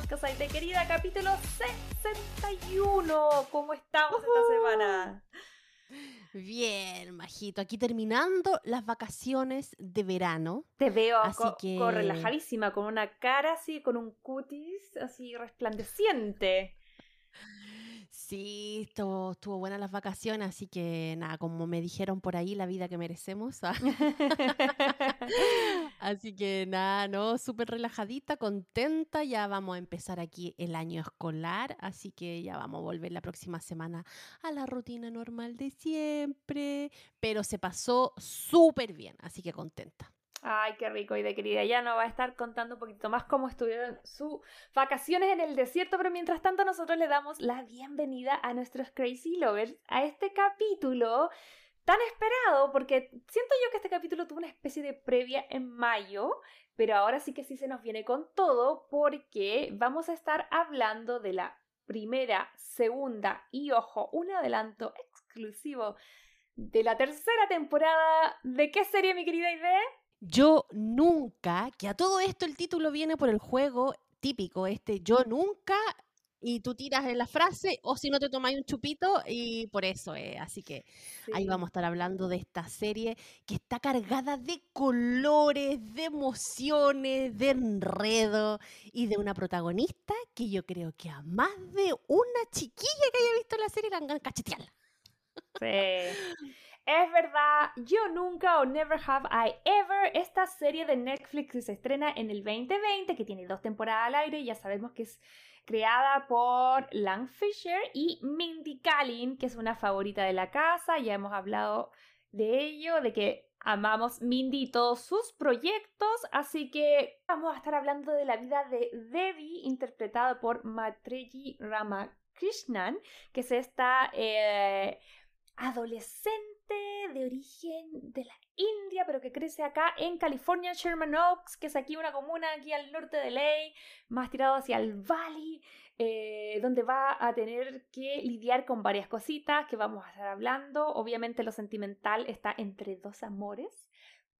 Podcast Aide querida, capítulo 61. ¿Cómo estamos esta semana? Bien, majito. Aquí terminando las vacaciones de verano. Te veo Así co- que- co- relajadísima, con una cara así, con un cutis así resplandeciente. Sí, estuvo, estuvo buena las vacaciones, así que nada, como me dijeron por ahí, la vida que merecemos. ah. Así que nada, no, súper relajadita, contenta. Ya vamos a empezar aquí el año escolar, así que ya vamos a volver la próxima semana a la rutina normal de siempre. Pero se pasó súper bien, así que contenta. Ay, qué rico, y de querida. Ya nos va a estar contando un poquito más cómo estuvieron sus vacaciones en el desierto, pero mientras tanto nosotros le damos la bienvenida a nuestros Crazy Lovers a este capítulo tan esperado, porque siento yo que este capítulo tuvo una especie de previa en mayo, pero ahora sí que sí se nos viene con todo, porque vamos a estar hablando de la primera, segunda y, ojo, un adelanto exclusivo de la tercera temporada. ¿De qué serie, mi querida Ide? Yo nunca, que a todo esto el título viene por el juego típico, este yo nunca, y tú tiras en la frase, o si no te tomáis un chupito, y por eso, eh, así que ahí vamos a estar hablando de esta serie que está cargada de colores, de emociones, de enredo, y de una protagonista que yo creo que a más de una chiquilla que haya visto la serie la han cachetearla. Sí. Es verdad, yo nunca o never have I ever, esta serie de Netflix que se estrena en el 2020, que tiene dos temporadas al aire, ya sabemos que es creada por Lang Fisher y Mindy Kaling, que es una favorita de la casa, ya hemos hablado de ello, de que amamos Mindy y todos sus proyectos, así que vamos a estar hablando de la vida de Devi, interpretada por Matreji Ramakrishnan, que es esta... eh, adolescente de origen de la India, pero que crece acá en California, Sherman Oaks, que es aquí una comuna aquí al norte de LA, más tirado hacia el Valley, eh, donde va a tener que lidiar con varias cositas que vamos a estar hablando. Obviamente lo sentimental está entre dos amores,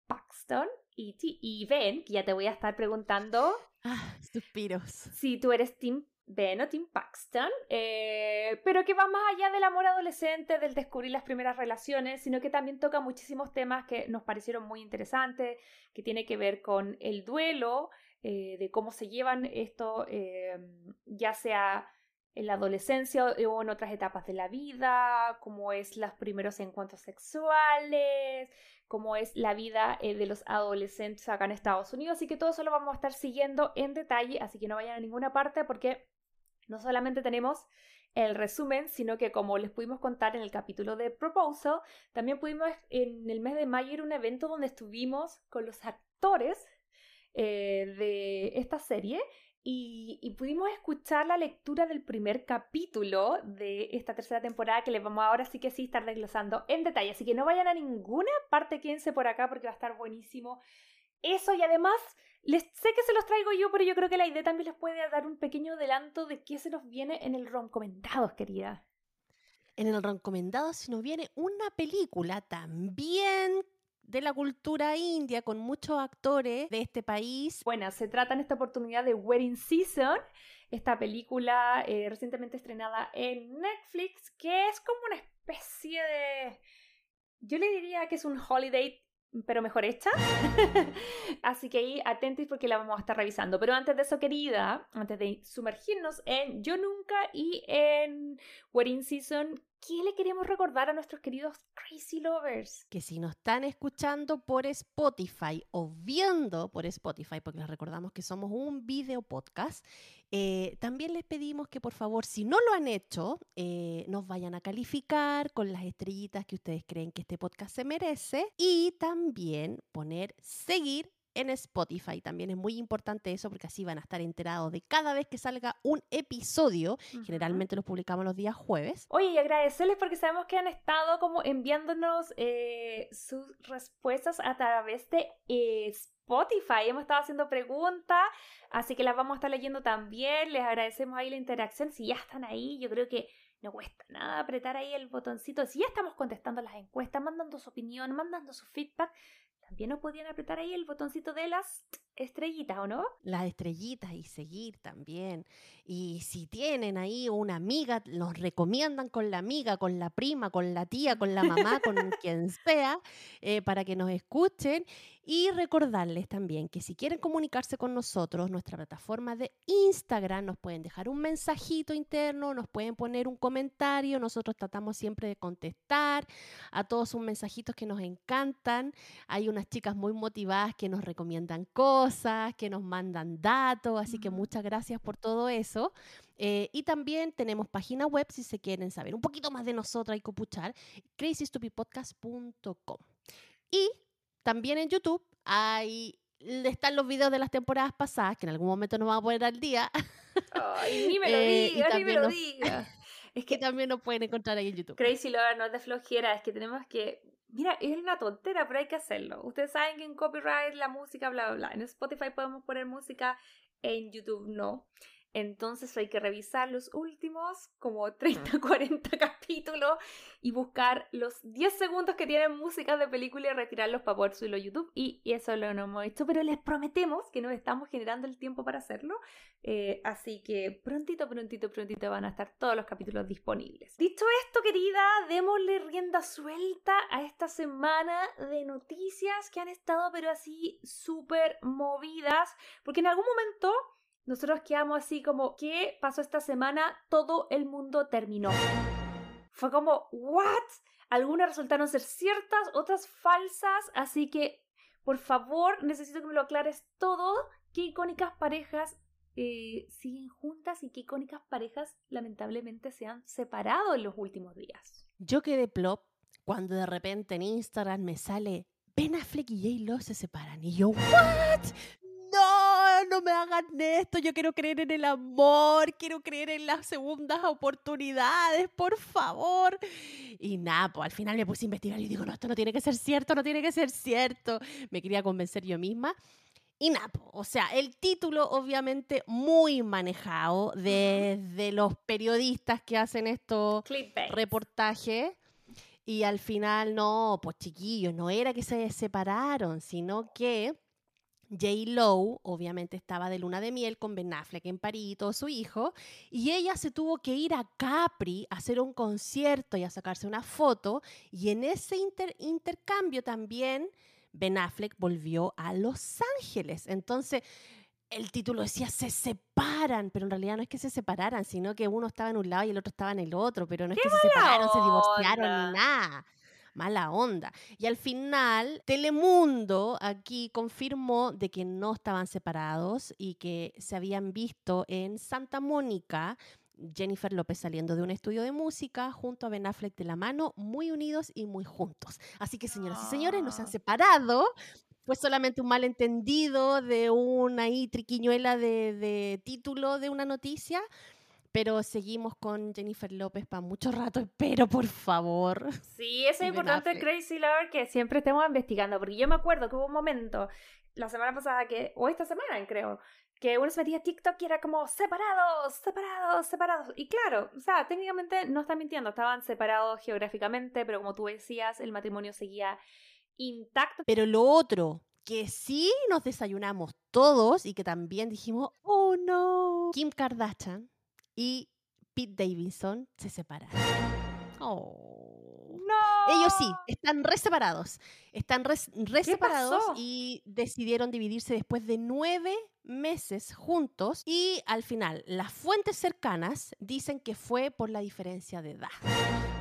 Paxton y, y Ben, que ya te voy a estar preguntando Ah, suspiros. si tú eres Tim Ben o Tim Paxton, eh, pero que va más allá del amor adolescente, del descubrir las primeras relaciones, sino que también toca muchísimos temas que nos parecieron muy interesantes, que tiene que ver con el duelo, eh, de cómo se llevan esto, eh, ya sea en la adolescencia o en otras etapas de la vida, cómo es los primeros encuentros sexuales, cómo es la vida de los adolescentes acá en Estados Unidos. Así que todo eso lo vamos a estar siguiendo en detalle, así que no vayan a ninguna parte porque no solamente tenemos el resumen, sino que como les pudimos contar en el capítulo de Proposal, también pudimos en el mes de mayo ir a un evento donde estuvimos con los actores eh, de esta serie y, pudimos escuchar la lectura del primer capítulo de esta tercera temporada que les vamos ahora sí que sí estar desglosando en detalle. Así que no vayan a ninguna parte, quédense por acá porque va a estar buenísimo. Eso y además, les, sé que se los traigo yo, pero yo creo que la idea también les puede dar un pequeño adelanto de qué se nos viene en el Roncomendados, querida. En el recomendado se nos viene una película también de la cultura india con muchos actores de este país. Bueno, se trata en esta oportunidad de Wedding Season, esta película eh, recientemente estrenada en Netflix, que es como una especie de... Yo le diría que es un holiday pero mejor hecha. Así que ahí atentos porque la vamos a estar revisando. Pero antes de eso, querida, antes de sumergirnos en Yo Nunca y en Wedding Season, ¿qué le queremos recordar a nuestros queridos Crazy Lovers? Que si nos están escuchando por Spotify o viendo por Spotify, porque les recordamos que somos un video podcast, eh, también les pedimos que por favor, si no lo han hecho, eh, nos vayan a calificar con las estrellitas que ustedes creen que este podcast se merece y también poner seguir en Spotify. También es muy importante eso porque así van a estar enterados de cada vez que salga un episodio. Generalmente los publicamos los días jueves. Oye, y agradecerles porque sabemos que han estado como enviándonos eh, sus respuestas a través de eh, Spotify. Hemos estado haciendo preguntas, así que las vamos a estar leyendo también. Les agradecemos ahí la interacción. Si ya están ahí, yo creo que no cuesta nada apretar ahí el botoncito. Si ya estamos contestando las encuestas, mandando su opinión, mandando su feedback, también nos podían apretar ahí el botoncito de las estrellitas, ¿o no? Las estrellitas y seguir también. Y si tienen ahí una amiga, los recomiendan con la amiga, con la prima, con la tía, con la mamá, con quien sea, eh, para que nos escuchen. Y recordarles también que si quieren comunicarse con nosotros, nuestra plataforma de Instagram, nos pueden dejar un mensajito interno, nos pueden poner un comentario, nosotros tratamos siempre de contestar a todos sus mensajitos que nos encantan. Hay unas chicas muy motivadas que nos recomiendan cosas, que nos mandan datos, así que muchas gracias por todo eso. Eh, y también tenemos página web si se quieren saber un poquito más de nosotras y copuchar, crazystupidpodcast.com. Y también en YouTube hay están los videos de las temporadas pasadas, que en algún momento nos vamos a poner al día. Ay, ni me lo eh, digas, ni me lo digas. Es que también nos pueden encontrar ahí en YouTube. Crazy Lover no es de flojera, es que tenemos que. Mira, es una tontera, pero hay que hacerlo. Ustedes saben que en copyright la música, bla, bla, bla. En Spotify podemos poner música, en YouTube no. Entonces hay que revisar los últimos como 30, 40 capítulos y buscar los 10 segundos que tienen música de película y retirarlos para poder subirlo a YouTube. Y, eso lo hemos hecho, pero les prometemos que nos estamos generando el tiempo para hacerlo. Eh, así que prontito, prontito, prontito van a estar todos los capítulos disponibles. Dicho esto, querida, démosle rienda suelta a esta semana de noticias que han estado pero así súper movidas, porque en algún momento nosotros quedamos así como, ¿qué pasó esta semana? Todo el mundo terminó. Fue como, ¿what? Algunas resultaron ser ciertas, otras falsas, así que, por favor, necesito que me lo aclares todo. ¿Qué icónicas parejas eh, siguen juntas y qué icónicas parejas lamentablemente se han separado en los últimos días? Yo quedé plop cuando de repente en Instagram me sale Ben Affleck y J-Lo se separan. Y yo, ¿what? No, no me hagan esto, yo quiero creer en el amor, quiero creer en las segundas oportunidades, por favor. Y nada, pues al final me puse a investigar y digo, no, esto no tiene que ser cierto, no tiene que ser cierto. Me quería convencer yo misma. Y nada, o sea, el título obviamente muy manejado desde los periodistas que hacen estos reportajes. Y al final, no, pues chiquillos, no era que se separaron, sino que J. Lowe obviamente estaba de luna de miel con Ben Affleck en París y todo su hijo, y ella se tuvo que ir a Capri a hacer un concierto y a sacarse una foto, y en ese intercambio también Ben Affleck volvió a Los Ángeles. Entonces, el título decía se separan, pero en realidad no es que se separaran, sino que uno estaba en un lado y el otro estaba en el otro, pero no es que se separaron, se divorciaron ni nada mala onda. Y al final, Telemundo aquí confirmó de que no estaban separados y que se habían visto en Santa Mónica. Jennifer López saliendo de un estudio de música junto a Ben Affleck de la mano, muy unidos y muy juntos. Así que, señoras y señores, nos han ah. separado, fue solamente un malentendido de una triquiñuela de, de, título de una noticia, pero seguimos con Jennifer López para mucho rato, espero por favor. Sí, eso es importante, Crazy Lover, que siempre estemos investigando, porque yo me acuerdo que hubo un momento, la semana pasada, que, o esta semana creo, que uno se metía a TikTok y era como separados, separados, separados. Y claro, o sea, técnicamente no está mintiendo, estaban separados geográficamente, pero como tú decías, el matrimonio seguía intacto. Pero lo otro, que sí nos desayunamos todos y que también dijimos, oh no, Kim Kardashian y Pete Davidson se separaron. Oh. No. Ellos sí, están reseparados. Están res, separados y decidieron dividirse después de nueve meses juntos. Y al final, las fuentes cercanas dicen que fue por la diferencia de edad.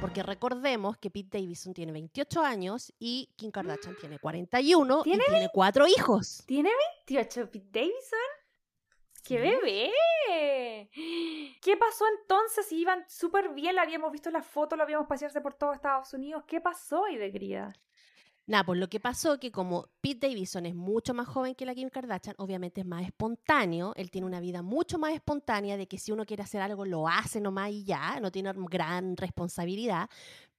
Porque recordemos que Pete Davidson tiene 28 años y Kim Kardashian tiene 41 y tiene cuatro hijos. ¿Tiene 28 Pete Davidson? ¡Qué bebé! ¿Qué pasó entonces? Iban súper bien, la habíamos visto en la foto, lo habíamos pasearse por todo Estados Unidos. ¿Qué pasó, de querida? Nada, pues lo que pasó que como Pete Davidson es mucho más joven que la Kim Kardashian, obviamente es más espontáneo, él tiene una vida mucho más espontánea de que si uno quiere hacer algo lo hace nomás y ya, no tiene gran responsabilidad.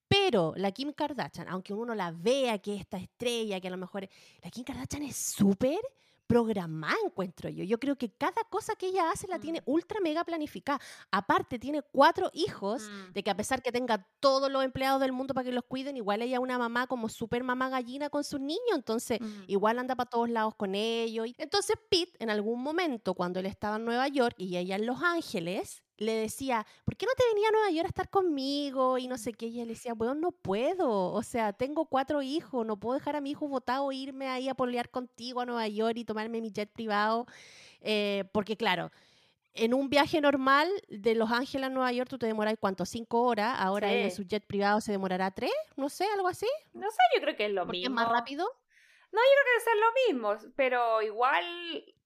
Pero la Kim Kardashian, aunque uno la vea que esta estrella, que a lo mejor... La Kim Kardashian es súper programada, encuentro yo. Yo creo que cada cosa que ella hace la tiene Mm. ultra mega planificada. Aparte, tiene cuatro hijos, Mm. de que a pesar que tenga todos los empleados del mundo para que los cuiden, igual ella es una mamá como súper mamá gallina con sus niños, entonces Mm. igual anda para todos lados con ellos. Entonces Pete, en algún momento, cuando él estaba en Nueva York y ella en Los Ángeles, le decía, ¿por qué no te venía a Nueva York a estar conmigo? Y no sé qué. Y ella le decía, bueno, no puedo. O sea, tengo cuatro hijos, no puedo dejar a mi hijo votado irme ahí a polear contigo a Nueva York y tomarme mi jet privado. Eh, porque claro, en un viaje normal de Los Ángeles a Nueva York tú te demoras, ¿cuánto? Cinco horas. Ahora ella en Sí. su jet privado se demorará tres, no sé, algo así. No sé, yo creo que es lo Porque mismo. es más rápido. debe ser lo mismo, pero igual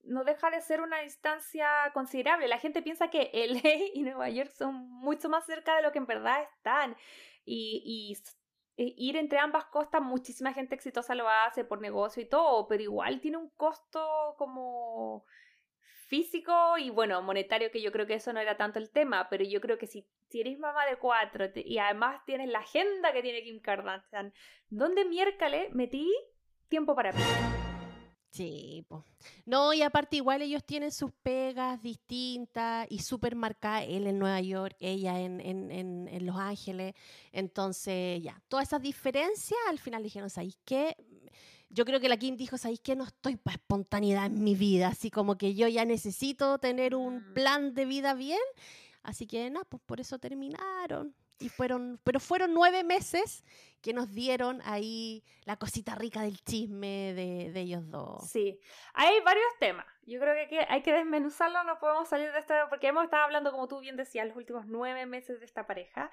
no deja de ser una distancia considerable. La gente piensa que LA y Nueva York son mucho más cerca de lo que en verdad están. Y, e- ir entre ambas costas, muchísima gente exitosa lo hace por negocio y todo, pero igual tiene un costo como físico y bueno, monetario, que yo creo que eso no era tanto el tema, pero yo creo que si, si eres mamá de cuatro y además tienes la agenda que tiene Kim Kardashian, ¿dónde miércoles metí tiempo para mí? Sí, po. No, y aparte igual ellos tienen sus pegas distintas y súper marcadas, él en Nueva York, ella en, en, en, en Los Ángeles. Entonces, ya, todas esas diferencias al final dijeron, ¿sabéis qué? Yo creo que la Kim dijo, ¿sabéis qué? No estoy para espontaneidad en mi vida, así como que yo ya necesito tener un Mm. plan de vida bien. Así que, nada, pues por eso terminaron. Y fueron, pero fueron nueve meses que nos dieron ahí la cosita rica del chisme de, de ellos dos. Sí, hay varios temas. Yo creo que hay que, desmenuzarlo, no podemos salir de esto porque hemos estado hablando, como tú bien decías, los últimos nueve meses de esta pareja.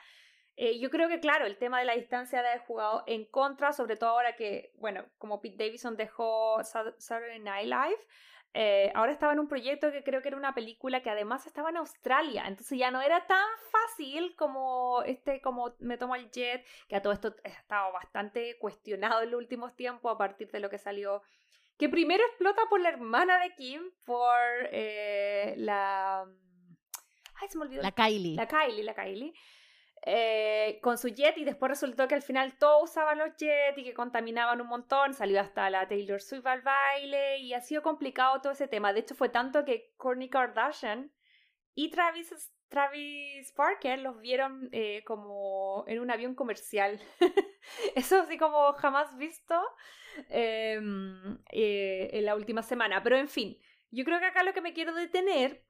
Eh, yo creo que, claro, el tema de la distancia haber jugado en contra, sobre todo ahora que, bueno, como Pete Davidson dejó Sat- Saturday Night Live, eh, ahora estaba en un proyecto que creo que era una película que además estaba en Australia, entonces ya no era tan fácil como este, como me tomo el jet, que a todo esto ha estado bastante cuestionado en los últimos tiempos a partir de lo que salió que primero explota por la hermana de Kim, por eh, la... Ay, se me olvidó. La Kylie. La Kylie, la Kylie. Eh, con su jet y después resultó que al final todos usaban los jets y que contaminaban un montón. Salió hasta la Taylor Swift al baile y ha sido complicado todo ese tema. De hecho, fue tanto que Kourtney Kardashian y Travis, Travis Parker los vieron eh, como en un avión comercial. Eso así como jamás visto eh, eh, en la última semana. Pero en fin, yo creo que acá lo que me quiero detener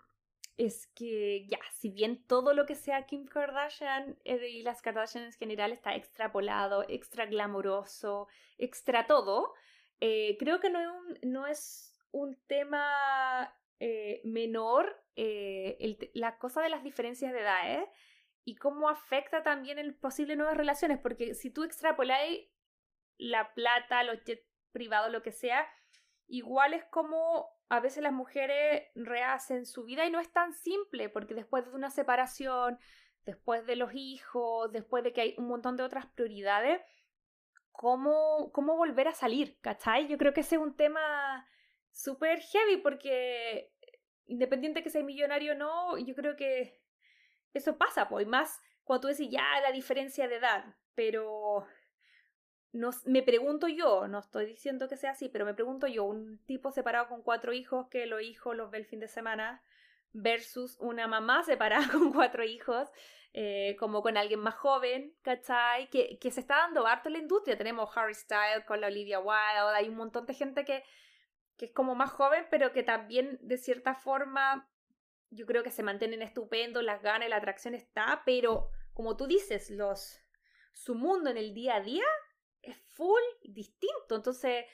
es que ya, si bien todo lo que sea Kim Kardashian eh, y las Kardashian en general está extrapolado, extra glamoroso, extra todo, eh, creo que no es un, tema eh, menor el la cosa de las diferencias de edad. Y cómo afecta también en posibles nuevas relaciones, porque si tú extrapoláis la plata, los jets privados, lo que sea, igual es como a veces las mujeres rehacen su vida y no es tan simple, porque después de una separación, después de los hijos, después de que hay un montón de otras prioridades, ¿cómo, cómo volver a salir? ¿Cachai? Yo creo que ese es un tema súper heavy porque independiente que sea millonario o no, yo creo que eso pasa, pues, y más cuando tú decís ya la diferencia de edad, pero no, me pregunto yo, no estoy diciendo que sea así, pero me pregunto yo, un tipo separado con cuatro hijos que los hijos los ve el fin de semana versus una mamá separada con cuatro hijos, eh, como con alguien más joven, ¿cachai? Que, se está dando harto en la industria. Tenemos Harry Styles con la Olivia Wilde, hay un montón de gente que, que es como más joven, pero que también de cierta forma yo creo que se mantienen estupendos, las ganas la atracción está, pero como tú dices, los su mundo en el día a día full distinto. Entonces,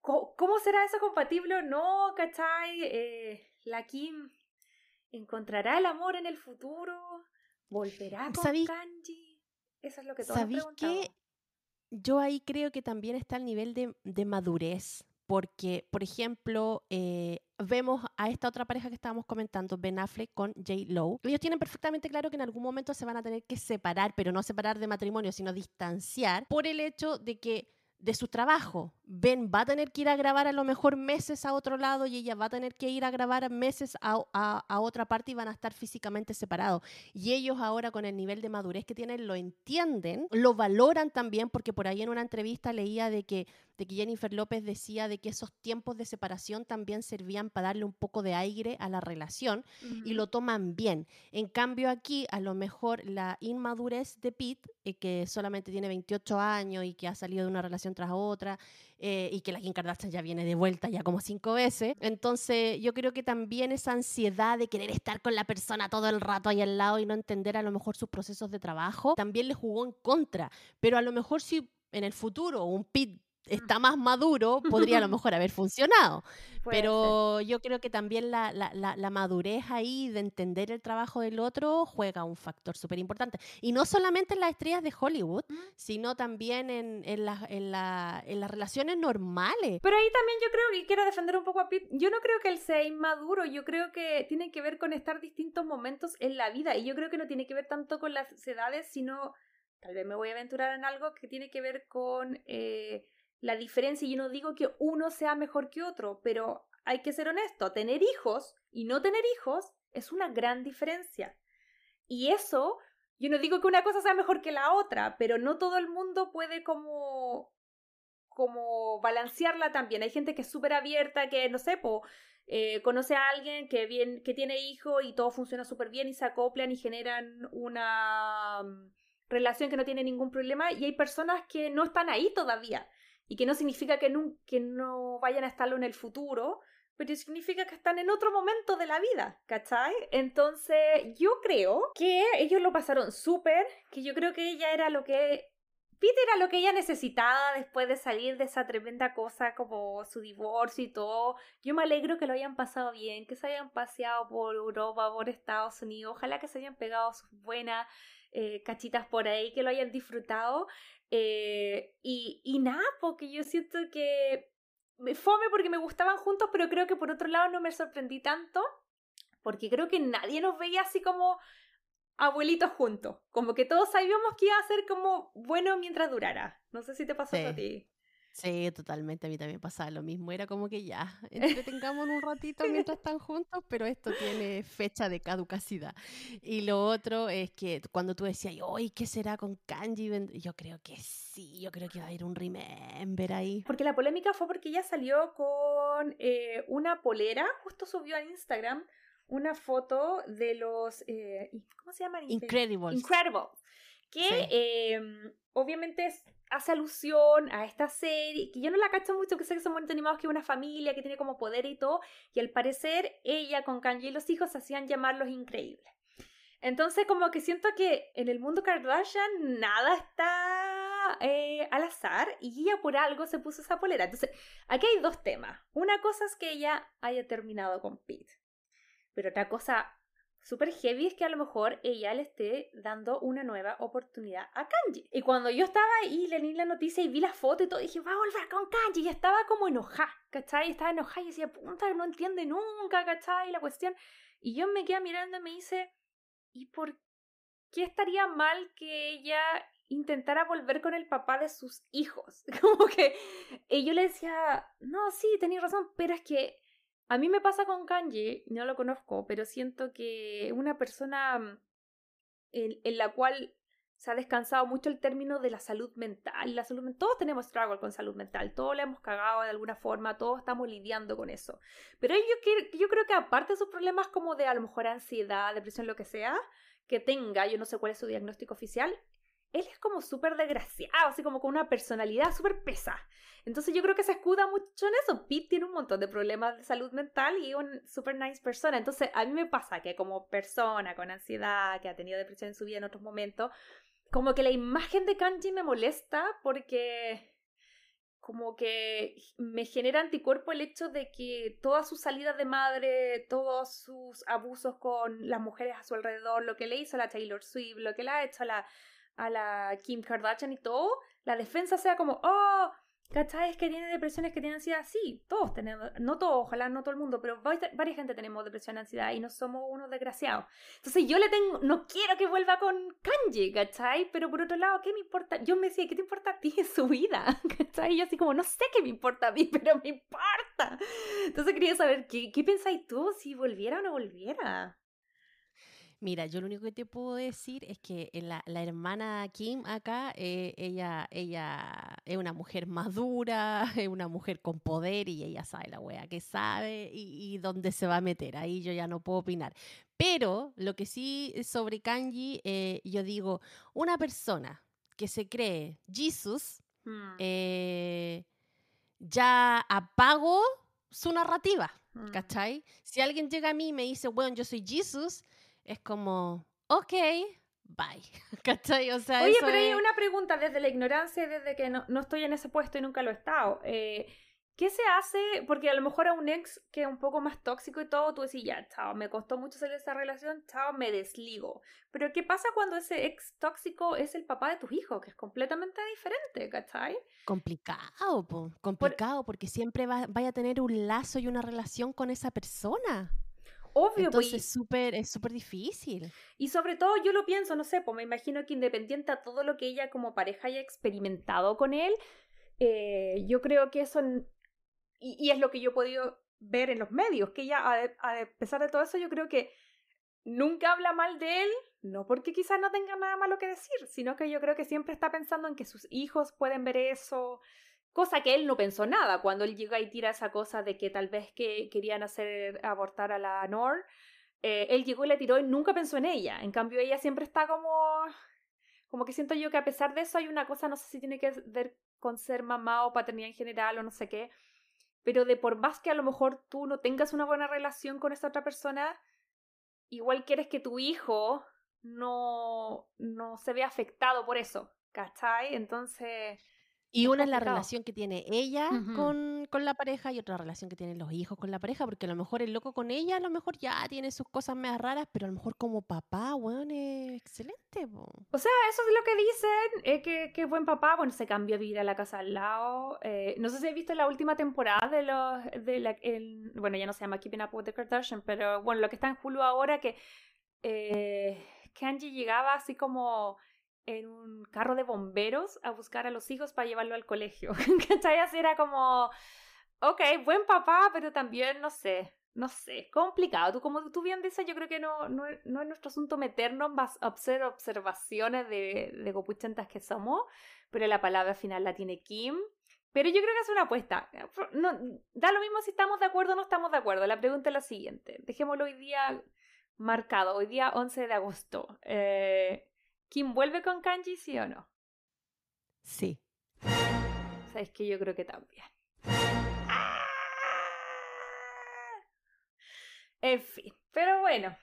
¿cómo, cómo será eso compatible o no? ¿Cachai? Eh, la Kim encontrará el amor en el futuro, volverá con ¿Sabí- Kanji. Eso es lo que todos nos ¿Sabéis preguntamos. qué? Yo ahí creo que también está el nivel de, de madurez, porque, por ejemplo, eh, vemos a esta otra pareja que estábamos comentando, Ben Affleck con J. Lo. Ellos tienen perfectamente claro que en algún momento se van a tener que separar, pero no separar de matrimonio, sino distanciar, por el hecho de que de su trabajo. Ben va a tener que ir a grabar a lo mejor meses a otro lado y ella va a tener que ir a grabar meses a, otra parte y van a estar físicamente separados. Y ellos ahora con el nivel de madurez que tienen lo entienden, lo valoran también porque por ahí en una entrevista leía de que, de que Jennifer López decía de que esos tiempos de separación también servían para darle un poco de aire a la relación y lo toman bien. En cambio aquí a lo mejor la inmadurez de Pete, eh, que solamente tiene 28 años y que ha salido de una relación tras otra eh, y que la Kim Kardashian ya viene de vuelta ya como cinco veces. Entonces yo creo que también esa ansiedad de querer estar con la persona todo el rato ahí al lado y no entender a lo mejor sus procesos de trabajo, también le jugó en contra. Pero a lo mejor si en el futuro un Pete está más maduro, podría a lo mejor haber funcionado. Pero yo creo que también la, la, la, madurez ahí de entender el trabajo del otro juega un factor súper importante. Y no solamente en las estrellas de Hollywood, sino también en, en, en, en, las relaciones normales. Pero ahí también yo creo, y quiero defender un poco a Pete, yo no creo que él sea inmaduro, yo creo que tiene que ver con estar distintos momentos en la vida. Y yo creo que no tiene que ver tanto con las edades, sino, tal vez me voy a aventurar en algo que tiene que ver con... Eh, la diferencia, y yo no digo que uno sea mejor que otro, pero hay que ser honesto, tener hijos y no tener hijos es una gran diferencia. Y eso, yo no digo que una cosa sea mejor que la otra, pero no todo el mundo puede como como balancearla también. Hay gente que es súper abierta, que no sé, eh, conoce a alguien que, que tiene hijo y todo funciona súper bien y se acoplan y generan una mm, relación que no tiene ningún problema y hay personas que no están ahí todavía y que no significa que no, que no vayan a estarlo en el futuro, pero significa que están en otro momento de la vida, ¿cachai? Entonces yo creo que ellos lo pasaron súper, que yo creo que ella era lo que... Peter era lo que ella necesitaba después de salir de esa tremenda cosa como su divorcio y todo. Yo me alegro que lo hayan pasado bien, que se hayan paseado por Europa, por Estados Unidos. Ojalá que se hayan pegado sus buenas eh, cachitas por ahí, que lo hayan disfrutado. Eh, y, y nada, porque yo siento que me fome porque me gustaban juntos, pero creo que por otro lado no me sorprendí tanto, porque creo que nadie nos veía así como abuelitos juntos, como que todos sabíamos que iba a ser como bueno mientras durara. No sé si te pasó a ti. Sí, totalmente. A mí también pasaba lo mismo. Era como que ya, entretengamos un ratito mientras están juntos, pero esto tiene fecha de caducacidad. Y lo otro es que cuando tú decías, hoy ¿qué será con Kanji? Yo creo que sí, yo creo que va a ir un remember ahí. Porque la polémica fue porque ella salió con eh, una polera, justo subió a Instagram una foto de los, eh, ¿cómo se llaman? Incredibles. Incredibles. Que em, obviamente es hace alusión a esta serie, que yo no la cacho mucho, que sé que son muy animados, que es una familia que tiene como poder y todo, y al parecer ella con Kanye y los hijos hacían llamar los increíbles. Entonces como que siento que en el mundo Kardashian nada está eh, al azar y ella por algo se puso esa polera. Entonces aquí hay dos temas. Una cosa es que ella haya terminado con Pete, pero otra cosa súper heavy es que a lo mejor ella le esté dando una nueva oportunidad a Kanji. Y cuando yo estaba ahí, leí la noticia y vi la foto y todo, dije, va a volver con Kanji. Y estaba como enojada, ¿cachai? Estaba enojada y decía, puta, no entiende nunca, ¿cachai? La cuestión. Y yo me quedé mirando y me dice, ¿y por qué estaría mal que ella intentara volver con el papá de sus hijos? Como que y yo le decía, no, sí, tenéis razón, pero es que a mí me pasa con Kanji, no lo conozco, pero siento que una persona mm, en, la cual se ha descansado mucho el término de la salud mental. La salud todos tenemos struggle con salud mental, todos le hemos cagado de alguna forma, todos estamos lidiando con eso. Pero yo, yo creo que aparte de sus problemas como de a lo mejor ansiedad, depresión, lo que sea, que tenga, yo no sé cuál es su diagnóstico oficial, él es como súper desgraciado, así como con una personalidad súper pesa. Entonces yo creo que se escuda mucho en eso. Pete tiene un montón de problemas de salud mental y es una súper nice persona. Entonces a mí me pasa que como persona con ansiedad, que ha tenido depresión en su vida en otros momentos, como que la imagen de Kanji me molesta porque como que me genera anticuerpo el hecho de que todas sus salidas de madre, todos sus abusos con las mujeres a su alrededor, lo que le hizo la Taylor Swift, lo que le ha hecho la a la Kim Kardashian y todo, la defensa sea como, oh, ¿Cachai? Es que tiene depresiones que tienen ansiedad. Sí, todos tenemos, no todos, ojalá no todo el mundo, pero varias gente tenemos depresión, ansiedad y no somos unos desgraciados. Entonces yo le tengo, no quiero que vuelva con Kanji, ¿cachai? Pero por otro lado, ¿qué me importa? Yo me decía, ¿qué te importa a ti en su vida? ¿cachai? Y yo así como, no sé qué me importa a mí, pero me importa. Entonces quería saber, ¿qué, qué pensáis tú si volviera o no volviera? Mira, yo lo único que te puedo decir es que la, la hermana Kim acá, eh, ella, ella es una mujer madura, es una mujer con poder y ella sabe la wea que sabe y, dónde se va a meter. Ahí yo ya no puedo opinar. Pero lo que sí sobre Kanji, eh, yo digo, una persona que se cree Jesus, mm. eh, ya apagó su narrativa, mm. ¿cachai? Si alguien llega a mí y me dice, bueno, yo soy Jesus, es como, ok, bye. ¿Cachai? O sea, Oye, pero hay una pregunta desde la ignorancia, desde que no, estoy en ese puesto y nunca lo he estado. Eh, ¿Qué se hace? Porque a lo mejor a un ex que es un poco más tóxico y todo, tú decís, ya, chao, me costó mucho salir de esa relación, chao, me desligo. Pero ¿qué pasa cuando ese ex tóxico es el papá de tus hijos, que es completamente diferente, ¿cachai? Complicado, po. complicado, porque siempre va, vaya a tener un lazo y una relación con esa persona. Obvio, pues, Entonces súper, es súper difícil. Y sobre todo yo lo pienso, no sé, pues me imagino que independiente a todo lo que ella como pareja haya experimentado con él, eh, yo creo que eso, y, es lo que yo he podido ver en los medios, que ella, a, pesar de todo eso, yo creo que nunca habla mal de él, no porque quizás no tenga nada malo que decir, sino que yo creo que siempre está pensando en que sus hijos pueden ver eso, Cosa que él no pensó nada cuando él llega y tira esa cosa de que tal vez que querían hacer abortar a la Nor. Eh, él llegó y le tiró y nunca pensó en ella. En cambio, ella siempre está como. Como que siento yo que a pesar de eso hay una cosa, no sé si tiene que ver con ser mamá o paternidad en general o no sé qué, pero de por más que a lo mejor tú no tengas una buena relación con esta otra persona, igual quieres que tu hijo no, no se vea afectado por eso, ¿cachai? Entonces, y una es la relación que tiene ella con, con, la pareja y otra relación que tienen los hijos con la pareja, porque a lo mejor el loco con ella a lo mejor ya tiene sus cosas más raras, pero a lo mejor como papá, bueno, es excelente. O sea, eso es lo que dicen, es que, que buen papá, bueno, se cambió de ir a la casa al lado. Eh, no sé si has visto la última temporada de los, de la, el, bueno, ya no se llama Keeping Up with the Kardashian, pero bueno, lo que está en Hulu ahora que eh, Kanji llegaba así como en un carro de bomberos a buscar a los hijos para llevarlo al colegio. ¿Cachai? Así era como, ok, buen papá, pero también, no sé, no sé, complicado. Tú, como tú bien dices, yo creo que no, no, es nuestro asunto meternos más hacer observaciones de, de copuchentas que somos, pero la palabra final la tiene Kim. Pero yo creo que es una apuesta. No, da lo mismo si estamos de acuerdo o no estamos de acuerdo. La pregunta es la siguiente. Dejémoslo hoy día marcado, hoy día 11 de agosto. Eh, ¿Kim vuelve con Kanji, sí o no? Sí. Sabes que yo creo que también. En fin, pero bueno,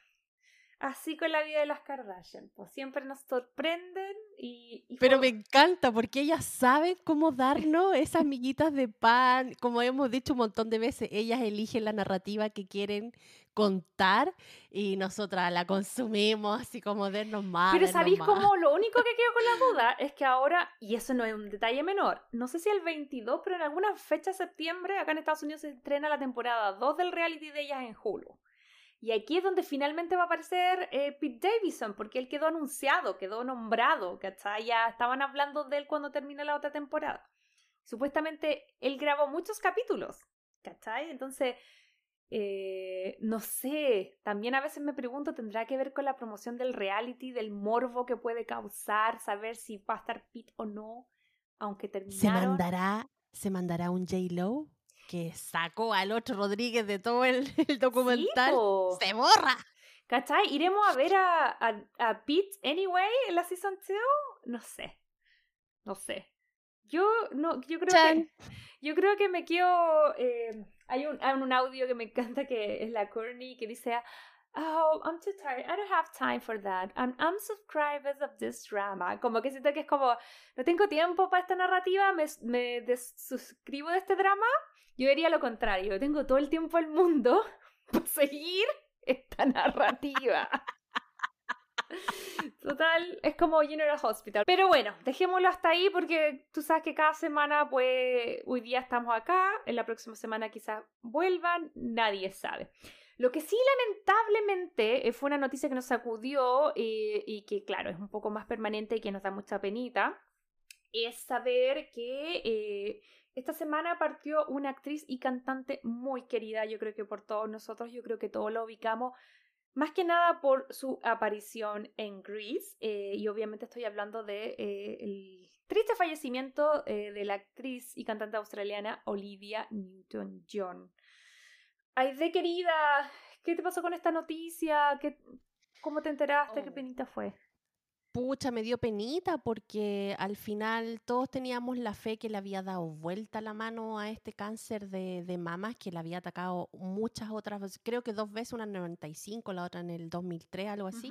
así con la vida de las Kardashian, pues siempre nos sorprenden y... Pero me encanta porque ellas saben cómo darnos esas miguitas de pan, como hemos dicho un montón de veces, ellas eligen la narrativa que quieren contar y nosotras la consumimos así como dernos más. Pero ¿sabéis cómo? Lo único que quedo con la duda es que ahora, y eso no es un detalle menor, no sé si el 22, pero en alguna fecha de septiembre acá en Estados Unidos se estrena la temporada 2 del reality de ellas en Hulu. Y aquí es donde finalmente va a aparecer eh, Pete Davidson, porque él quedó anunciado, quedó nombrado, ¿cachai? Ya estaban hablando de él cuando termine la otra temporada. Supuestamente él grabó muchos capítulos, ¿cachai? Entonces, eh, no sé, también a veces me pregunto, ¿tendrá que ver con la promoción del reality, del morbo que puede causar, saber si va a estar Pete o no, aunque terminaron? ¿Se mandará, ¿se mandará un J-Lo? Que sacó al otro Rodríguez de todo el, documental, se borra. ¿Cachai? ¿Iremos a ver a, a, Pete anyway en la season 2? No sé. No sé. Yo no, yo creo que yo creo que me quiero eh, hay un, hay un audio que me encanta que es la Courtney que dice Oh, I'm too tired. I don't have time for that. I'm unsubscribers of this drama. Como que siento que es como, no tengo tiempo para esta narrativa, me, me desuscribo de este drama yo diría lo contrario, tengo todo el tiempo del mundo para seguir esta narrativa. Total, es como General Hospital. Pero bueno, dejémoslo hasta ahí porque tú sabes que cada semana, pues, hoy día estamos acá, en la próxima semana quizás vuelvan, nadie sabe. Lo que sí, lamentablemente, eh, fue una noticia que nos sacudió eh, y que, claro, es un poco más permanente y que nos da mucha penita, es saber que eh, esta semana partió una actriz y cantante muy querida, yo creo que por todos nosotros, yo creo que todos la ubicamos, más que nada por su aparición en Grease, eh, y obviamente estoy hablando de eh, el triste fallecimiento eh, de la actriz y cantante australiana Olivia Newton-John. Ay, de querida, ¿qué te pasó con esta noticia? ¿Qué, ¿Cómo te enteraste? ¿Qué oh. penita fue? Pucha, me dio penita porque al final todos teníamos la fe que le había dado vuelta la mano a este cáncer de, de mamas que le había atacado muchas otras veces, creo que dos veces, una en el 95, la otra en el 2003, algo así.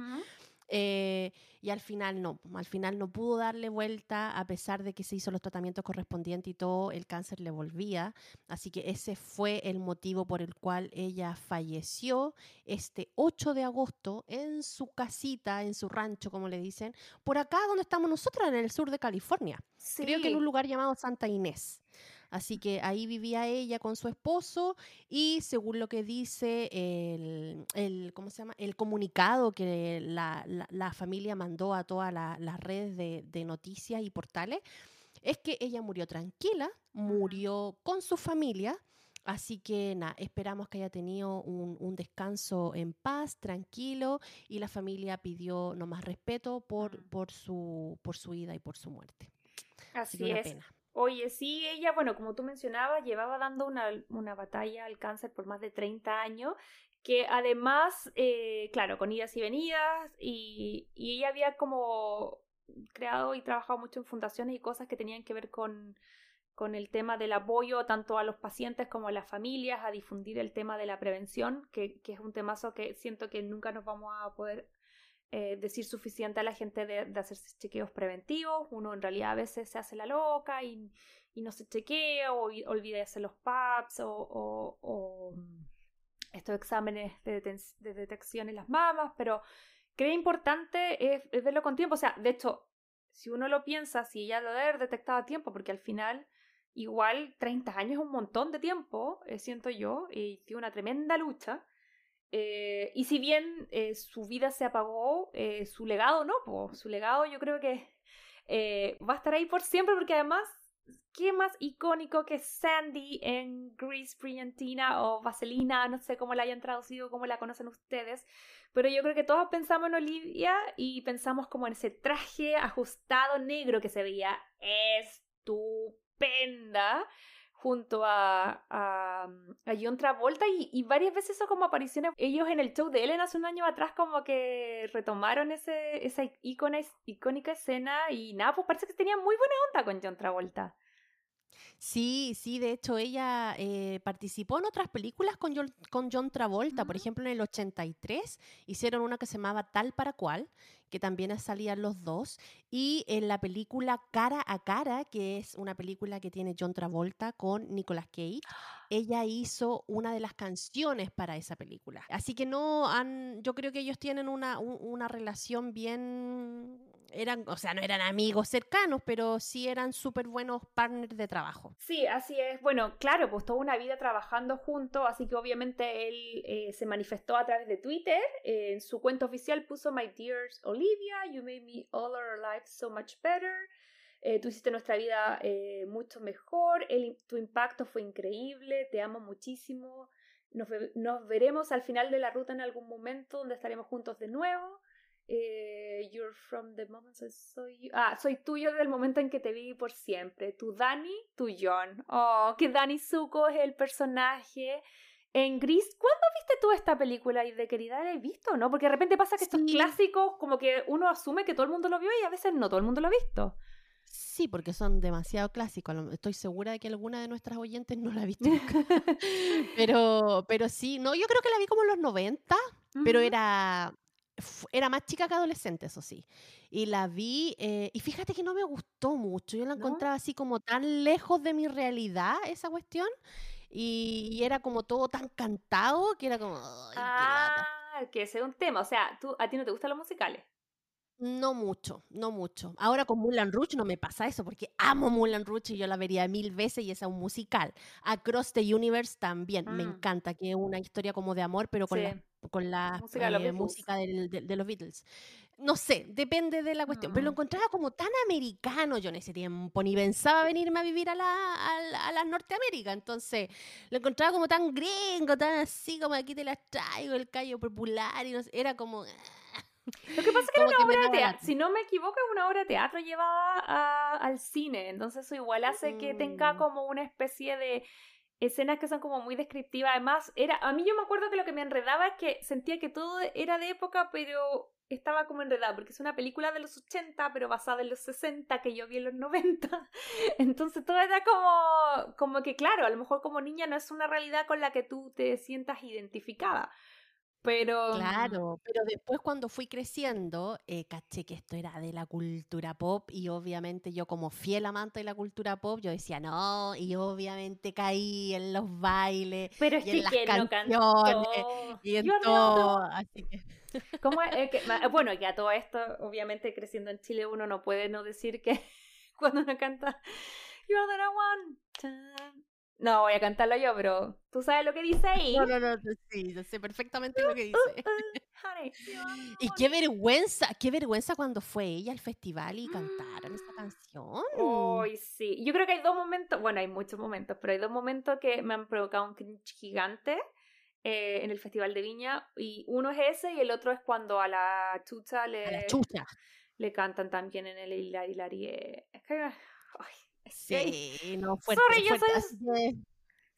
Eh, y al final no, al final no pudo darle vuelta a pesar de que se hizo los tratamientos correspondientes y todo, el cáncer le volvía. Así que ese fue el motivo por el cual ella falleció este 8 de agosto en su casita, en su rancho, como le dicen, por acá donde estamos nosotros, en el sur de California. Creo que en un lugar llamado Santa Inés. Así que ahí vivía ella con su esposo y según lo que dice el, ¿cómo se llama? el comunicado que la, familia mandó a todas las redes de, noticias y portales, es que ella murió tranquila, murió con su familia. Así que nada, esperamos que haya tenido un, descanso en paz, tranquilo, y la familia pidió no más respeto por, por, su, por su vida y por su muerte. Así, es. Oye, sí, ella, bueno, como tú mencionabas, llevaba dando una, una batalla al cáncer por más de 30 años, que además, eh, claro, con idas y venidas, y, y ella había como creado y trabajado mucho en fundaciones y cosas que tenían que ver con, con el tema del apoyo tanto a los pacientes como a las familias, a difundir el tema de la prevención, que, que es un temazo que siento que nunca nos vamos a poder eh, decir suficiente a la gente de, de, hacerse chequeos preventivos. Uno en realidad a veces se hace la loca y, y no se chequea o olvida de hacer los PAPs o, o, mm, estos exámenes de, de, detección en las mamas, pero creo importante es, verlo con tiempo. O sea, de hecho, si uno lo piensa, si ya lo debe haber detectado a tiempo, porque al final igual 30 años es un montón de tiempo, eh, siento yo, y tiene una tremenda lucha. Eh, y si bien eh, su vida se apagó, eh, su legado no, pues su legado yo creo que va a estar ahí por siempre porque además, ¿qué más icónico que Sandy en Grease Brillantina o Vaselina? No sé cómo la hayan traducido, cómo la conocen ustedes, pero yo creo que todos pensamos en Olivia y pensamos como en ese traje ajustado negro que se veía estupenda junto a, a, a John Travolta y, y, varias veces eso como apariciones ellos en el show de Ellen hace un año atrás como que retomaron ese, esa icónica escena y nada, pues parece que tenía muy buena onda con John Travolta. Sí, sí, de hecho ella eh, participó en otras películas con John, con John Travolta, por ejemplo en el 83 hicieron una que se llamaba Tal para Cual, que también salían los dos, y en la película Cara a Cara, que es una película que tiene John Travolta con Nicolas Cage, ella hizo una de las canciones para esa película. Así que no han, yo creo que ellos tienen una, una relación bien eran, o sea, no eran amigos cercanos, pero sí eran súper buenos partners de trabajo. Sí, así es. Bueno, claro, pues toda una vida trabajando juntos, así que obviamente él eh, se manifestó a través de Twitter. Eh, en su cuenta oficial puso My dears Olivia, you made me all our lives so much better. Eh, tú hiciste nuestra vida mucho mejor, el, tu impacto fue increíble, te amo muchísimo. Nos, nos veremos al final de la ruta en algún momento donde estaremos juntos de nuevo. Eh, you're from the moment I saw you. Ah, soy tuyo desde el momento en que te vi por siempre. Tu Dani, tu John. Oh, que Dani Zuko es el personaje. En Gris, ¿cuándo viste tú esta película y de querida la he visto, no? Porque de repente pasa que estos clásicos, como que uno asume que todo el mundo lo vio y a veces no todo el mundo lo ha visto. Sí, porque son demasiado clásicos. Estoy segura de que alguna de nuestras oyentes no la ha visto pero, pero sí, no, yo creo que la vi como en los 90, pero era era más chica que adolescente, eso sí. Y la vi, eh, y fíjate que no me gustó mucho. Yo la encontraba así como tan lejos de mi realidad, esa cuestión. Y, era como todo tan cantado que era como. ah, que ese es un tema. O sea, ¿tú, ¿a ti no te gustan los musicales? No mucho, no mucho. Ahora con Mulan Rouge no me pasa eso porque amo Mulan Rouge y yo la vería mil veces y es un musical. Across the Universe también, me Mm, encanta, que es una historia como de amor, pero con la, con la música de los eh, Beatles. música del- de, de los Beatles. No sé, depende de la cuestión, pero lo Mm. encontraba como tan americano yo en ese tiempo, ni pensaba venirme a vivir a la, a a la Norteamérica, entonces lo encontraba como tan gringo, tan así como aquí te las traigo, el callo popular, y no sé, era como... Lo que pasa es que era una obra de teatro, si no me equivoco, es una obra de teatro llevada a- al cine, entonces eso igual hace que tenga Mm. como una especie de escenas que son como muy descriptivas. Además, era, a mí yo me acuerdo que lo que me enredaba es que sentía que todo era de época, pero estaba como enredada, porque es una película de los 80, pero basada en los 60, que yo vi en los 90. Entonces todo era como, como que, claro, a lo mejor como niña no es una realidad con la que tú te sientas identificada. Pero... mm, Claro, pero después cuando fui creciendo, eh, caché que esto era de la cultura pop y obviamente yo como fiel amante de la cultura pop, yo decía no, y obviamente caí en los bailes Pero y en las no canciones cantó. y en the todo, other así que ¿Cómo es? Que- ma- bueno, que a todo esto, obviamente creciendo en Chile, uno no puede no decir que cuando uno canta You are the one. No voy a cantarlo yo, pero tú sabes lo que dice ahí. no, no, no, sí, yo sé perfectamente lo que dice. Y qué vergüenza, qué vergüenza cuando fue ella al festival y cantaron esa canción. Ay, sí. Yo creo que hay dos momentos, bueno, hay muchos momentos, pero hay dos momentos que me han provocado un cringe gigante eh, en el Festival de Viña. Y uno es ese y el otro es cuando a la chucha A la le, chucha. le cantan también en el Hilari Hilari. eh, Es que, ay, Sí, no, fuerte, Sorry, yo fuerte. soy- así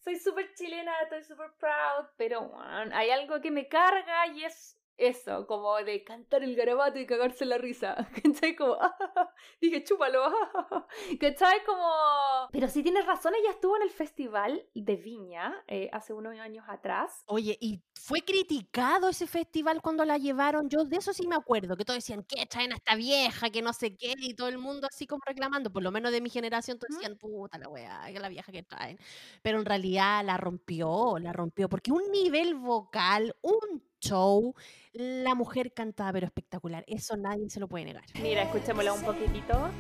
soy súper chilena, estoy súper proud, pero hay algo que me carga y es eso, como de cantar el garabato y cagarse la risa. ¿Cachai? Como, dije, chúpalo. ¿Cachai? Como... Pero sí tienes razón, ella estuvo en el festival de Viña eh, hace unos años atrás. Oye, y fue criticado ese festival cuando la llevaron. Yo de eso sí me acuerdo, que todos decían, ¿qué traen a esta vieja? Que no sé qué, y todo el mundo así como reclamando. Por lo menos de mi generación, todos decían, puta la weá, que la vieja que traen. Pero en realidad la rompió, la rompió, porque un nivel vocal, un show, la mujer cantaba, pero espectacular. Eso nadie se lo puede negar. Mira, escuchémosla un poquitito.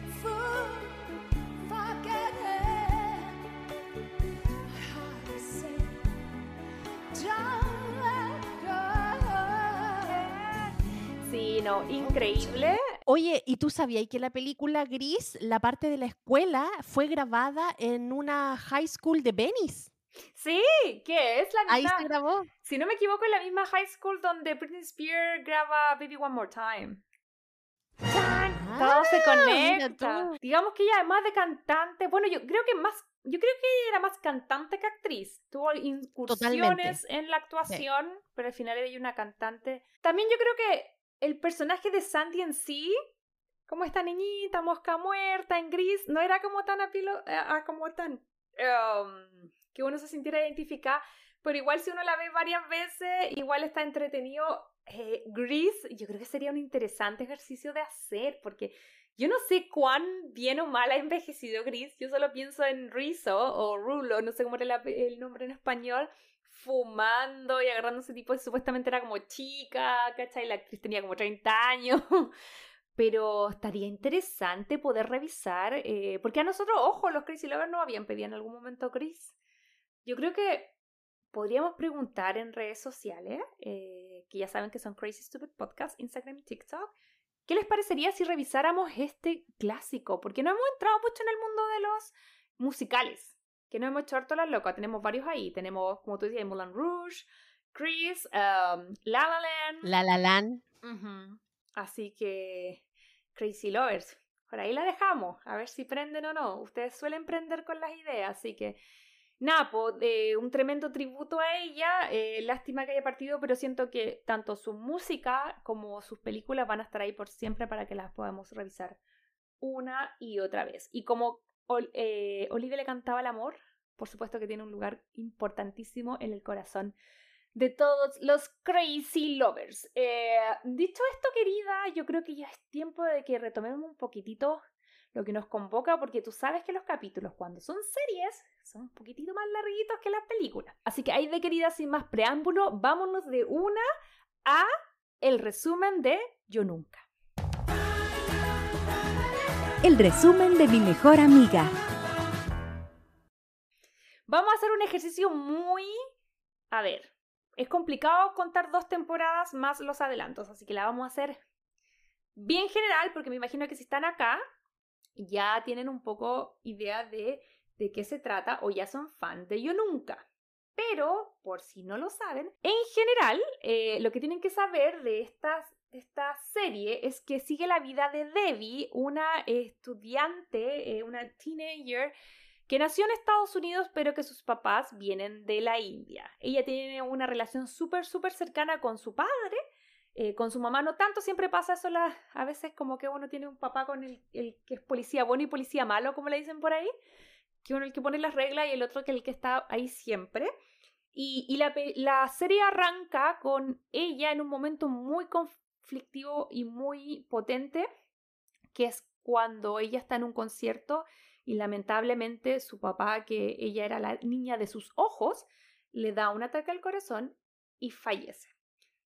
Sí, no, increíble. Oye, ¿y tú sabías que la película Gris, la parte de la escuela, fue grabada en una high school de Venice? Sí, ¿qué es? La Ahí misma, se grabó. si no me equivoco, es la misma high school donde Britney Spears graba Baby One More Time. ¡Chan! Todo se Ah, conecta. Digamos que ella además de cantante, bueno, yo creo que más, yo creo que era más cantante que actriz. Tuvo incursiones en la actuación, pero al final ella una cantante. También yo creo que el personaje de Sandy en sí, como esta niñita mosca muerta en gris, no era como tan apilo, eh, ah, como tan um, que uno se sintiera identificada, pero igual si uno la ve varias veces, igual está entretenido. Eh, yo creo que sería un interesante ejercicio de hacer, porque yo no sé cuán bien o mal ha envejecido Gris, yo solo pienso en Rizzo o Rulo, no sé cómo era el nombre en español, fumando y agarrándose tipo, supuestamente era como chica, ¿cachai? La actriz tenía como 30 años. Pero estaría interesante poder revisar, eh, porque a nosotros, ojo, los Crazy Lovers no habían pedido en algún momento Chris. Yo creo que podríamos preguntar en redes sociales, eh, que ya saben que son Crazy Stupid Podcast, Instagram y TikTok, ¿qué les parecería si revisáramos este clásico? Porque no hemos entrado mucho en el mundo de los musicales, que no hemos hecho harto las locas, tenemos varios ahí, tenemos, como tú decías, Moulin Rouge, Chris, um, La La Land, La La Land. Así que, Crazy Lovers, por ahí la dejamos, a ver si prenden o no. Ustedes suelen prender con las ideas, así que, nada, po, eh, un tremendo tributo a ella. eh, lástima que haya partido, pero siento que tanto su música como sus películas van a estar ahí por siempre para que las podamos revisar una y otra vez. Y como eh, Olivia le cantaba el amor, por supuesto que tiene un lugar importantísimo en el corazón de todos los crazy lovers. Eh, dicho esto, querida, yo creo que ya es tiempo de que retomemos un poquitito lo que nos convoca, porque tú sabes que los capítulos, cuando son series, son un poquitito más larguitos que las películas. Así que ahí de querida, sin más preámbulo, vámonos de una a el resumen de Yo Nunca. el resumen de mi mejor amiga. Vamos a hacer un ejercicio muy... A ver, es complicado contar dos temporadas más los adelantos, así que la vamos a hacer bien general, porque me imagino que si están acá, ya tienen un poco idea de, de qué se trata o ya son fan de Yo Nunca. Pero, por si no lo saben, en general, eh, lo que tienen que saber de estas esta serie es que sigue la vida de Debbie, una estudiante, eh, una teenager que nació en Estados Unidos pero que sus papás vienen de la India. Ella tiene una relación súper, súper cercana con su padre, eh, con su mamá no tanto, siempre pasa eso a veces como que uno tiene un papá con el, el, que es policía bueno y policía malo, como le dicen por ahí, que uno el que pone las reglas y el otro que el que está ahí siempre. Y, y la, la, serie arranca con ella en un momento muy conflictivo y muy potente, que es cuando ella está en un concierto y lamentablemente su papá, que ella era la niña de sus ojos, le da un ataque al corazón y fallece.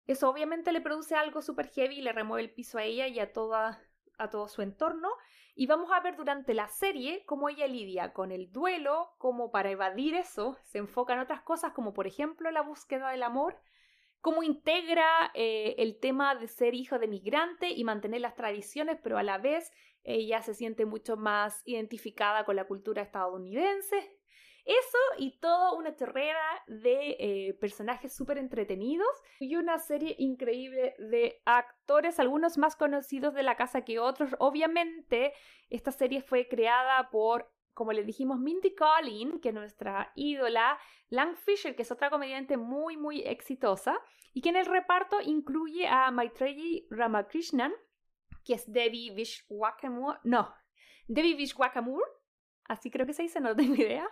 Eso obviamente le produce algo súper heavy, le remueve el piso a ella y a, toda, a todo su entorno. Y vamos a ver durante la serie cómo ella lidia con el duelo, cómo para evadir eso se enfoca en otras cosas como por ejemplo la búsqueda del amor, cómo integra eh, el tema de ser hijo de migrante y mantener las tradiciones, pero a la vez ella se siente mucho más identificada con la cultura estadounidense. Eso y toda una chorrera de eh, personajes súper entretenidos y una serie increíble de actores, algunos más conocidos de la casa que otros. Obviamente, esta serie fue creada por, como le dijimos, Mindy Collin, que es nuestra ídola, Lang Fisher, que es otra comediante muy, muy exitosa, y que en el reparto incluye a Maitreyi Ramakrishnan, que es Debbie Vishwakamur, no, Debbie Vishwakamur, así creo que se dice, no tengo idea.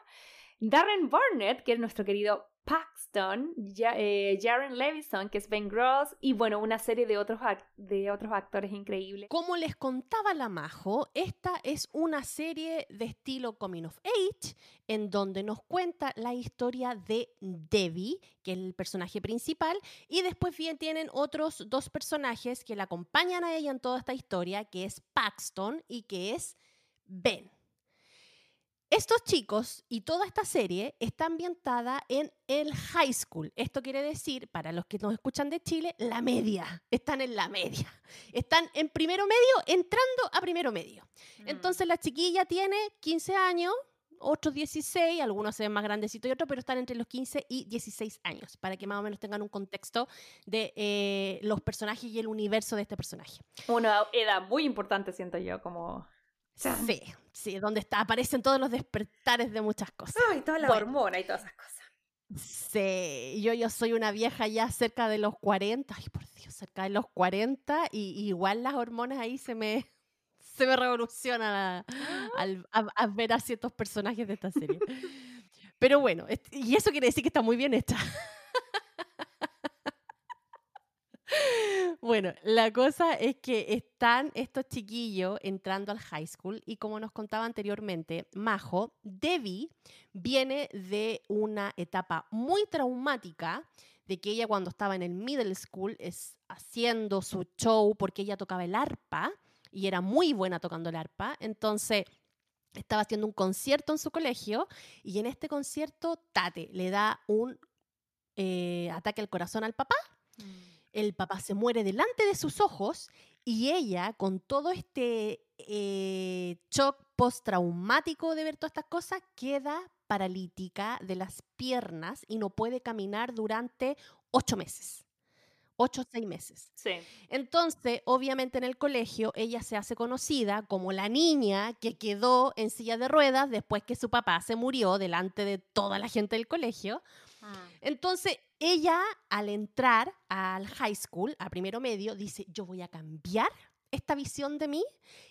Darren Barnett, que es nuestro querido Paxton, eh, Jaren Levison, que es Ben Gross, y bueno, una serie de otros, de otros actores increíbles. Como les contaba la Majo, esta es una serie de estilo Coming of Age, en donde nos cuenta la historia de Debbie, que es el personaje principal, y después bien tienen otros dos personajes que la acompañan a ella en toda esta historia, que es Paxton y que es Ben. Estos chicos y toda esta serie está ambientada en el high school. Esto quiere decir, para los que nos escuchan de Chile, la media. Están en la media. Están en primero medio, entrando a primero medio. Mm. Entonces la chiquilla tiene 15 años, otros 16, algunos se ven más grandecitos y otros, pero están entre los 15 y 16 años, para que más o menos tengan un contexto de eh, los personajes y el universo de este personaje. Una edad muy importante, siento yo, como Sí, sí, donde está, aparecen todos los despertares de muchas cosas. Ay, toda la hormona y todas esas cosas. Sí, yo, yo soy una vieja ya cerca de los 40, ay por Dios, cerca de los 40 y, igual las hormonas ahí se me, se me revolucionan al, a, ver a ciertos personajes de esta serie. Pero bueno, y eso quiere decir que está muy bien hecha. Bueno, la cosa es que están estos chiquillos entrando al high school y como nos contaba anteriormente Majo, Debbie viene de una etapa muy traumática de que ella cuando estaba en el middle school es haciendo su show porque ella tocaba el arpa y era muy buena tocando el arpa, entonces estaba haciendo un concierto en su colegio y en este concierto Tate le da un eh, ataque al corazón al papá. Mm el papá se muere delante de sus ojos y ella, con todo este eh, shock postraumático de ver todas estas cosas, queda paralítica de las piernas y no puede caminar durante ocho meses. Ocho o seis meses. Sí. Entonces, obviamente en el colegio, ella se hace conocida como la niña que quedó en silla de ruedas después que su papá se murió delante de toda la gente del colegio. Ah. Entonces, ella al entrar al high school, a primero medio, dice, yo voy a cambiar esta visión de mí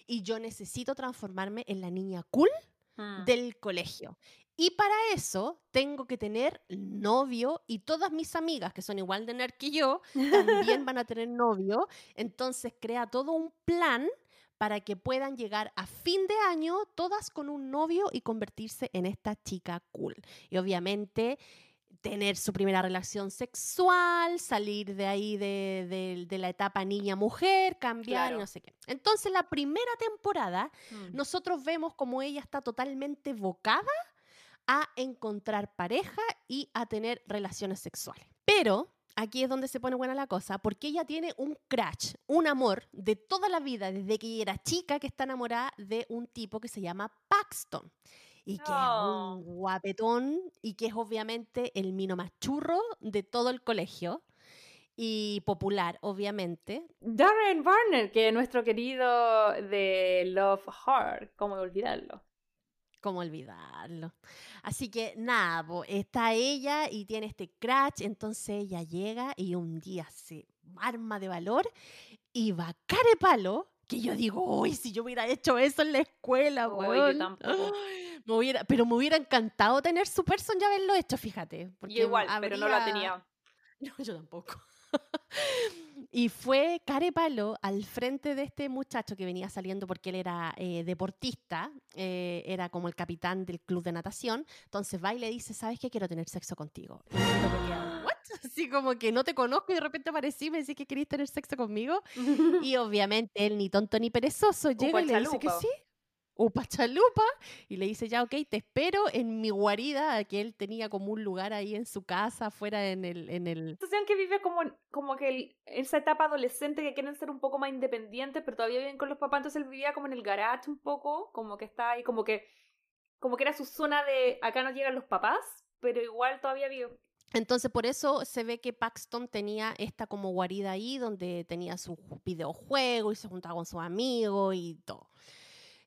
y yo necesito transformarme en la niña cool ah. del colegio. Y para eso tengo que tener novio y todas mis amigas que son igual de nerd que yo también van a tener novio. Entonces crea todo un plan para que puedan llegar a fin de año todas con un novio y convertirse en esta chica cool. Y obviamente tener su primera relación sexual, salir de ahí de, de- de la etapa niña-mujer, cambiar y no sé qué. Entonces, la primera temporada, Mm. nosotros vemos como ella está totalmente evocada a encontrar pareja y a tener relaciones sexuales. Pero aquí es donde se pone buena la cosa, porque ella tiene un crush, un amor de toda la vida, desde que ella era chica, que está enamorada de un tipo que se llama Paxton. Y que es Oh. un guapetón y que es obviamente el mino más churro de todo el colegio y popular, obviamente. Darren Barner, que es nuestro querido de Love Heart, ¿cómo olvidarlo? ¿Cómo olvidarlo? Así que nada, po, está ella y tiene este crash, entonces ella llega y un día se arma de valor y va care palo, que yo digo, uy, si yo hubiera hecho eso en la escuela, Uy, yo weón". tampoco. Me hubiera, pero me hubiera encantado tener su person y haberlo hecho, fíjate. porque Yo igual, pero no la tenía. No, yo tampoco. Y fue Carepalo al frente de este muchacho que venía saliendo porque él era eh, deportista, eh, era como el capitán del club de natación. Entonces va y le dice, ¿sabes qué? Quiero tener sexo contigo. Y queda, ¿What? Así como que no te conozco y de repente aparecí y me decís que querías tener sexo conmigo. Y obviamente él ni tonto ni perezoso llega y le dice que sí. Upa chalupa. Y le dice, ya, ok, te espero en mi guarida, que él tenía como un lugar ahí en su casa, afuera en el... En el... situación que vive como, como que el- esa etapa adolescente que quieren ser un poco más independientes, pero todavía viven con los papás, entonces él vivía como en el garage un poco, como que está ahí, como que, como que era su zona de acá no llegan los papás, pero igual todavía vive. Entonces, por eso se ve que Paxton tenía esta como guarida ahí, donde tenía su ju- videojuego y se juntaba con sus amigos y todo.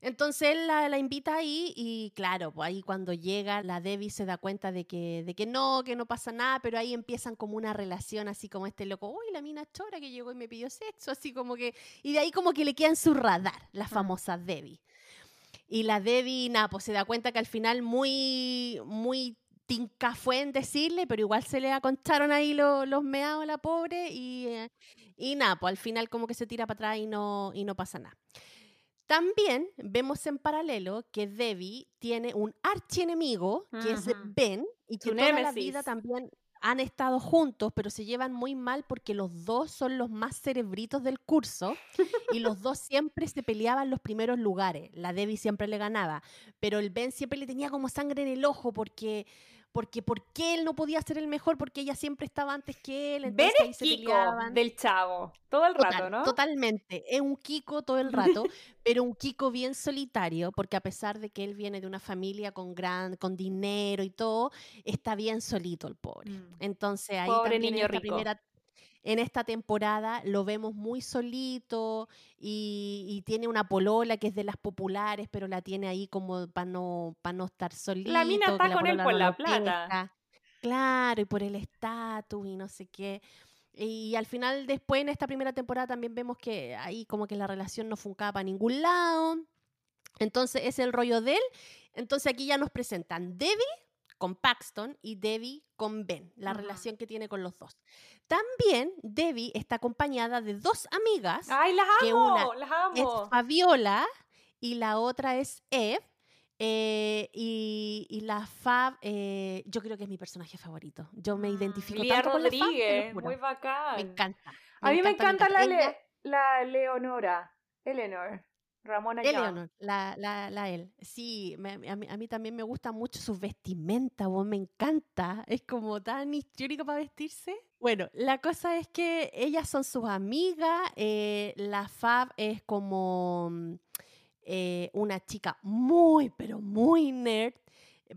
Entonces él la, la invita ahí y claro, pues ahí cuando llega la Debbie se da cuenta de que, de que no, que no pasa nada, pero ahí empiezan como una relación así como este loco, uy, la mina chora que llegó y me pidió sexo, así como que, y de ahí como que le queda en su radar la famosa Debbie. Y la Debbie, nada, pues se da cuenta que al final muy, muy tinca fue en decirle, pero igual se le aconcharon ahí lo- los meados a la pobre y, eh, y nada, pues al final como que se tira para atrás y no, y no pasa nada. También vemos en paralelo que Debbie tiene un archienemigo, que es. Ben, y que toda la vida también han estado juntos, pero se llevan muy mal porque los dos son los más cerebritos del curso y los dos siempre se peleaban los primeros lugares. La Debbie siempre le ganaba, pero el Ben siempre le tenía como sangre en el ojo porque porque ¿por qué él no podía ser el mejor? Porque ella siempre estaba antes que él. Entonces ahí es se Kiko peleaban. del chavo, todo el Total, rato, ¿no? Totalmente. Es un Kiko todo el rato, pero un Kiko bien solitario, porque a pesar de que él viene de una familia con gran, con dinero y todo, está bien solito el pobre. Mm. Entonces ahí Pobre también niño rico. primera en esta temporada lo vemos muy solito y, y tiene una polola que es de las populares, pero la tiene ahí como para no, pa no estar solito. La mina está con él por no la plata. pesca. Claro, y por el estatus y no sé qué. Y al final, después en esta primera temporada también vemos que ahí como que la relación no funcaba para ningún lado. Entonces es el rollo de él. Entonces aquí ya nos presentan Debbie con Paxton y Debbie con Ben, la relación que tiene con los dos. También Debbie está acompañada de dos amigas, ¡Ay, las que amo! una ¡Las es amo! Fabiola y la otra es Eve. eh, y, y la Fab, eh, yo creo que es mi personaje favorito. Yo me Mm, identifico Lía tanto con la Fab, muy bacán. Me encanta. A mí me encanta, la, Le- la Leonora, Eleanor, Ramona. Eleanor, la, la, la él. Sí, me- a, mí, a mí también me gusta mucho su vestimenta, vos, me encanta. Es como tan histórico para vestirse. Bueno, la cosa es que ellas son sus amigas. eh, la Fab es como mm, eh, una chica muy, pero muy nerd.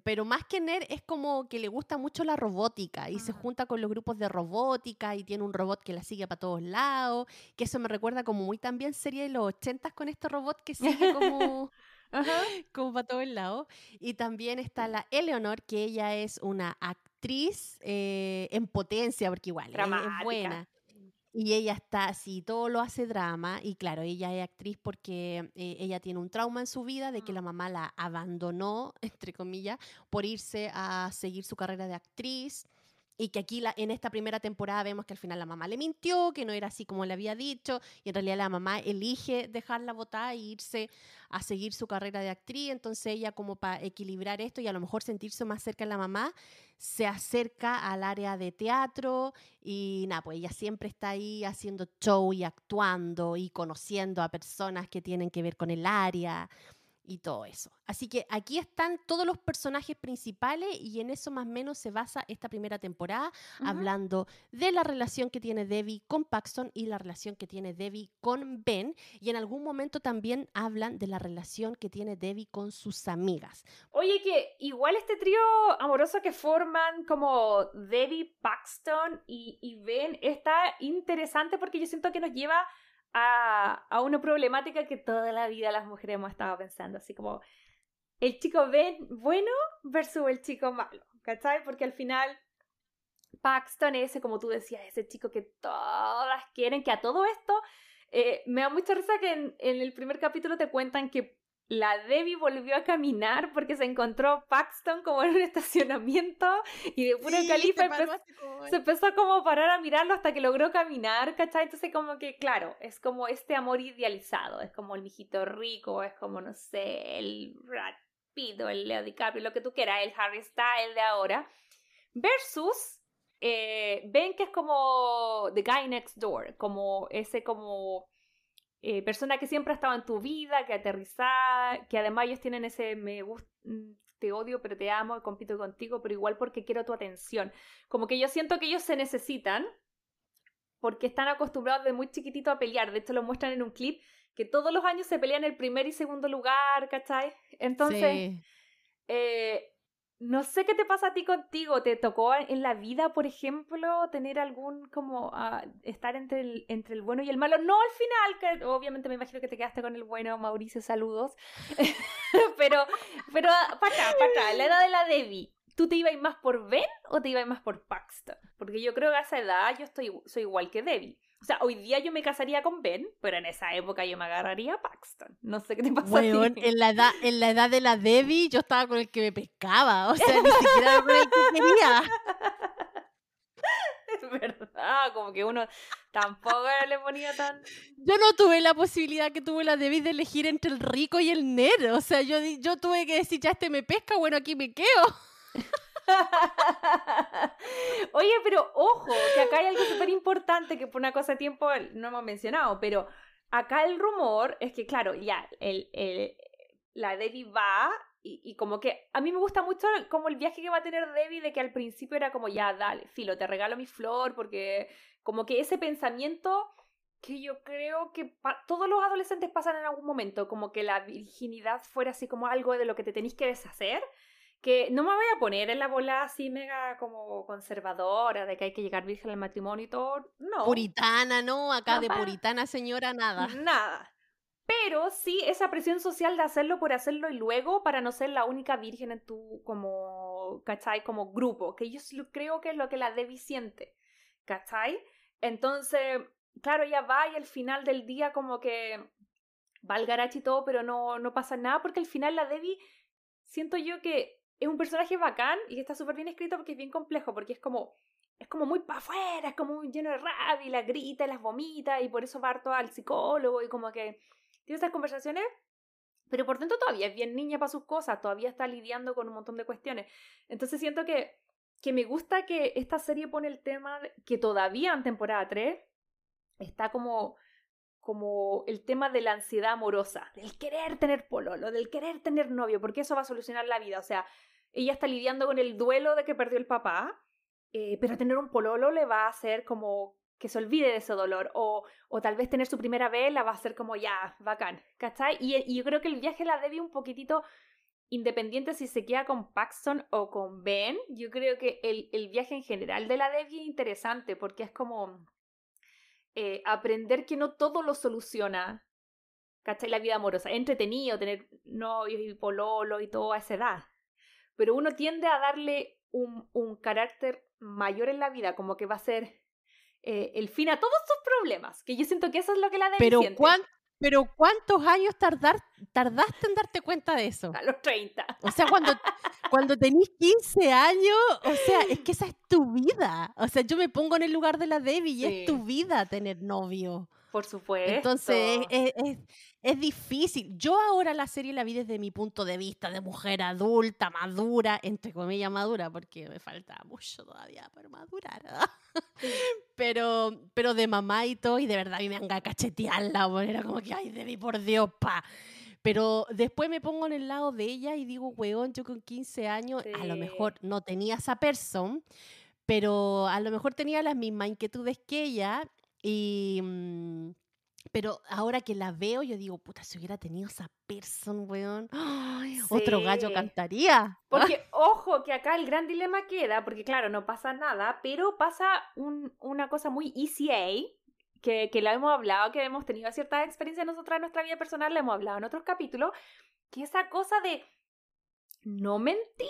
Pero más que nerd, es como que le gusta mucho la robótica y se Ah. junta con los grupos de robótica y tiene un robot que la sigue para todos lados que eso me recuerda como muy también serie de los ochentas con este robot que sigue como, Ajá. como para todos lados. Y también está la Eleanor, que ella es una actriz eh, en potencia, porque igual es- buena. Y ella está así, todo lo hace drama. Y claro, ella es actriz porque eh, ella tiene un trauma en su vida de que la mamá la abandonó, entre comillas, por irse a seguir su carrera de actriz. Y que aquí la, en esta primera temporada vemos que al final la mamá le mintió, que no era así como le había dicho, y en realidad la mamá elige dejarla votar e irse a seguir su carrera de actriz, entonces ella como para equilibrar esto y a lo mejor sentirse más cerca de la mamá, se acerca al área de teatro y nada, pues ella siempre está ahí haciendo show y actuando y conociendo a personas que tienen que ver con el área y todo eso. Así que aquí están todos los personajes principales y en eso más o menos se basa esta primera temporada, hablando de la relación que tiene Debbie con Paxton y la relación que tiene Debbie con Ben. Y en algún momento también hablan de la relación que tiene Debbie con sus amigas. Oye, que igual este trío amoroso que forman como Debbie, Paxton y, y Ben está interesante porque yo siento que nos lleva a, a una problemática que toda la vida las mujeres hemos estado pensando, así como el chico ben, bueno versus el chico malo, ¿cachai? Porque al final Paxton ese, como tú decías, ese chico que todas quieren, que a todo esto eh, me da mucha risa que en, en, el primer capítulo te cuentan que la Debbie volvió a caminar porque se encontró Paxton como en un estacionamiento y de puro califa se, empezó como a parar a mirarlo hasta que logró caminar, ¿cachai? Entonces como que, claro, es como este amor idealizado, es como el mijito rico, es como, no sé, el Brad Pitt el Leo DiCaprio, lo que tú quieras, el Harry Styles de ahora, versus eh, ven que es como The Guy Next Door, como ese como eh, persona que siempre ha estado en tu vida, que aterrizada, que además ellos tienen ese me gusta, mm, te odio, pero te amo, compito contigo, pero igual porque quiero tu atención. Como que yo siento que ellos se necesitan porque están acostumbrados de muy chiquitito a pelear. De hecho, lo muestran en un clip que todos los años se pelean el primer y segundo lugar, ¿cachai? Entonces, eh, no sé qué te pasa a ti contigo. ¿Te tocó en la vida, por ejemplo, tener algún como uh, estar entre el, entre el bueno y el malo? No al final, que obviamente me imagino que te quedaste con el bueno, Mauricio, saludos. pero, pero para acá, para acá, la edad de la Debbie. ¿Tú te ibas más por Ben o te ibas más por Paxton? Porque yo creo que a esa edad yo estoy, soy igual que Debbie. O sea, hoy día yo me casaría con Ben, pero en esa época yo me agarraría a Paxton. No sé qué te pasa bueno, a ti. En la, edad, en la edad de la Debbie yo estaba con el que me pescaba. O sea, ni siquiera con el que quería. Es verdad, como que uno tampoco le ponía tan... Yo no tuve la posibilidad que tuve la Debbie de elegir entre el rico y el nerd. O sea, yo, yo tuve que decir, ya este me pesca, bueno, aquí me quedo. Oye, pero ojo, que acá hay algo súper importante que por una cosa de tiempo no hemos mencionado, pero acá el rumor es que, claro, ya, el, el, la Debbie va y, como que a mí me gusta mucho como el viaje que va a tener Debbie de que al principio era como, ya, dale, filo, te regalo mi flor, porque como que ese pensamiento que yo creo que todos los adolescentes pasan en algún momento, como que la virginidad fuera así como algo de lo que te tenéis que deshacer que no me voy a poner en la bola así mega como conservadora de que hay que llegar virgen al matrimonio y todo, no. Puritana, no, acá de puritana señora nada. Nada. Pero sí esa presión social de hacerlo por hacerlo y luego para no ser la única virgen en tu como, ¿cachai? Como grupo, que yo creo que es lo que la Debbie siente, ¿cachai? Entonces, claro, ella va y al final del día como que va al garage y todo, pero no, no pasa nada porque al final la Debbie siento yo que es un personaje bacán y está súper bien escrito porque es bien complejo, porque es como, es como muy para afuera, es como lleno de rabia y la grita y las vomita y por eso parto al psicólogo y como que tiene esas conversaciones, pero por dentro todavía es bien niña para sus cosas, todavía está lidiando con un montón de cuestiones. Entonces siento que, que me gusta que esta serie pone el tema que todavía en temporada 3 está como como el tema de la ansiedad amorosa, del querer tener pololo, del querer tener novio, porque eso va a solucionar la vida. O sea, ella está lidiando con el duelo de que perdió el papá, eh, pero tener un pololo le va a hacer como que se olvide de ese dolor, o, o tal vez tener su primera vez la va a hacer como ya, bacán, ¿cachai? Y, y yo creo que el viaje la debe un poquitito independiente si se queda con Paxton o con Ben, yo creo que el, el viaje en general de la Debbie es interesante porque es como eh, aprender que no todo lo soluciona, ¿cachai? La vida amorosa. Entretenido tener novios y pololo y todo a esa edad, pero uno tiende a darle un, un carácter mayor en la vida, como que va a ser eh, el fin a todos sus problemas, que yo siento que eso es lo que la debe pero pero ¿cuántos años tardar, tardaste en darte cuenta de eso? A los 30. O sea, cuando, cuando tenés 15 años, o sea, es que esa es tu vida. O sea, yo me pongo en el lugar de la Debbie y es tu vida tener novio. Por supuesto. Entonces, es, es, difícil. Yo ahora la serie la vi desde mi punto de vista de mujer adulta, madura, entre comillas madura, porque me falta mucho todavía para madurar. pero, pero de mamá y todo, y de verdad a mí me han a cachetearla, era como que, ay, Debbie, por Dios, pa. Pero después me pongo en el lado de ella y digo, weón, yo con 15 años a lo mejor no tenía esa persona, pero a lo mejor tenía las mismas inquietudes que ella y... Mm, pero ahora que la veo, yo digo, puta, si hubiera tenido esa persona, weón, otro gallo cantaría. Porque, ojo, que acá el gran dilema queda, porque claro, no pasa nada, pero pasa una cosa muy ECA, que, que la hemos hablado, que hemos tenido cierta experiencia nosotras en nuestra vida personal, la hemos hablado en otros capítulos, que esa cosa de no mentir,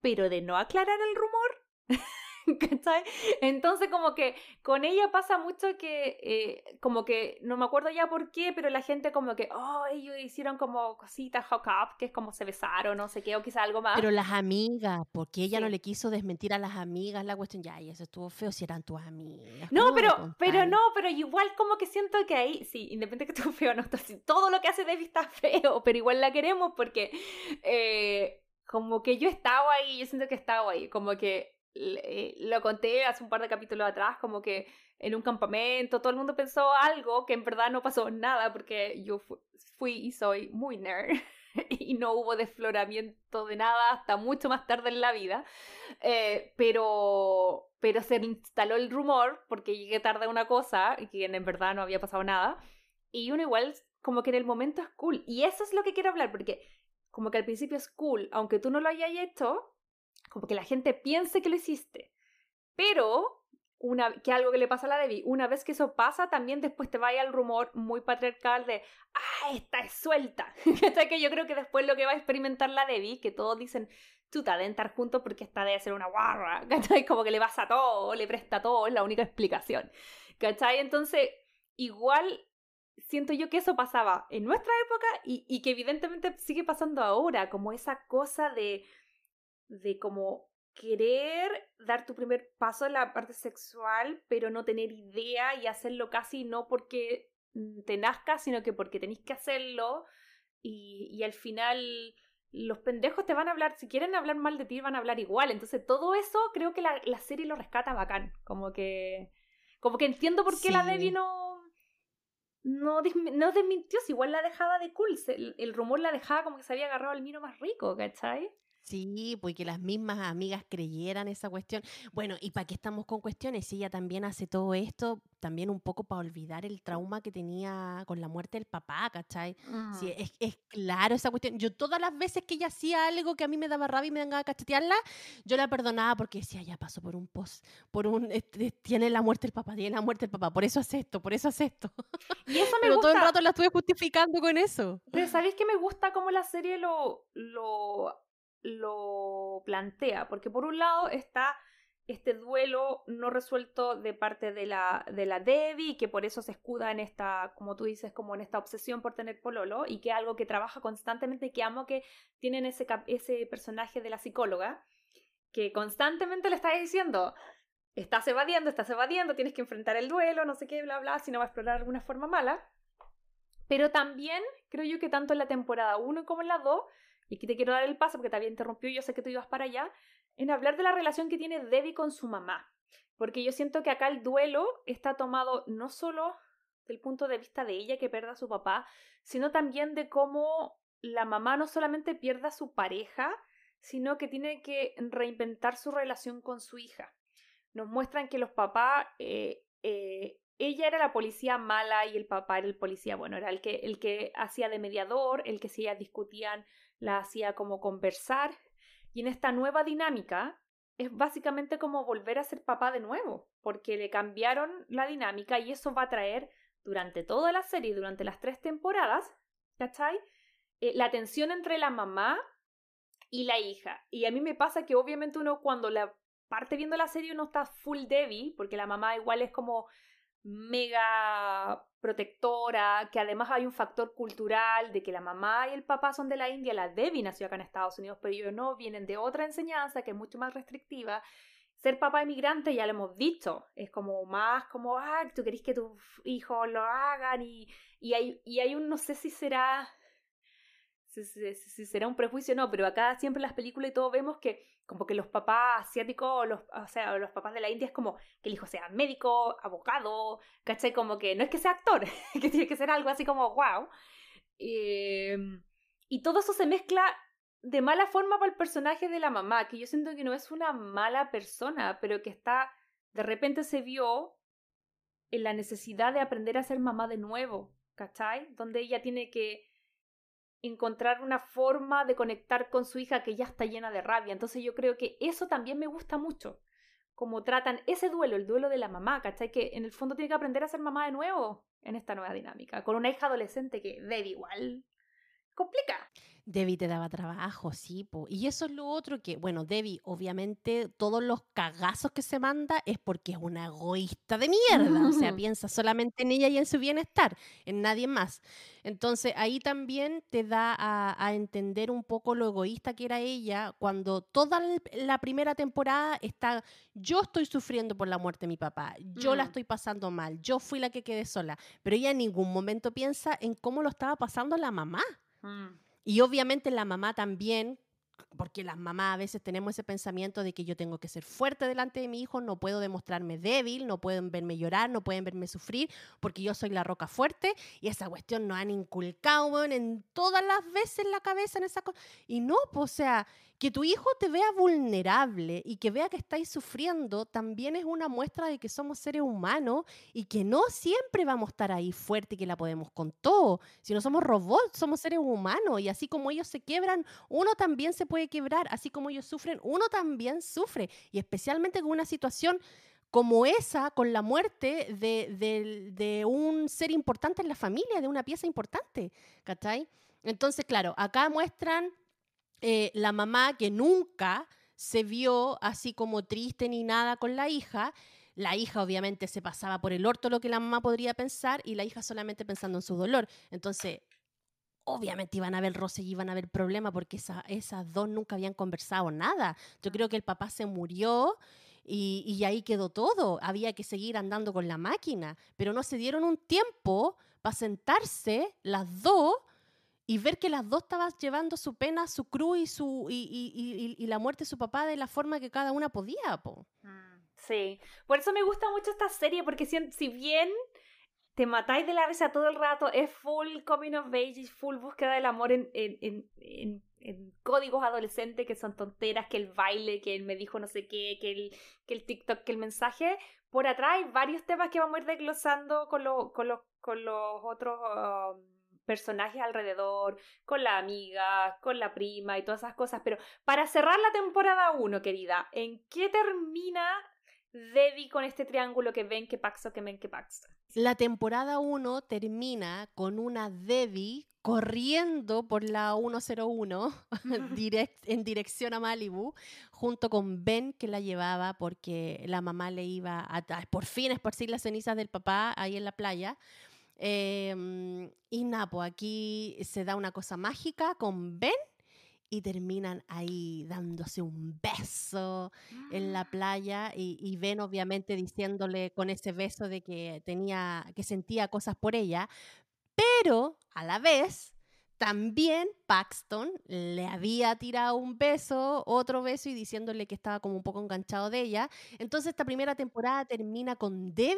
pero de no aclarar el rumor. ¿Cachai? Entonces como que con ella pasa mucho que eh, como que no me acuerdo ya por qué, pero la gente como que, oh, ellos hicieron como cositas hook up, que es como se besaron, no sé qué, o quizá algo más. Pero las amigas, porque ella no le quiso desmentir a las amigas la cuestión, ya, y eso estuvo feo si eran tus amigas. No, pero, pero no, pero igual como que siento que ahí, sí, independientemente que estuvo feo, no, todo lo que hace Debbie está feo, pero igual la queremos porque eh, como que yo estaba ahí, yo siento que estaba ahí, como que eh, lo conté hace un par de capítulos atrás, como que en un campamento todo el mundo pensó algo que en verdad no pasó nada porque yo fui y soy muy nerd y no hubo desfloramiento de nada hasta mucho más tarde en la vida, eh, pero, pero se instaló el rumor porque llegué tarde a una cosa y que en verdad no había pasado nada y uno igual como que en el momento es cool y eso es lo que quiero hablar porque como que al principio es cool, aunque tú no lo hayas hecho, como que la gente piense que lo hiciste. Pero, una, que algo que le pasa a la Debbie, una vez que eso pasa, también después te vaya el rumor muy patriarcal de, ah, esta es suelta. que yo creo que después lo que va a experimentar la Debbie, que todos dicen, te deben estar juntos porque esta debe ser una guarra, ¿cachai? Como que le vas a todo, le presta todo, es la única explicación, ¿cachai? Entonces, igual siento yo que eso pasaba en nuestra época y, y, que evidentemente sigue pasando ahora, como esa cosa de de como querer dar tu primer paso en la parte sexual, pero no tener idea y hacerlo casi no porque te nazca, sino que porque tenéis que hacerlo y, y al final los pendejos te van a hablar, si quieren hablar mal de ti, van a hablar igual. Entonces todo eso creo que la, la serie lo rescata bacán. Como que, como que entiendo por qué la Debbie no, no, no desmintió, si igual la dejaba de cool. El, el, rumor la dejaba como que se había agarrado al mino más rico, ¿cachai? Sí, pues que las mismas amigas creyeran esa cuestión. Bueno, ¿y para qué estamos con cuestiones? Si ella también hace todo esto, también un poco para olvidar el trauma que tenía con la muerte del papá, ¿cachai? Sí, mm. es, es, claro esa cuestión. Yo todas las veces que ella hacía algo que a mí me daba rabia y me daba a cachetearla, yo la perdonaba porque decía, ya pasó por un post, por un, este, tiene la muerte del papá, tiene la muerte del papá, por eso hace esto, por eso hace esto. Y eso me Pero todo el rato la estuve justificando con eso. Pero ¿sabéis que me gusta cómo la serie lo, lo lo plantea, porque por un lado está este duelo no resuelto de parte de la, de la Debbie, que por eso se escuda en esta, como tú dices, como en esta obsesión por tener pololo, y que es algo que trabaja constantemente, que amo que tienen ese, ese personaje de la psicóloga, que constantemente le está diciendo, estás evadiendo, estás evadiendo, tienes que enfrentar el duelo, no sé qué, bla, bla, si no va a explorar alguna forma mala. Pero también creo yo que tanto en la temporada 1 como en la 2 y aquí te quiero dar el paso porque te había interrumpido y yo sé que tú ibas para allá, en hablar de la relación que tiene Debbie con su mamá. Porque yo siento que acá el duelo está tomado no solo del punto de vista de ella que pierda a su papá, sino también de cómo la mamá no solamente pierda a su pareja, sino que tiene que reinventar su relación con su hija. Nos muestran que los papás, eh, eh, ella era la policía mala y el papá era el policía bueno, era el que, el que hacía de mediador, el que si ellas discutían la hacía como conversar y en esta nueva dinámica es básicamente como volver a ser papá de nuevo, porque le cambiaron la dinámica y eso va a traer durante toda la serie, durante las tres temporadas, ¿cachai? Eh, la tensión entre la mamá y la hija. Y a mí me pasa que obviamente uno cuando la parte viendo la serie uno está full Debbie, porque la mamá igual es como mega protectora, que además hay un factor cultural de que la mamá y el papá son de la India, la Debbie nació acá en Estados Unidos, pero ellos no, vienen de otra enseñanza que es mucho más restrictiva. Ser papá inmigrante ya lo hemos dicho, es como más como, ah, tú querés que tus hijos lo hagan y, y, hay, y hay un, no sé si será si, será un prejuicio o no, pero acá siempre en las películas y todo vemos que como que los papás asiáticos, los, o sea, los papás de la India es como que el hijo sea médico, abogado, ¿cachai? Como que no es que sea actor, que tiene que ser algo así como wow. Em, y todo eso se mezcla de mala forma para el personaje de la mamá, que yo siento que no es una mala persona, pero que está, de repente se vio en la necesidad de aprender a ser mamá de nuevo, ¿cachai? Donde ella tiene que encontrar una forma de conectar con su hija que ya está llena de rabia. Entonces yo creo que eso también me gusta mucho. Como tratan ese duelo, el duelo de la mamá, ¿cachai? Que en el fondo tiene que aprender a ser mamá de nuevo en esta nueva dinámica, con una hija adolescente que debe igual complica. Debbie te daba trabajo, sí, po. y eso es lo otro que, bueno, Debbie, obviamente, todos los cagazos que se manda es porque es una egoísta de mierda, o sea, piensa solamente en ella y en su bienestar, en nadie más. Entonces, ahí también te da a, entender un poco lo egoísta que era ella cuando toda la primera temporada está, yo estoy sufriendo por la muerte de mi papá, yo la mm. estoy pasando mal, yo fui la que quedé sola, pero ella en ningún momento piensa en cómo lo estaba pasando la mamá. Mm. Y obviamente la mamá también, porque las mamás a veces tenemos ese pensamiento de que yo tengo que ser fuerte delante de mi hijo, no puedo demostrarme débil, no pueden verme llorar, no pueden verme sufrir, porque yo soy la roca fuerte y esa cuestión nos han inculcado en todas las veces la cabeza en esa cosa. Y no, pues, o sea, que tu hijo te vea vulnerable y que vea que estáis sufriendo también es una muestra de que somos seres humanos y que no siempre vamos a estar ahí fuerte y que la podemos con todo. Si no somos robots, somos seres humanos y así como ellos se quiebran, uno también se puede quebrar, así como ellos sufren, uno también sufre y especialmente con una situación como esa, con la muerte de, de un ser importante en la familia, de una pieza importante, ¿cachai? Entonces, claro, acá muestran eh, la mamá que nunca se vio así como triste ni nada con la hija. La hija obviamente se pasaba por el orto lo que la mamá podría pensar y la hija solamente pensando en su dolor. Entonces, obviamente iban a haber roce y iban a haber problemas porque esas dos nunca habían conversado nada. Yo creo que el papá se murió y, y, ahí quedó todo. Había que seguir andando con la máquina, pero no se dieron un tiempo para sentarse las dos y ver que las dos estaban llevando su pena, su cruz y, su, y, y, la muerte de su papá de la forma que cada una podía. Po. Mm, sí, por eso me gusta mucho esta serie, porque si, bien te matáis de la risa todo el rato, es full coming of age, full búsqueda del amor en, en, en, en, códigos adolescentes que son tonteras, que el baile, que él me dijo no sé qué, que el, que el TikTok, que el mensaje. Por atrás hay varios temas que vamos a ir desglosando con, lo, con, con los otros... Um, personajes alrededor, con la amiga, con la prima y todas esas cosas. Pero para cerrar la temporada 1, querida, ¿en qué termina Debbie con este triángulo que ven que Paxo, que ven que Paxo? La temporada 1 termina con una Debbie corriendo por la 101 en dirección a Malibu, junto con Ben que la llevaba porque la mamá le iba a, por fin esparcir las cenizas del papá ahí en la playa. Em, y Napo, pues, aquí se da una cosa mágica con Ben y terminan ahí dándose un beso en la ah. playa y, y, Ben obviamente diciéndole con ese beso de que tenía que sentía cosas por ella, pero a la vez también Paxton le había tirado un beso, otro beso y diciéndole que estaba como un poco enganchado de ella. Entonces esta primera temporada termina con Debbie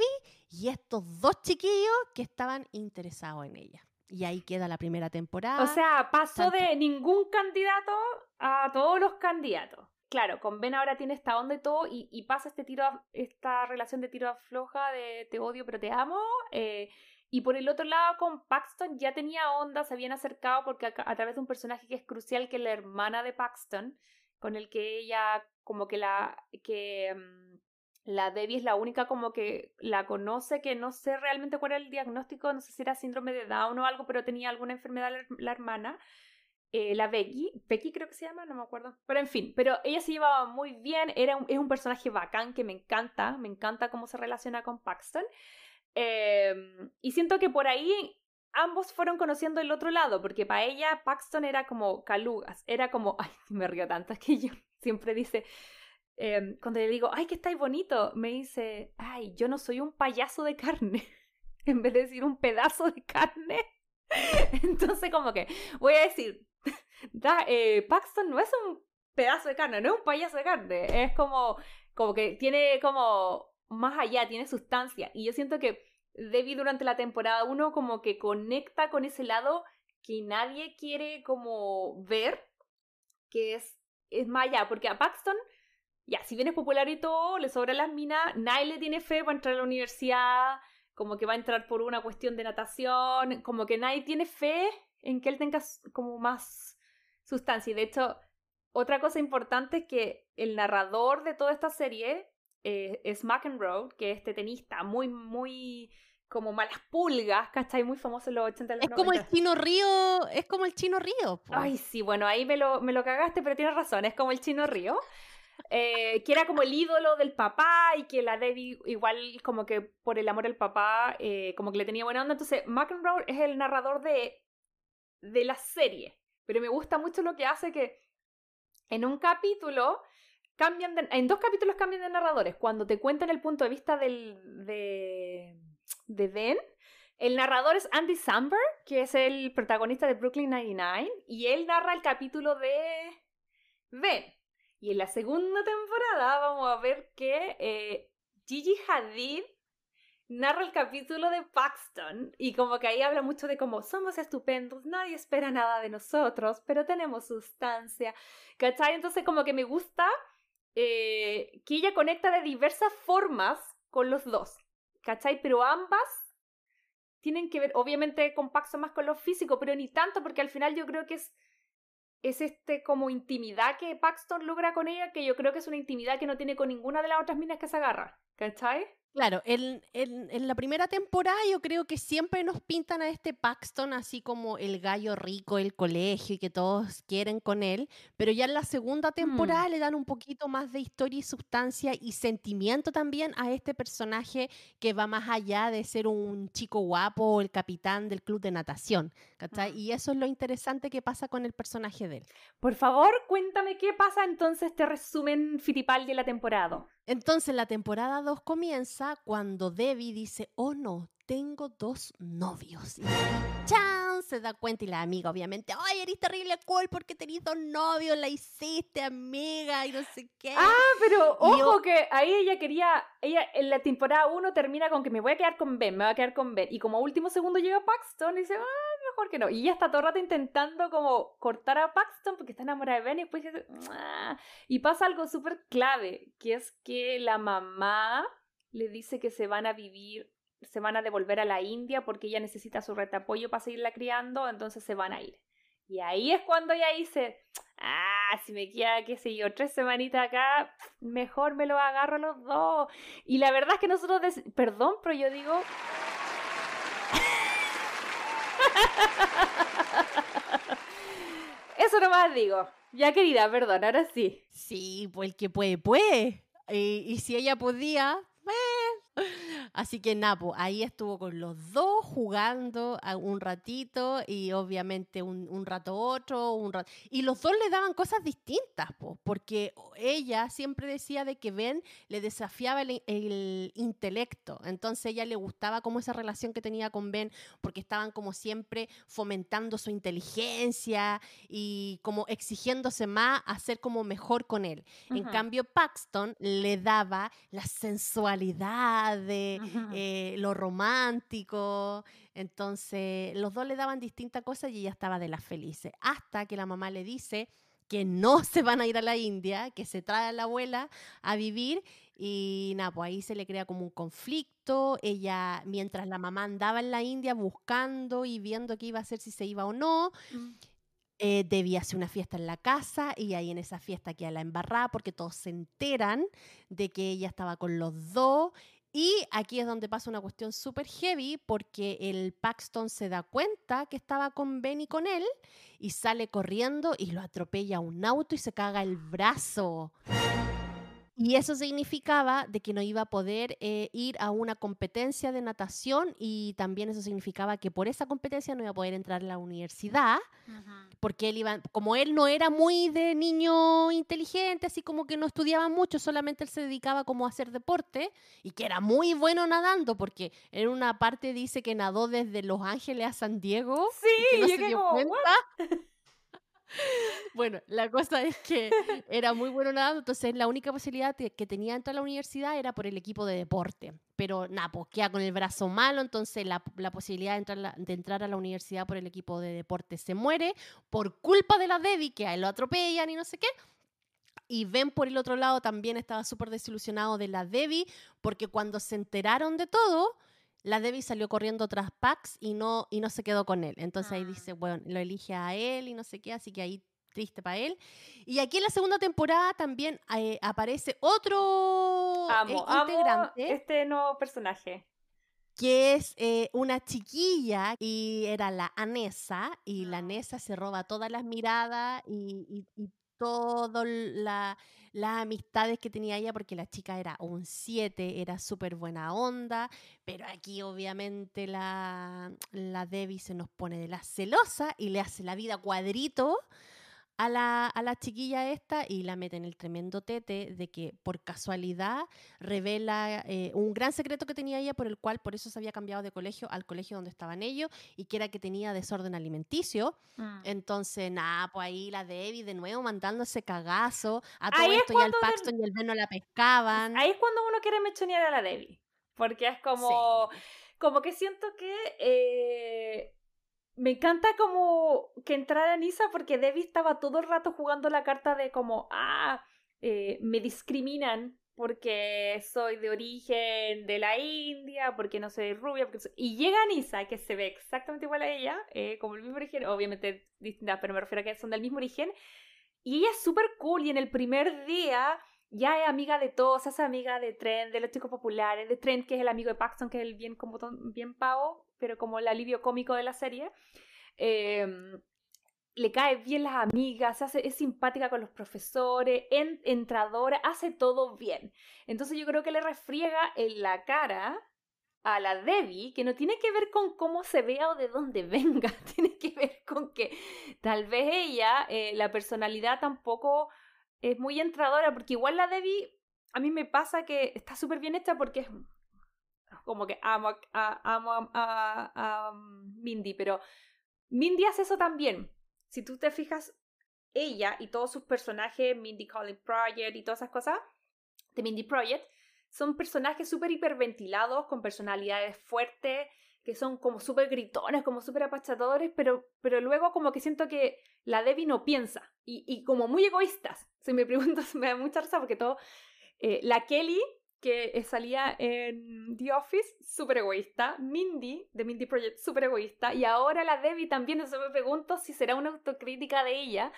y estos dos chiquillos que estaban interesados en ella. Y ahí queda la primera temporada. O sea, pasó de ningún candidato a todos los candidatos. Claro, con Ben ahora tiene esta onda y todo, y, pasa este tiro, esta relación de tiro floja de te odio pero te amo. Eh, y por el otro lado, con Paxton ya tenía onda, se habían acercado porque a, través de un personaje que es crucial, que es la hermana de Paxton, con el que ella, como que la, que mm, la Debbie es la única como que la conoce, que no sé realmente cuál era el diagnóstico, no sé si era síndrome de Down o algo, pero tenía alguna enfermedad la, hermana. Eh, la Becky, Becky creo que se llama, no me acuerdo. Pero en fin, pero ella se llevaba muy bien, era es un personaje bacán que me encanta, me encanta cómo se relaciona con Paxton. Em, y siento que por ahí ambos fueron conociendo el otro lado, porque para ella Paxton era como calugas, era como, ay, me río tanto, que yo siempre dice, em, cuando le digo, ay, que estáis bonito, me dice, ay, yo no soy un payaso de carne, en vez de decir un pedazo de carne. Entonces como que voy a decir, eh, Paxton no es un pedazo de carne, no es un payaso de carne, es como, como que tiene como más allá, tiene sustancia. Y yo siento que Debbie durante la temporada 1 como que conecta con ese lado que nadie quiere como ver, que es, es más allá, porque a Paxton, ya, si bien es popular y todo, le sobra las minas, nadie le tiene fe para entrar a la universidad, como que va a entrar por una cuestión de natación, como que nadie tiene fe en que él tenga como más sustancia. Y de hecho, otra cosa importante es que el narrador de toda esta serie eh, es McEnroe, que es este tenista muy, muy como malas pulgas, ¿cachai? Muy famoso en los 80 Es como el Chino Río, es como el Chino Río. Ay, sí, bueno, ahí me lo, me lo cagaste, pero tienes razón, es como el Chino Río. Eh, que era como el ídolo del papá y que la Debbie igual como que por el amor al papá eh, como que le tenía buena onda. Entonces McEnroe es el narrador de, de la serie, pero me gusta mucho lo que hace que en un capítulo cambian de, en dos capítulos cambian de narradores. Cuando te cuentan el punto de vista del, de, de Ben, el narrador es Andy Samberg, que es el protagonista de Brooklyn 99, y él narra el capítulo de Ben. Y en la segunda temporada vamos a ver que eh, Gigi Hadid narra el capítulo de Paxton y como que ahí habla mucho de cómo somos estupendos, nadie espera nada de nosotros, pero tenemos sustancia, ¿cachai? Entonces como que me gusta eh, que ella conecta de diversas formas con los dos, ¿cachai? Pero ambas tienen que ver, obviamente con Paxton más con lo físico, pero ni tanto porque al final yo creo que es es este como intimidad que Paxton logra con ella, que yo creo que es una intimidad que no tiene con ninguna de las otras minas que se agarra. ¿Cachai? Claro, en, en, la primera temporada yo creo que siempre nos pintan a este Paxton así como el gallo rico del colegio y que todos quieren con él, pero ya en la segunda mm. temporada le dan un poquito más de historia y sustancia y sentimiento también a este personaje que va más allá de ser un chico guapo o el capitán del club de natación. Mm. Y eso es lo interesante que pasa con el personaje de él. Por favor, cuéntame qué pasa entonces este resumen fitipal de la temporada. Entonces la temporada 2 comienza cuando Debbie dice, oh no, tengo dos novios. Y Se da cuenta y la amiga obviamente, ay, eres terrible cool porque tenías dos novios, la hiciste amiga y no sé qué. Ah, pero ojo que ahí ella quería, ella en la temporada 1 termina con que me voy a quedar con Ben, me voy a quedar con Ben. Y como último segundo llega Paxton y dice, ah, mejor que no. Y ella está todo el rato intentando como cortar a Paxton porque está enamorada de Ben y después dice, y pasa algo súper clave, que es que la mamá le dice que se van a vivir, se van a devolver a la India porque ella necesita su red apoyo para seguirla criando, entonces se van a ir. Y ahí es cuando ella dice, ah, si me queda, qué sé yo, tres semanitas acá, mejor me lo agarro los dos. Y la verdad es que nosotros, perdón, pero yo digo, Eso nomás digo. Ya querida, perdón, ahora sí. Sí, pues el que puede, puede. Y, y si ella podía, Así que Napo, ahí estuvo con los dos jugando un ratito y obviamente un, rato otro, un rato. Y los dos le daban cosas distintas, porque ella siempre decía de que Ben le desafiaba el, intelecto. Entonces ella le gustaba como esa relación que tenía con Ben, porque estaban como siempre fomentando su inteligencia y como exigiéndose más a ser como mejor con él. En cambio, Paxton le daba la sensualidad de eh, lo romántico. Entonces, los dos le daban distintas cosas y ella estaba de las felices. Hasta que la mamá le dice que no se van a ir a la India, que se trae a la abuela a vivir y nada, pues ahí se le crea como un conflicto. Ella, mientras la mamá andaba en la India buscando y viendo qué iba a hacer, si se iba o no, mm. eh, debía hacer una fiesta en la casa y ahí en esa fiesta queda la embarrada porque todos se enteran de que ella estaba con los dos y aquí es donde pasa una cuestión súper heavy porque el Paxton se da cuenta que estaba con Benny con él y sale corriendo y lo atropella un auto y se caga el brazo. Y eso significaba de que no iba a poder eh, ir a una competencia de natación y también eso significaba que por esa competencia no iba a poder entrar a la universidad, porque él iba, como él no era muy de niño inteligente, así como que no estudiaba mucho, solamente él se dedicaba como a hacer deporte y que era muy bueno nadando, porque en una parte dice que nadó desde Los Ángeles a San Diego. Sí, y que no yo se dio como, cuenta. Bueno, la cosa es que era muy bueno nadando, entonces la única posibilidad que tenía de entrar a la universidad era por el equipo de deporte. Pero nada, pues queda con el brazo malo, entonces la, la posibilidad de entrar, de entrar a la universidad por el equipo de deporte se muere por culpa de la Debbie, que a él lo atropellan y no sé qué. Y Ben por el otro lado también estaba súper desilusionado de la Debbie, porque cuando se enteraron de todo, la Debbie salió corriendo tras Pax y no, y no se quedó con él. Entonces ahí Ah. dice, bueno, lo elige a él y no sé qué, así que ahí triste para él. Y aquí en la segunda temporada también eh, aparece otro eh, amo integrante este nuevo personaje. que es eh, una chiquilla y era la Anessa y la Ah. Anessa se roba todas las miradas y, y, y todo la, las amistades que tenía ella porque la chica era un 7, era súper buena onda, pero aquí obviamente la, la Debbie se nos pone de la celosa y le hace la vida cuadrito a la, a la chiquilla esta y la mete en el tremendo tete de que por casualidad revela eh, un gran secreto que tenía ella por el cual por eso se había cambiado de colegio al colegio donde estaban ellos y que era que tenía desorden alimenticio. Mm. Entonces, nada, pues ahí la Debbie de nuevo mandándose cagazo. A todo Ahí esto cuando de- Paxton y el Ben no la pescaban. Ahí es cuando uno quiere mechonear a la Debbie. Porque es como. Como que siento que. eh, me encanta como que entrara Nisa porque Debbie estaba todo el rato jugando la carta de como. Ah, eh, me discriminan porque soy de origen de la India, porque no soy rubia. Porque soy-". Y llega Nisa, que se ve exactamente igual a ella, eh, como el mismo origen, obviamente distinta, pero me refiero a que son del mismo origen. Y ella es súper cool y en el primer día ya es amiga de todos, es amiga de Trent, de los chicos populares, de Trent, que es el amigo de Paxton, que es el bien, como bien pavo, pero como el alivio cómico de la serie. Em, le cae bien las amigas, es simpática con los profesores, en- entradora, hace todo bien. Entonces yo creo que le refriega en la cara a la Debbie, que no tiene que ver con cómo se vea o de dónde venga, tiene que ver con que tal vez ella, eh, la personalidad tampoco es muy entradora, porque igual la Debbie, a mí me pasa que está súper bien hecha porque es como que amo, a, a- Mindy, pero Mindy hace eso también. Si tú te fijas, ella y todos sus personajes, Mindy Calling Project y todas esas cosas de Mindy Project, son personajes súper hiperventilados, con personalidades fuertes, que son como súper gritones, como súper apachadores, pero, pero luego como que siento que la Debbie no piensa y, y como muy egoístas. Si me preguntas, me da mucha risa porque todo... eh, la Kelly, que eh, salía en The Office, súper egoísta. Mindy, de Mindy Project, súper egoísta. Y ahora la Debbie también, eso me pregunto si será una autocrítica de ella,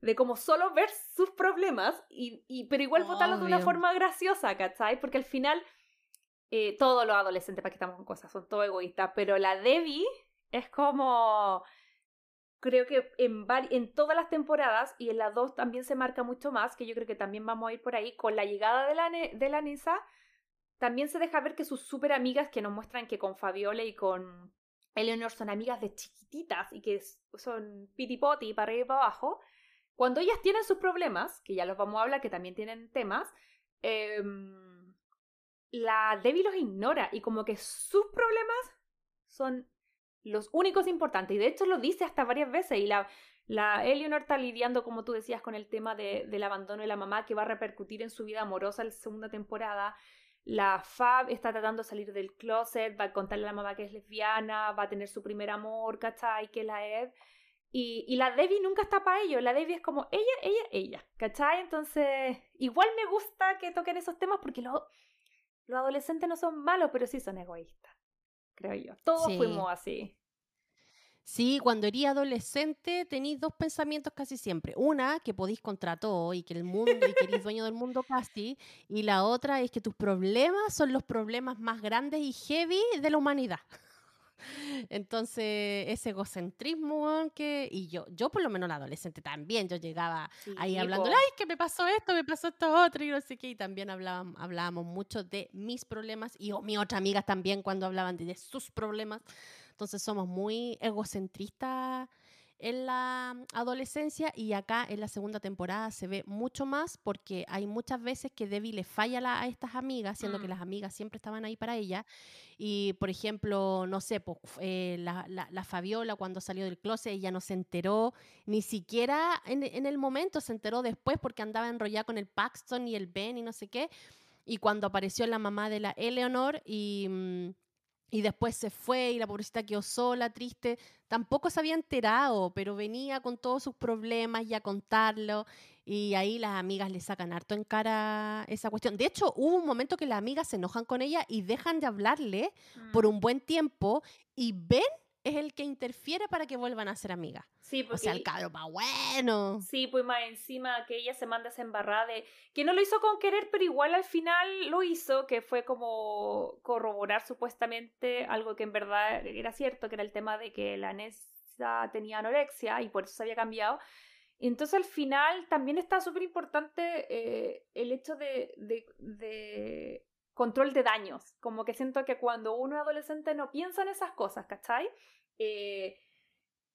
de como solo ver sus problemas, y, y, pero igual votarlos de una forma graciosa, ¿cachai? Porque al final eh, todos los adolescentes, para que estamos con cosas, son todo egoístas, pero la Debbie es como... Creo que en, en todas las temporadas y en las dos también se marca mucho más, que yo creo que también vamos a ir por ahí, con la llegada de la, de la Nisa, también se deja ver que sus súper amigas que nos muestran que con Fabiola y con Eleanor son amigas de chiquititas y que son pitipoti para arriba y para abajo, cuando ellas tienen sus problemas, que ya los vamos a hablar, que también tienen temas, em, la Debbie los ignora y como que sus problemas son los únicos importantes. Y de hecho lo dice hasta varias veces. Y la, la Eleanor está lidiando, como tú decías, con el tema de- del abandono de la mamá que va a repercutir en su vida amorosa en la segunda temporada. La Fab está tratando de salir del closet, va a contarle a la mamá que es lesbiana, va a tener su primer amor, ¿cachai? Que la Eve. Y, y la Debbie nunca está para ello. La Debbie es como ella, ella, ella. ¿Cachai? Entonces, igual me gusta que toquen esos temas porque los, los adolescentes no son malos, pero sí son egoístas. Creo yo. Todos Sí. fuimos así. Sí, cuando eres adolescente tenéis dos pensamientos casi siempre. Una, que podéis contra todo y que el mundo y que eres dueño del mundo casi. Y la otra es que tus problemas son los problemas más grandes y heavy de la humanidad. Entonces, ese egocentrismo que, y yo, yo por lo menos la adolescente también, yo llegaba ahí hablando, ay, que me pasó esto, me pasó esto otro, y no sé qué, y también hablábamos, hablábamos mucho de mis problemas, y mi otra amigas también cuando hablaban de sus problemas. Entonces somos muy egocentristas en la adolescencia y acá en la segunda temporada se ve mucho más porque hay muchas veces que Debbie le falla a estas amigas, siendo que mm. las amigas siempre estaban ahí para ella. Y, por ejemplo, no sé, pues, eh, la, la, Fabiola cuando salió del closet, ella no se enteró, ni siquiera en, en, el momento, se enteró después porque andaba enrollada con el Paxton y el Ben y no sé qué. Y cuando apareció la mamá de la Eleanor y... Y después se fue y la pobrecita quedó sola, triste. Tampoco se había enterado, pero venía con todos sus problemas y a contarlo. Y ahí las amigas le sacan harto en cara esa cuestión. De hecho, hubo un momento que las amigas se enojan con ella y dejan de hablarle por mm. un buen tiempo y ven es el que interfiere para que vuelvan a ser amigas. Sí, porque, o sea, el cabro va bueno. Sí, pues más encima que ella se manda esa embarrada de que no lo hizo con querer, pero igual al final lo hizo, que fue como corroborar supuestamente algo que en verdad era cierto, que era el tema de que la Nessa tenía anorexia y por eso se había cambiado. Entonces al final también está súper importante eh, el hecho de, de, de control de daños. Como que siento que cuando uno es adolescente no piensa en esas cosas, ¿cachai? Eh,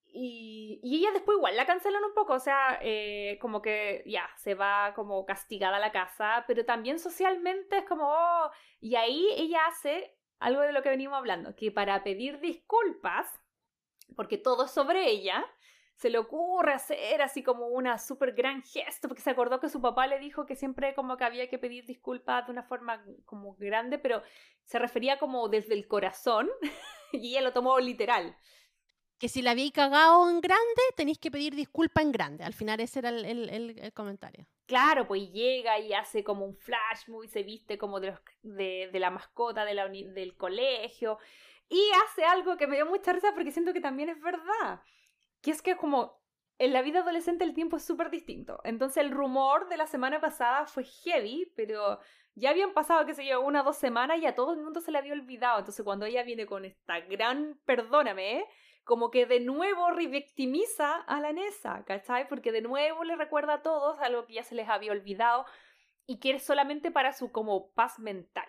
y, ella después igual la cancelan un poco, o sea, eh, como que ya, se va como castigada a la casa, pero también socialmente es como, oh, y ahí ella hace algo de lo que venimos hablando, que para pedir disculpas, porque todo es sobre ella, se le ocurre hacer así como una súper gran gesto, porque se acordó que su papá le dijo que siempre como que había que pedir disculpas de una forma como grande, pero se refería como desde el corazón y ella lo tomó literal. Que si la habíais cagado en grande, tenéis que pedir disculpas en grande. Al final ese era el, comentario. Claro, pues llega y hace como un flash movie, se viste como de, de, la mascota de la del colegio y hace algo que me dio mucha risa porque siento que también es verdad que es que como en la vida adolescente el tiempo es súper distinto. Entonces el rumor de la semana pasada fue heavy, pero ya habían pasado, qué sé yo, una o dos semanas y a todo el mundo se le había olvidado. Entonces cuando ella viene con esta gran perdóname, como que de nuevo revictimiza a la Nessa, ¿cachai? Porque de nuevo le recuerda a todos algo que ya se les había olvidado y que es solamente para su como paz mental.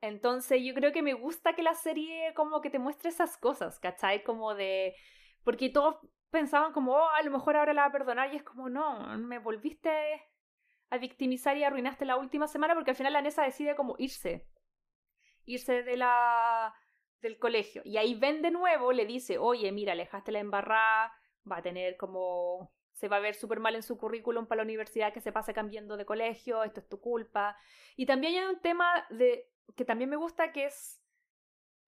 Entonces yo creo que me gusta que la serie como que te muestre esas cosas, ¿cachai? Como de... Porque todos pensaban como, oh, a lo mejor ahora la va a perdonar y es como, no, me volviste a victimizar y arruinaste la última semana porque al final la Nessa decide como irse, irse de la del colegio. Y ahí ven de nuevo, le dice, oye, mira, alejaste la embarrada, va a tener como, se va a ver súper mal en su currículum para la universidad que se pasa cambiando de colegio, esto es tu culpa. Y también hay un tema de, que también me gusta que es,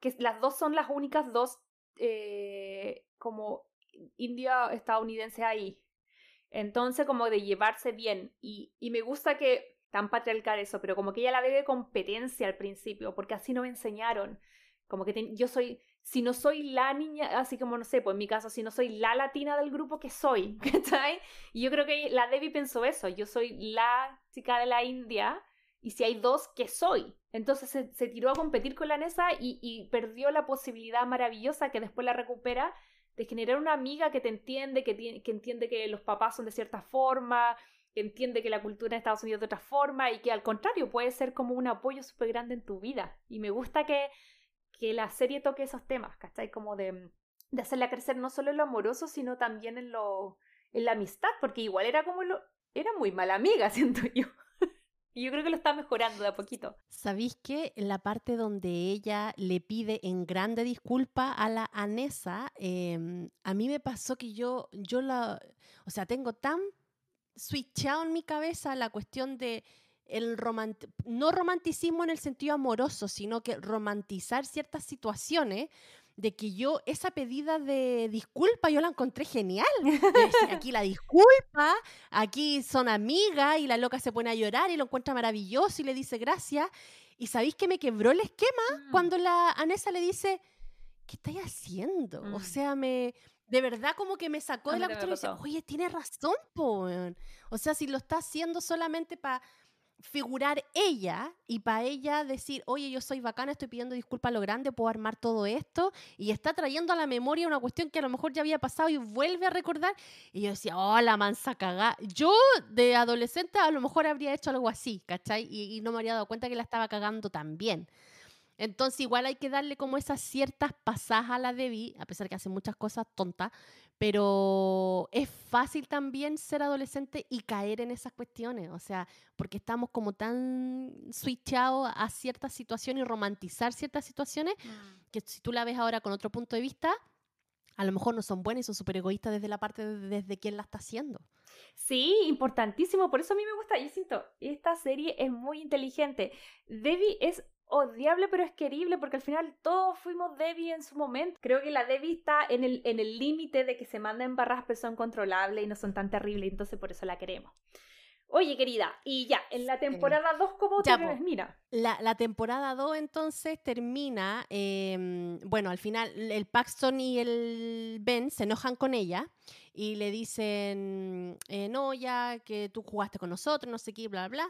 que las dos son las únicas dos eh, como indio estadounidense ahí. Entonces, como de llevarse bien. Y, y me gusta que, tan patriarcal eso, pero como que ella la ve de competencia al principio, porque así no me enseñaron. Como que yo soy, si no soy la niña, así como no sé, pues en mi caso, si no soy la latina del grupo, que soy? ¿Cachai? Y yo creo que la Debbie pensó eso, yo soy la chica de la India, y si hay dos, ¿qué soy? Entonces se, se tiró a competir con la Nessa y, y perdió la posibilidad maravillosa que después la recupera de generar una amiga que te entiende, que, entiende que los papás son de cierta forma, que entiende que la cultura en Estados Unidos es de otra forma y que al contrario puede ser como un apoyo súper grande en tu vida. Y me gusta que, que la serie toque esos temas, ¿cachai? Como de, de hacerla crecer no solo en lo amoroso, sino también en lo en la amistad, porque igual era como lo, era muy mala amiga, siento yo. Y yo creo que lo está mejorando de a poquito. ¿Sabéis que la parte donde ella le pide en grande disculpa a la Anesa, em, a mí me pasó que yo, yo la, o sea, tengo tan switchado en mi cabeza la cuestión de el no romanticismo en el sentido amoroso, sino que romantizar ciertas situaciones de que yo esa pedida de disculpa yo la encontré genial. aquí la disculpa, aquí son amigas y la loca se pone a llorar y lo encuentra maravilloso y le dice gracias. Y sabéis que me quebró el esquema mm. cuando la Anesa le dice, ¿qué estáis haciendo? O mm. sea, me, de verdad como que me sacó de la cuestión y dice, oye, tiene razón, po. O sea, si lo está haciendo solamente para figurar ella y para ella decir, oye, yo soy bacana, estoy pidiendo disculpas a lo grande, puedo armar todo esto, y está trayendo a la memoria una cuestión que a lo mejor ya había pasado y vuelve a recordar. Y yo decía, oh, la mansa cagada. Yo de adolescente a lo mejor habría hecho algo así, ¿cachai? Y, y no me habría dado cuenta que la estaba cagando también. Entonces igual hay que darle como esas ciertas pasadas a la Debbie, a pesar que hace muchas cosas tontas, pero es fácil también ser adolescente y caer en esas cuestiones, o sea, porque estamos como tan switchados a ciertas situaciones y romantizar ciertas situaciones, mm. que si tú la ves ahora con otro punto de vista, a lo mejor no son buenas y son súper egoístas desde la parte de, desde quien la está haciendo. Sí, importantísimo. Por eso a mí me gusta. Yo siento, esta serie es muy inteligente. Debbie es odiable pero es querible porque al final todos fuimos Debbie en su momento. Creo que la Debbie está en el en el límite de que se manden barras pero son controlables y no son tan terribles, entonces por eso la queremos. Oye, querida, y ya, en la temporada 2, ¿cómo te ves? Mira. La, la, temporada 2 entonces termina, em, bueno, al final el Paxton y el Ben se enojan con ella y le dicen, eh, no, ya que tú jugaste con nosotros, no sé qué, bla, bla.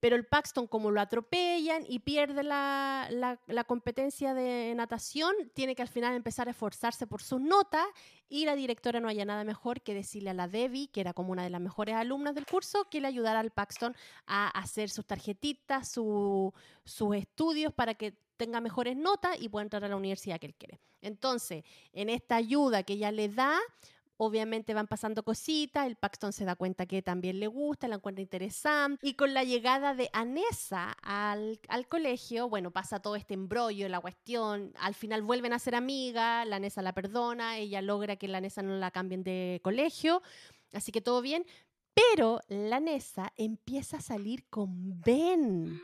Pero el Paxton, como lo atropellan y pierde la, la, competencia de natación, tiene que al final empezar a esforzarse por sus notas y la directora no haya nada mejor que decirle a la Debbie, que era como una de las mejores alumnas del curso, que le ayudara al Paxton a hacer sus tarjetitas, sus estudios para que tenga mejores notas y pueda entrar a la universidad que él quiere. Entonces, en esta ayuda que ella le da, Obviamente van pasando cositas, el Paxton se da cuenta que también le gusta, la encuentra interesante. Y con la llegada de Anessa al, al colegio, bueno, pasa todo este embrollo, la cuestión. Al final vuelven a ser amigas, la Anessa la perdona, ella logra que la Anessa no la cambien de colegio. Así que todo bien. Pero la Nessa empieza a salir con Ben.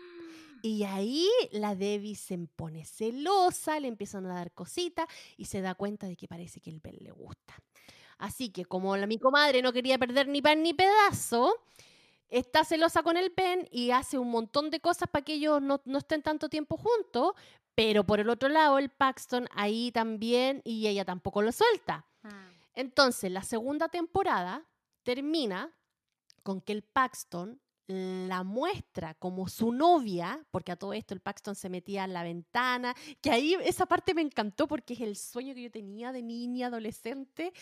Y ahí la Debbie se pone celosa, le empiezan a dar cositas y se da cuenta de que parece que el Ben le gusta. Así que como la, mi comadre no quería perder ni pan ni pedazo, está celosa con el pen y hace un montón de cosas para que ellos no, estén tanto tiempo juntos, pero por el otro lado el Paxton ahí también y ella tampoco lo suelta. Ah. Entonces la segunda temporada termina con que el Paxton la muestra como su novia, porque a todo esto el Paxton se metía en la ventana, que ahí esa parte me encantó porque es el sueño que yo tenía de niña, adolescente,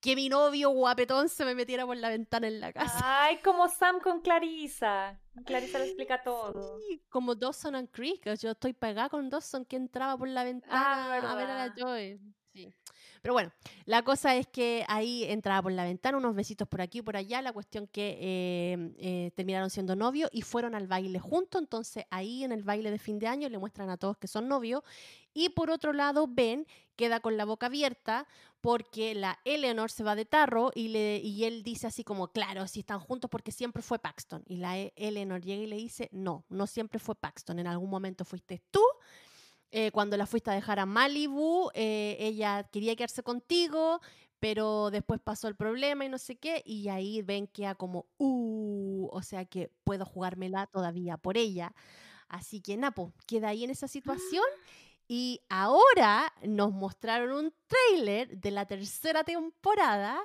que mi novio guapetón se me metiera por la ventana en la casa. Ay, como Sam con Clarisa. Clarisa le explica todo. Sí, como Dawson and Creek, yo estoy pegada con Dawson que entraba por la ventana ah, a ver a la Joy. Sí. Pero bueno, la cosa es que ahí entraba por la ventana, unos besitos por aquí y por allá, la cuestión que eh, eh, terminaron siendo novios y fueron al baile juntos, entonces ahí en el baile de fin de año le muestran a todos que son novios y por otro lado Ben queda con la boca abierta porque la Eleanor se va de tarro y, le, y él dice así como, claro, si están juntos porque siempre fue Paxton. Y la e, Eleanor llega y le dice, no, no siempre fue Paxton, en algún momento fuiste tú eh, cuando la fuiste a dejar a Malibu, eh, ella quería quedarse contigo, pero después pasó el problema y no sé qué, y ahí ven que a como, uh, o sea que puedo jugármela todavía por ella. Así que Napo queda ahí en esa situación. Y ahora nos mostraron un trailer de la tercera temporada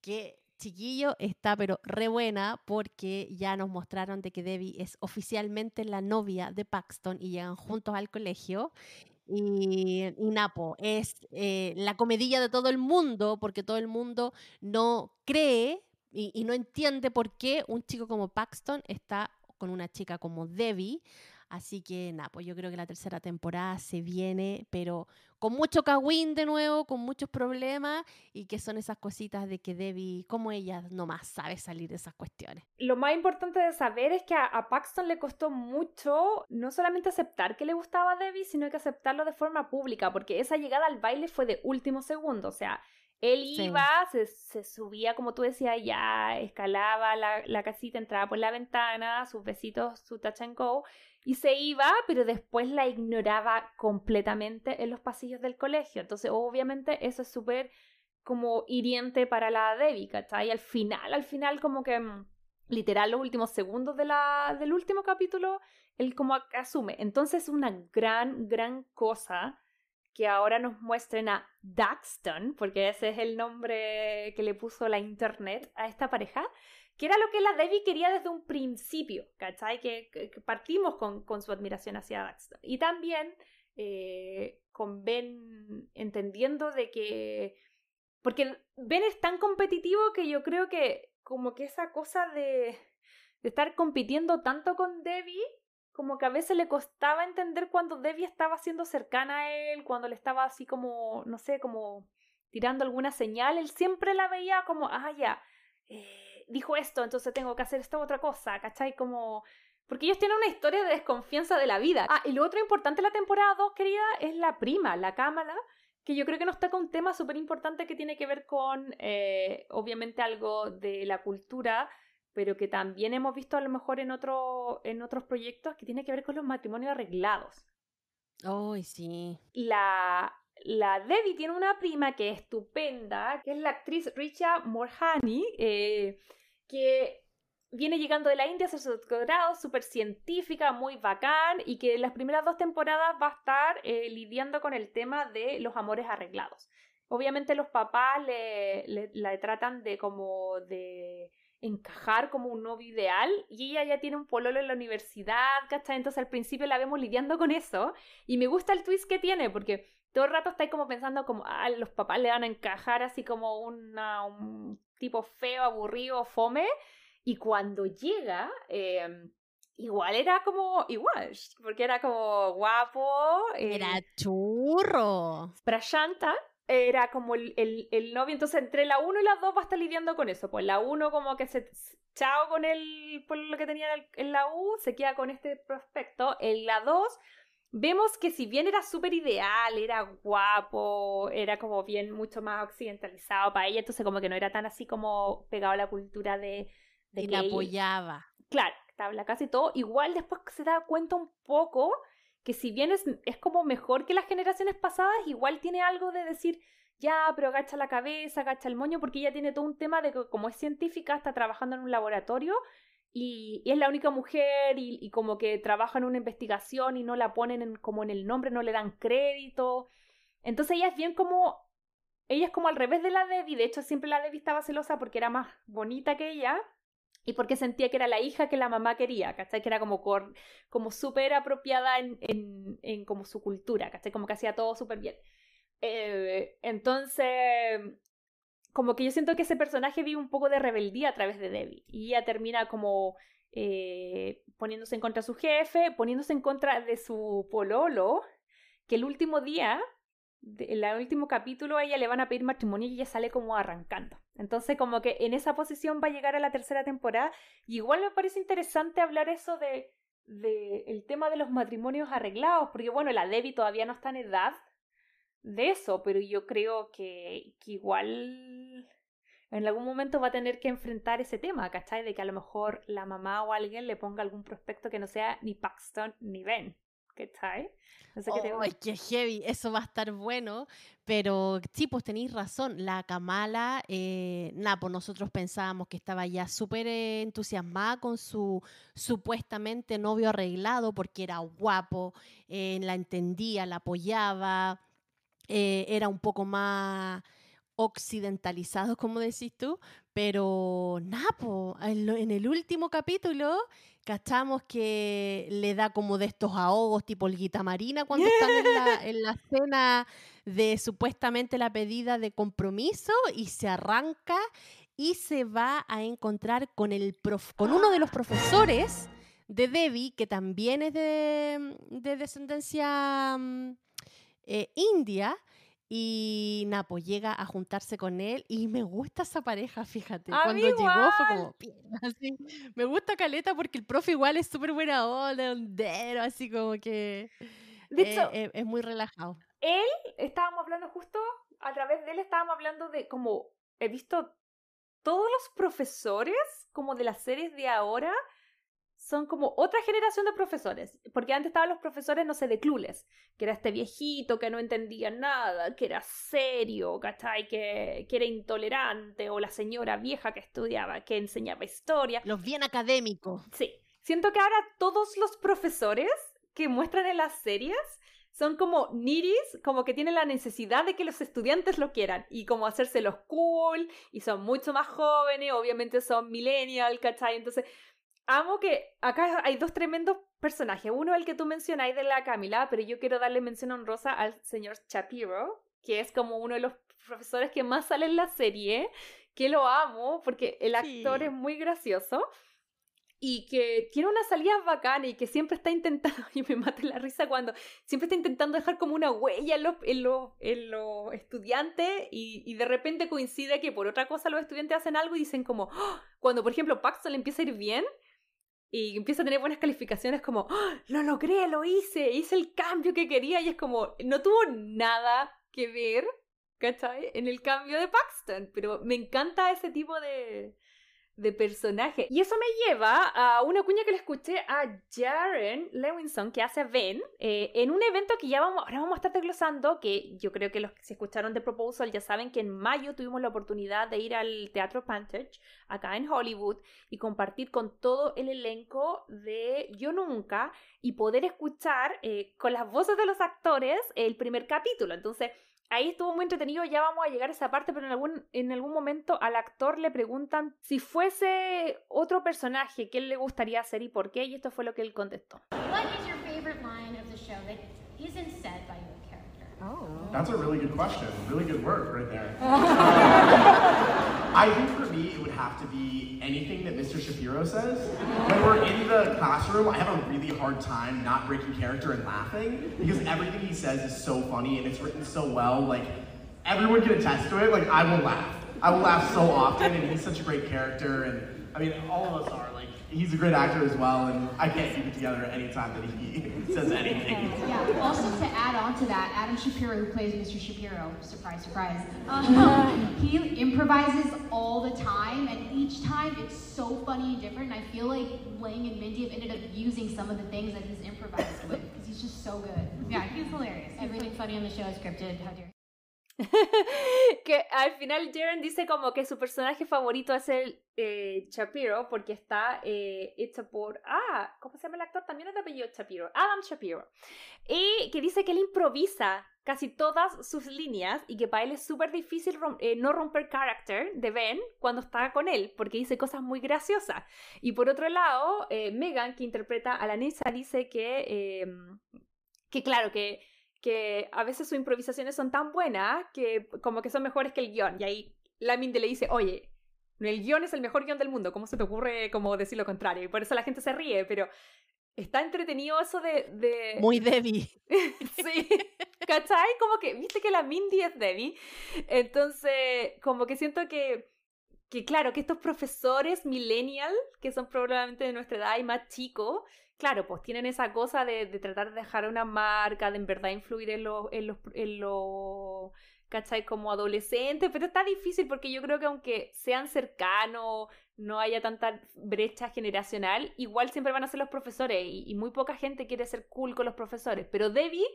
que chiquillo está pero re buena porque ya nos mostraron de que Debbie es oficialmente la novia de Paxton y llegan juntos al colegio. Y, Napo es eh, la comedilla de todo el mundo porque todo el mundo no cree y, y no entiende por qué un chico como Paxton está con una chica como Debbie. Así que nada, pues yo creo que la tercera temporada se viene, pero con mucho cagüín de nuevo, con muchos problemas, y que son esas cositas de que Debbie, como ella nomás sabe salir de esas cuestiones. Lo más importante de saber es que a, Paxton le costó mucho no solamente aceptar que le gustaba a Debbie, sino que aceptarlo de forma pública, porque esa llegada al baile fue de último segundo, o sea, él iba, se, se, subía, como tú decías, ya escalaba la, la, casita, entraba por la ventana, sus besitos, su touch and go, y se iba, pero después la ignoraba completamente en los pasillos del colegio. Entonces, obviamente, eso es súper como hiriente para la Debbie, ¿cachai? Y al final, al final, como que mm, literal los últimos segundos de la, del último capítulo, él como asume. Entonces, una gran, gran cosa que ahora nos muestren a Daxton, porque ese es el nombre que le puso la internet a esta pareja, que era lo que la Debbie quería desde un principio, ¿cachai? Que, partimos con, con, su admiración hacia Baxter. Y también eh, con Ben entendiendo de que... Porque Ben es tan competitivo que yo creo que como que esa cosa de, de estar compitiendo tanto con Debbie como que a veces le costaba entender cuando Debbie estaba siendo cercana a él, cuando le estaba así como, no sé, como tirando alguna señal, él siempre la veía como, ah, ya, eh, dijo esto, entonces tengo que hacer esta otra cosa, ¿cachai? Como... Porque ellos tienen una historia de desconfianza de la vida. Ah, y lo otro importante de la temporada 2, querida, es la prima, la cámara, que yo creo que nos toca un tema súper importante que tiene que ver con, eh, obviamente, algo de la cultura pero que también hemos visto a lo mejor en, otro, en otros proyectos que tiene que ver con los matrimonios arreglados. Ay, sí. La, la Debbie tiene una prima que es estupenda, que es la actriz Richa Morhani, eh, que viene llegando de la India a su doctorado, súper científica, muy bacán, y que en las primeras dos temporadas va a estar eh, lidiando con el tema de los amores arreglados. Obviamente los papás le, le, la tratan de como de encajar como un novio ideal y ella ya tiene un pololo en la universidad, ¿cachai? Entonces al principio la vemos lidiando con eso y me gusta el twist que tiene porque todo el rato está ahí como pensando como, ah, los papás le van a encajar así como una, un tipo feo, aburrido, fome y cuando llega... Eh, igual era como igual, porque era como guapo. era churro. Prashanta era como el, el, novio, entonces entre la 1 y la 2 va a estar lidiando con eso, pues la 1 como que se chao con el, por lo que tenía en la U, se queda con este prospecto, en la 2 vemos que si bien era súper ideal, era guapo, era como bien mucho más occidentalizado para ella, entonces como que no era tan así como pegado a la cultura de... de y la apoyaba. Claro, estaba casi todo, igual después se da cuenta un poco que si bien es, es como mejor que las generaciones pasadas, igual tiene algo de decir, ya, pero agacha la cabeza, agacha el moño, porque ella tiene todo un tema de que como es científica, está trabajando en un laboratorio y, es la única mujer y, como que trabaja en una investigación y no la ponen como en el nombre, no le dan crédito. Entonces ella es bien como... Ella es como al revés de la Debbie, de hecho siempre la Debbie estaba celosa porque era más bonita que ella, y porque sentía que era la hija que la mamá quería, ¿cachai? Que era como, como súper apropiada en, en, como su cultura, ¿cachai? Como que hacía todo súper bien. Eh, entonces, como que yo siento que ese personaje vive un poco de rebeldía a través de Debbie. Y ella termina como eh, poniéndose en contra de su jefe, poniéndose en contra de su pololo, que el último día el último capítulo a ella le van a pedir matrimonio y ella sale como arrancando. Entonces como que en esa posición va a llegar a la tercera temporada y igual me parece interesante hablar eso de, de el tema de los matrimonios arreglados, porque bueno, la Debbie todavía no está en edad de eso, pero yo creo que, que igual en algún momento va a tener que enfrentar ese tema, ¿cachai? De que a lo mejor la mamá o alguien le ponga algún prospecto que no sea ni Paxton ni Ben. ¿cachai? No sé qué ¡Ay, qué heavy! Eso va a estar bueno. Pero sí, pues tenéis razón. La Kamala, eh, nada, pues nosotros pensábamos que estaba ya súper entusiasmada con su supuestamente novio arreglado porque era guapo, eh, la entendía, la apoyaba, eh, era un poco más occidentalizado, como decís tú, pero Napo, en el último capítulo cachamos que le da como de estos ahogos tipo el marina cuando están en la, en la escena de supuestamente la pedida de compromiso y se arranca y se va a encontrar con, el con uno de los profesores de Debbie, que también es de, de descendencia mm, eh, india, y Napo llega a juntarse con él y me gusta esa pareja, fíjate. Cuando llegó fue como, así. Me gusta Caleta porque el profe igual es súper buena onda, hondero, así como que de hecho, eh, es muy relajado. Él, estábamos hablando justo, a través de él estábamos hablando de como, he visto todos los profesores como de las series de ahora son como otra generación de profesores, porque antes estaban los profesores, no sé, de clules, que era este viejito que no entendía nada, que era serio, ¿cachai? Que, que era intolerante, o la señora vieja que estudiaba, que enseñaba historia. Los bien académicos. Sí. Siento que ahora todos los profesores que muestran en las series son como niris, como que tienen la necesidad de que los estudiantes lo quieran y como hacérselos cool y son mucho más jóvenes, obviamente son millennial, ¿cachai? Entonces, amo que acá hay dos tremendos personajes. Uno el que tú mencionáis de la Camila, pero yo quiero darle mención honrosa al señor Shapiro, que es como uno de los profesores que más sale en la serie, que lo amo porque el actor es muy gracioso y que tiene una salida bacana y que siempre está intentando, y me mata la risa cuando siempre está intentando dejar como una huella en los, en en los estudiantes y, y, de repente coincide que por otra cosa los estudiantes hacen algo y dicen como, ¡Ah!". cuando por ejemplo Paxton le empieza a ir bien y empieza a tener buenas calificaciones como, ¡Ah! lo logré, lo hice, hice el cambio que quería y es como, no tuvo nada que ver, ¿cachai? En el cambio de Paxton, pero me encanta ese tipo de de personaje. Y eso me lleva a una cuña que le escuché a Jaren Lewinson, que hace Ben, eh, en un evento que ya vamos, ahora vamos a estar desglosando, que yo creo que los que se escucharon de Proposal ya saben que en mayo tuvimos la oportunidad de ir al Teatro Pantage, acá en Hollywood, y compartir con todo el elenco de Yo Nunca, y poder escuchar eh, con las voces de los actores el primer capítulo. Entonces, ahí estuvo muy entretenido, ya vamos a llegar a esa parte, pero en algún, en algún momento al actor le preguntan si fuese otro personaje, ¿qué le gustaría hacer y por qué? Y esto fue lo que él contestó. Is your favorite line of the show that isn't said by character? Oh. That's a really good question. Really good work right there. Um, I think for me, it would have to be anything that Mr. Shapiro says. When we're in the classroom, I have a really hard time not breaking character and laughing because everything he says is so funny and it's written so well. Like, everyone can attest to it. Like, I will laugh. I will laugh so often, and he's such a great character. And I mean, all of us are. Like, he's a great actor as well, and I can't keep it together anytime that he says anything. Yeah, also to add on to that, Adam Shapiro, who plays Mr. Shapiro, surprise, surprise, um, he improvises all the time, and each time it's so funny and different. And I feel like Lang and Mindy have ended up using some of the things that he's improvised with, because he's just so good. Yeah, he's hilarious. Everything funny on the show is scripted. How dare que al final Jaren dice como que su personaje favorito es el eh, Shapiro porque está eh, hecho por ah ¿cómo se llama el actor? también es de apellido Shapiro Adam Shapiro y que dice que él improvisa casi todas sus líneas y que para él es súper difícil eh, no romper carácter de Ben cuando está con él porque dice cosas muy graciosas y por otro lado Megan que interpreta a la Nisa dice que que claro que que a veces sus improvisaciones son tan buenas que como que son mejores que el guion. Y ahí la Mindy le dice, oye, el guion es el mejor guion del mundo, ¿cómo se te ocurre como decir lo contrario? Y por eso la gente se ríe, pero está entretenido eso de... de... Muy Debbie. sí, ¿cachai? Como que, viste que la Mindy es Debbie. Entonces, como que siento que, que claro, que estos profesores millennial, que son probablemente de nuestra edad y más chicos, claro, pues tienen esa cosa de, tratar de dejar una marca, de en verdad influir en los, en los, en los, ¿cachai? Como adolescentes, pero está difícil porque yo creo que aunque sean cercanos, no haya tanta brecha generacional, igual siempre van a ser los profesores y, y muy poca gente quiere ser cool con los profesores, pero Debbie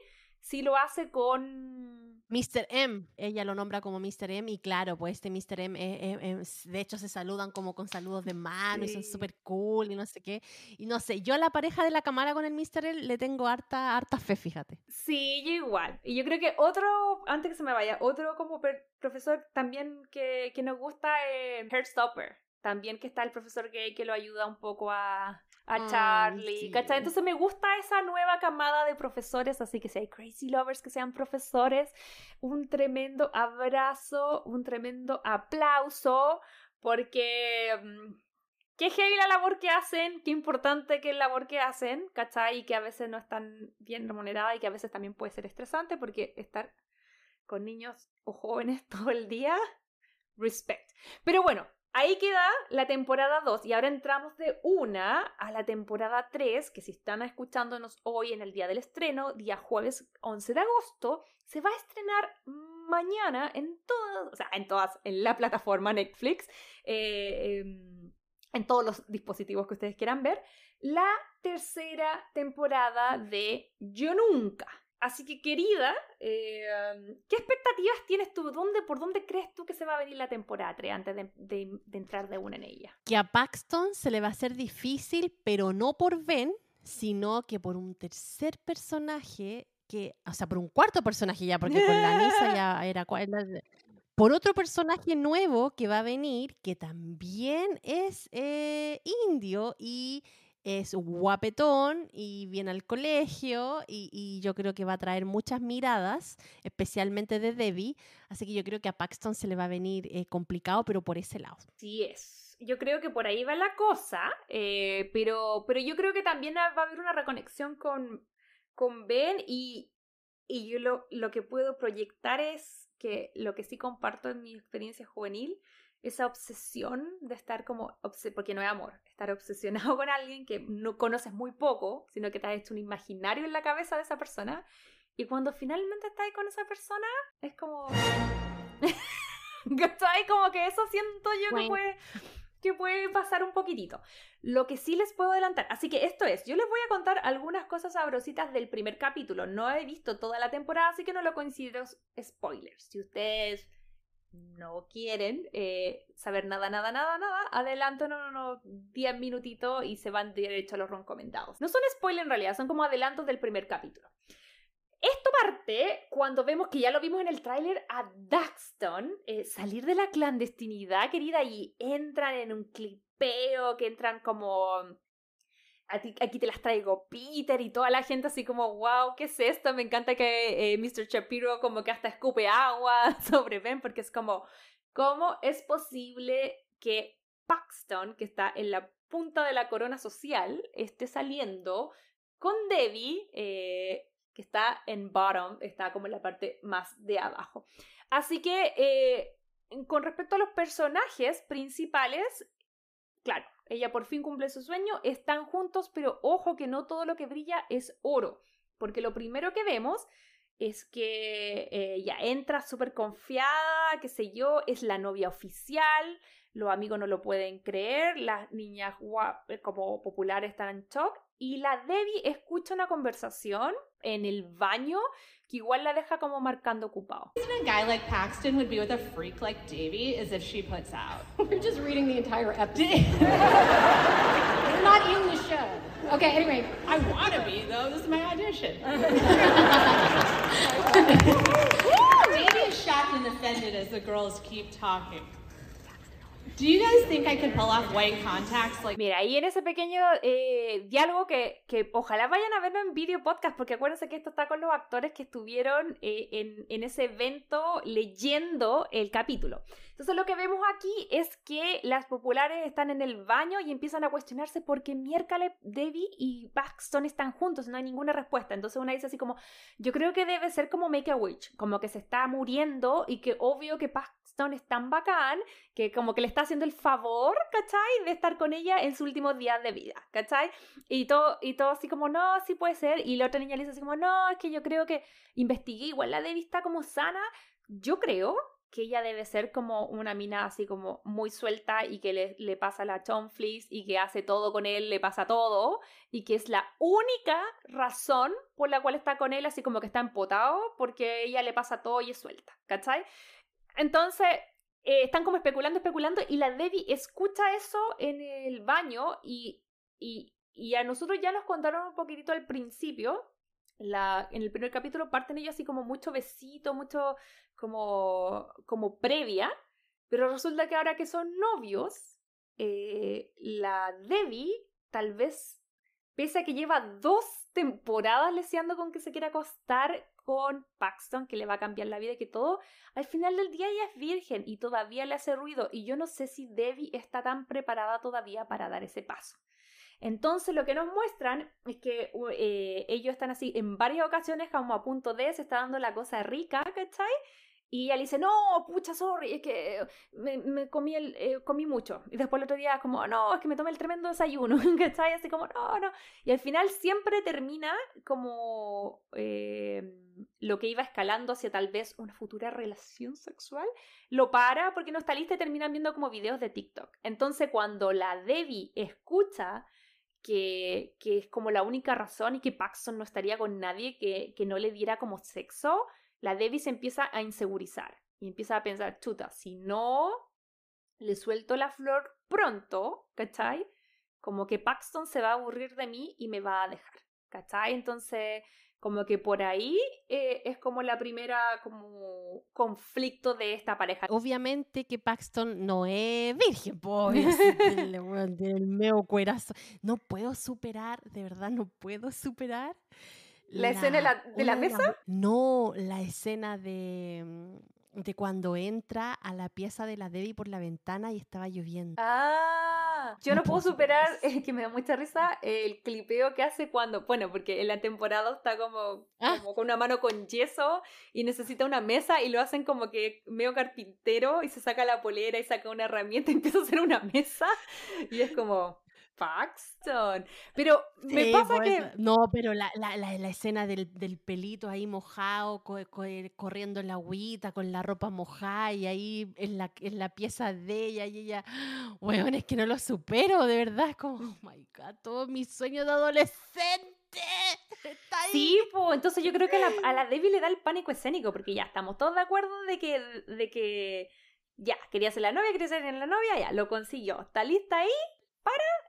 sí lo hace con Mr. M, ella lo nombra como Mr. M y claro, pues este Mr. M, eh, eh, de hecho se saludan como con saludos de mano y son súper cool y no sé qué. Y no sé, yo a la pareja de la cámara con el Mr. M le tengo harta, harta fe, fíjate. Sí, yo igual. Y yo creo que otro, antes que se me vaya, otro como profesor también que, que nos gusta es Heartstopper. También que está el profesor gay que lo ayuda un poco a, a Charlie, ¿cachai? Entonces me gusta esa nueva camada de profesores, así que si hay crazy lovers que sean profesores, un tremendo abrazo, un tremendo aplauso, porque mm, qué heavy la labor que hacen, qué importante que es la labor que hacen, ¿cachai? Y que a veces no están bien remunerada y que a veces también puede ser estresante porque estar con niños o jóvenes todo el día, respect. Pero bueno, Ahí queda la temporada 2 y ahora entramos de una a la temporada 3, que si están escuchándonos hoy en el día del estreno, día jueves 11 de agosto, se va a estrenar mañana en todas, o sea, en todas, en la plataforma Netflix, eh, em, en todos los dispositivos que ustedes quieran ver, la tercera temporada de Yo Nunca. Así que, querida, eh, ¿qué expectativas tienes tú? ¿Dónde, ¿Por dónde crees tú que se va a venir la temporada 3 antes de, entrar de una en ella? Que a Paxton se le va a hacer difícil, pero no por Ben, sino que por un tercer personaje que, o sea, por un cuarto personaje ya, porque con la Nisa ya era por otro personaje nuevo que va a venir, que también es eh, indio y es guapetón y viene al colegio y, yo creo que va a traer muchas miradas, especialmente de Debbie, así que yo creo que a Paxton se le va a venir eh, complicado, pero por ese lado. Sí es. Yo creo que por ahí va la cosa, eh, pero, pero yo creo que también va a haber una reconexión con, con Ben y, y yo lo, lo que puedo proyectar es que lo que sí comparto en mi experiencia juvenil, esa obsesión de estar como, porque no es amor, estar obsesionado con alguien que no conoces muy poco, sino que te has hecho un imaginario en la cabeza de esa persona, y cuando finalmente estás con esa persona, es como... como que eso siento yo que puede que puede pasar un poquitito. Lo que sí les puedo adelantar, así que esto es, yo les voy a contar algunas cosas sabrositas del primer capítulo. No he visto toda la temporada, así que no lo considero spoilers. Si ustedes no quieren eh, saber nada, nada, nada, nada, adelanten unos 10 minutitos y se van derecho a los recomendados. No son spoilers en realidad, son como adelantos del primer capítulo. Esto parte cuando vemos que ya lo vimos en el tráiler a Daxton eh, salir de la clandestinidad, querida, y entran en un clipeo, que entran como... Aquí te las traigo Peter y toda la gente así como, wow, ¿qué es esto? Me encanta que eh, Mr. Shapiro como que hasta escupe agua sobre Ben porque es como, ¿cómo es posible que Paxton, que está en la punta de la corona social, esté saliendo con Debbie, eh, que está en bottom, está como en la parte más de abajo. Así que eh, con respecto a los personajes principales, claro, ella por fin cumple su sueño, están juntos, pero ojo que no todo lo que brilla es oro, porque lo primero que vemos es que ella entra súper confiada, qué sé yo, es la novia oficial, los amigos no lo pueden creer, las niñas como populares están en shock y la Debbie escucha una conversación en el baño que igual la deja como marcando ocupado. a guy like Paxton would be with a freak like Davy is if she puts out? We're just reading the entire episode. We're not in the show. Okay, anyway, I want to be though. This is my audition. Davy is shocked and offended as the girls keep talking. Do you guys think I could pull off white contacts? Like... Mira, ahí en ese pequeño eh, diálogo que, que ojalá vayan a verlo en video podcast, porque acuérdense que esto está con los actores que estuvieron eh, en, en ese evento leyendo el capítulo. Entonces lo que vemos aquí es que las populares están en el baño y empiezan a cuestionarse por qué miércoles Debbie y Paxton están juntos, no hay ninguna respuesta. Entonces una dice así como, yo creo que debe ser como Make a Witch, como que se está muriendo y que obvio que Paxton es tan bacán que como que le está haciendo el favor, ¿cachai? De estar con ella en sus últimos días de vida, ¿cachai? Y todo, y todo así como, no, sí puede ser. Y la otra niña le dice así como, no, es que yo creo que investigué, igual la Debbie está como sana. Yo creo que ella debe ser como una mina así como muy suelta y que le, le pasa la chonflis y que hace todo con él, le pasa todo y que es la única razón por la cual está con él así como que está empotado porque ella le pasa todo y es suelta, ¿cachai? Entonces, eh, están como especulando, especulando y la Debbie escucha eso en el baño y, y, y a nosotros ya nos contaron un poquitito al principio la, en el primer capítulo parten ellos así como mucho besito, mucho como, como previa, pero resulta que ahora que son novios, eh, la Debbie tal vez, pese a que lleva dos temporadas leseando con que se quiera acostar con Paxton, que le va a cambiar la vida y que todo, al final del día ella es virgen y todavía le hace ruido y yo no sé si Debbie está tan preparada todavía para dar ese paso. Entonces lo que nos muestran es que eh, ellos están así en varias ocasiones como a punto de, se está dando la cosa rica, ¿cachai? Y ella dice, no, pucha, sorry, es que me, comí, el, eh, comí mucho. Y después el otro día, como, no, es que me tomé el tremendo desayuno, ¿cachai? Así como, no, no. Y al final siempre termina como eh, lo que iba escalando hacia tal vez una futura relación sexual. Lo para porque no está lista y terminan viendo como videos de TikTok. Entonces cuando la Debbie escucha que, que, es como la única razón y que Paxton no estaría con nadie que, que no le diera como sexo, la Debbie se empieza a insegurizar y empieza a pensar, chuta, si no le suelto la flor pronto, ¿cachai? Como que Paxton se va a aburrir de mí y me va a dejar, ¿cachai? Entonces, Como que por ahí eh, es como la primera como conflicto de esta pareja. Obviamente que Paxton no es virgen, pues. del meo cuerazo. No puedo superar, de verdad, no puedo superar. ¿La, escena de la, de la mesa? no, la escena de, mm, de cuando entra a la pieza de la Debbie por la ventana y estaba lloviendo. Ah, yo no, puedo superar, eh, que me da mucha risa, el clipeo que hace cuando, bueno, porque en la temporada está como, Ah. como con una mano con yeso y necesita una mesa y lo hacen como que medio carpintero y se saca la polera y saca una herramienta y empieza a hacer una mesa y es como, Paxton. Pero me Sí, pasa pues, que... No, pero la, la, la, la escena del, del pelito ahí mojado, co- co- eh, corriendo en la agüita, con la ropa mojada y ahí en la, en la pieza de ella y ella, weón, es que no lo supero, de verdad, es como, oh my god, todo mi sueño de adolescente está ahí. Sí, pues entonces yo creo que a la, a la Debbie le da el pánico escénico, porque ya estamos todos de acuerdo de que, de que ya, quería ser la novia, quería ser la novia, ya, lo consiguió. Está lista ahí,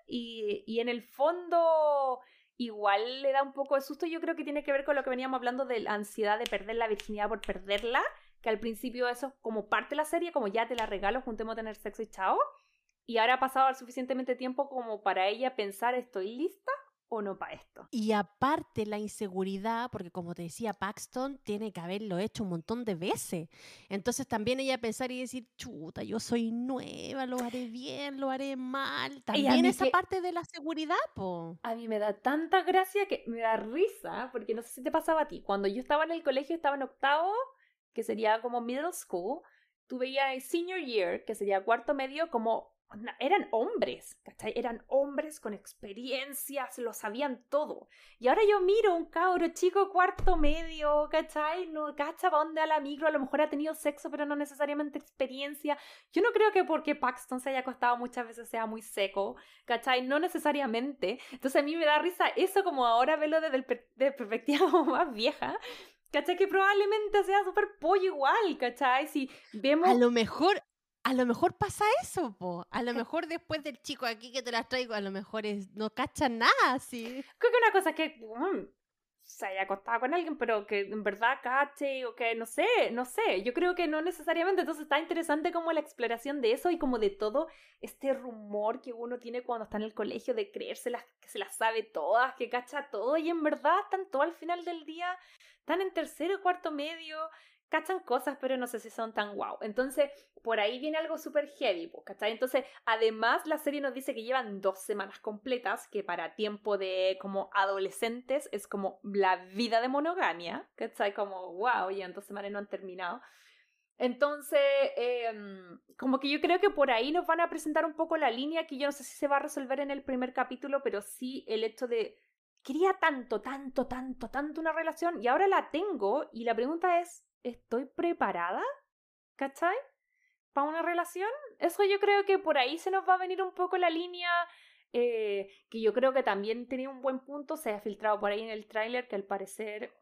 y en el fondo igual le da un poco de susto, yo creo que tiene que ver con lo que veníamos hablando de la ansiedad de perder la virginidad por perderla, que al principio eso es como parte de la serie, como ya te la regalo, juntemos a tener sexo y chao. Y ahora ha pasado suficientemente tiempo como para ella pensar, ¿estoy lista o no para esto? Y aparte la inseguridad, porque como te decía, Paxton tiene que haberlo hecho un montón de veces. Entonces también ella pensar y decir, chuta, yo soy nueva, lo haré bien, lo haré mal. También esa que- parte de la seguridad, po. A mí me da tanta gracia que me da risa, porque no sé si te pasaba a ti. Cuando yo estaba en el colegio, estaba en octavo, que sería como middle school, tú veías el senior year, que sería cuarto medio, como eran hombres, ¿cachai? Eran hombres con experiencias, lo sabían todo. Y ahora yo miro un cabro chico cuarto medio, ¿cachai? No cacha para dónde a la micro, a lo mejor ha tenido sexo, pero no necesariamente experiencia. Yo no creo que porque Paxton se haya acostado muchas veces sea muy seco, ¿cachai? No necesariamente. Entonces a mí me da risa eso como ahora verlo desde el per- de perspectiva como más vieja. ¿Cachai? Que probablemente sea súper pollo igual, ¿cachai? Si vemos... A lo mejor, a lo mejor pasa eso, po. A lo mejor después del chico aquí que te las traigo, a lo mejor es, no cacha nada, sí. Creo que una cosa es que mm, se haya acostado con alguien, pero que en verdad cache o que no sé, no sé. Yo creo que no necesariamente. Entonces está interesante como la exploración de eso y como de todo este rumor que uno tiene cuando está en el colegio de creérselas, que se las sabe todas, que cacha todo y en verdad están todo al final del día, están en tercero y cuarto medio. Cachan cosas, pero no sé si son tan guau. Entonces, por ahí viene algo súper heavy, ¿cachai? Entonces, además, la serie nos dice que llevan dos semanas completas, que para tiempo de como adolescentes es como la vida de monogamia, ¿cachai? Como, wow, llevan dos semanas no han terminado. Entonces, em, como que yo creo que por ahí nos van a presentar un poco la línea que yo no sé si se va a resolver en el primer capítulo, pero sí el hecho de quería tanto, tanto, tanto, tanto una relación y ahora la tengo y la pregunta es, ¿estoy preparada? ¿Cachai? ¿Para una relación? Eso yo creo que por ahí se nos va a venir un poco la línea eh, que yo creo que también tenía un buen punto, se ha filtrado por ahí en el tráiler que al parecer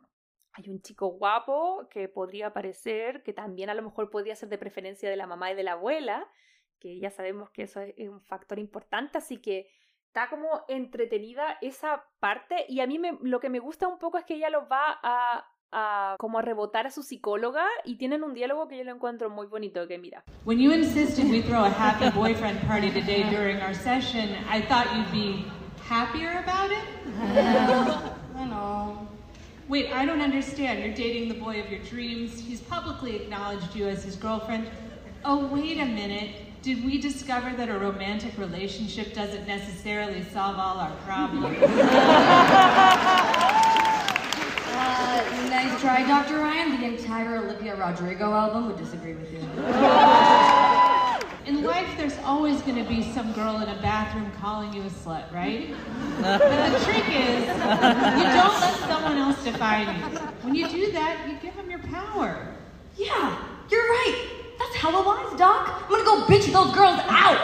hay un chico guapo que podría aparecer, que también a lo mejor podría ser de preferencia de la mamá y de la abuela, que ya sabemos que eso es un factor importante, así que está como entretenida esa parte y a mí me, lo que me gusta un poco es que ella los va a, a como a rebotar a su psicóloga y tienen un diálogo que yo lo encuentro muy bonito, que mira. When you insisted we throw a happy boyfriend party today during our session, I thought you'd be happier about it? I. Wait, I don't understand. You're dating the boy of your dreams. He's publicly acknowledged you as his girlfriend. Oh, wait a minute. Did we discover that a romantic relationship doesn't necessarily solve all our problems? Uh, nice try, Dr. Ryan. The entire Olivia Rodrigo album would disagree with you. In life, there's always going to be some girl in a bathroom calling you a slut, right? But the trick is, you don't let someone else define you. When you do that, you give them your power. Yeah, you're right. That's hella wise, Doc. I'm gonna go bitch those girls out.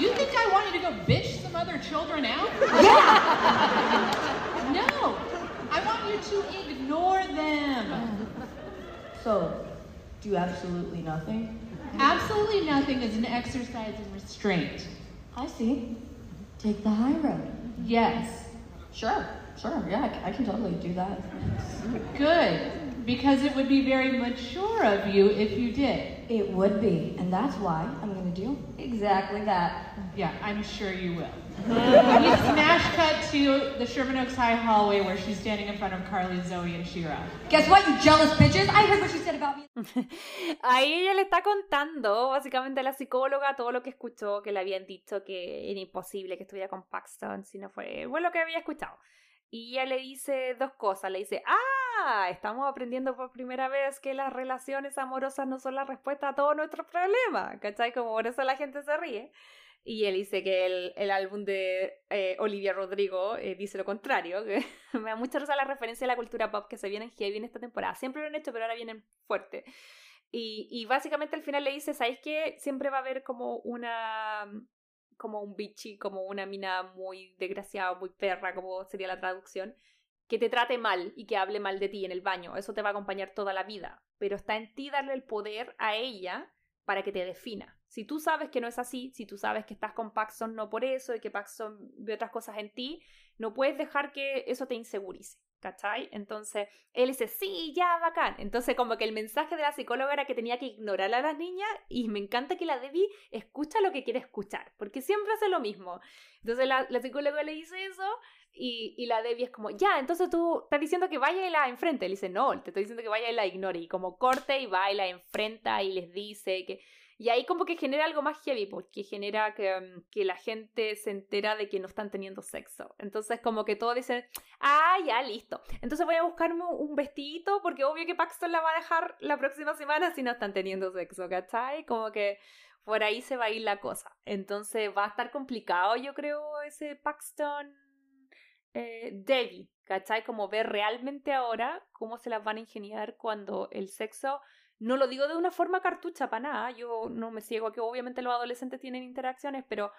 You think I want you to go bitch some other children out? Yeah. You to ignore them. So, do absolutely nothing? Absolutely nothing is an exercise in restraint. I see. Take the high road. Yes. Sure. Sure, yeah, I can totally do that. Good, because it would be very mature of you if you did. It would be, and that's why I'm gonna do exactly that. Yeah, I'm sure you will. We smash cut to the Sherman Oaks High hallway where she's standing in front of Carly, Zoe, and Shira. Guess what, you jealous bitches? I heard what she said about me. Ahí ella le está contando básicamente a la psicóloga todo lo que escuchó, que le habían dicho que era imposible que estuviera con Paxton si no fue bueno, lo que había escuchado. Y ella le dice dos cosas, le dice, ah, estamos aprendiendo por primera vez que las relaciones amorosas no son la respuesta a todos nuestros problemas, ¿cachai? Como por eso la gente se ríe. Y él dice que el, el álbum de eh, Olivia Rodrigo eh, dice lo contrario, que me da mucha risa la referencia a la cultura pop que se vienen heavy en esta temporada. Siempre lo han hecho, pero ahora vienen fuerte. Y, y básicamente al final le dice, ¿sabes qué? Siempre va a haber como una como un bichi, como una mina muy desgraciada, muy perra, como sería la traducción, que te trate mal y que hable mal de ti en el baño. Eso te va a acompañar toda la vida. Pero está en ti darle el poder a ella para que te defina. Si tú sabes que no es así, si tú sabes que estás con Paxson no por eso y que Paxson ve otras cosas en ti, no puedes dejar que eso te insegurice. ¿Cachai? Entonces él dice, sí, ya, bacán. Entonces, como que el mensaje de la psicóloga era que tenía que ignorar a las niñas, y me encanta que la Debbie escucha lo que quiere escuchar, porque siempre hace lo mismo. Entonces, la, la psicóloga le dice eso, y, y, la Debbie es como, ya, entonces tú estás diciendo que vaya y la enfrente. Él dice, no, te estoy diciendo que vaya y la ignore. Y como corte y va y la enfrenta y les dice que. Y ahí como que genera algo más heavy, porque genera que, um, que, la gente se entera de que no están teniendo sexo. Entonces como que todos dicen, ah, ya, listo. Entonces voy a buscarme un vestidito, porque obvio que Paxton la va a dejar la próxima semana si no están teniendo sexo, ¿cachai? Como que por ahí se va a ir la cosa. Entonces va a estar complicado, yo creo, ese Paxton eh, Debbie, ¿cachai? Como ver realmente ahora cómo se las van a ingeniar cuando el sexo, no lo digo de una forma cartucha para nada, yo no me ciego a que obviamente los adolescentes tienen interacciones, pero,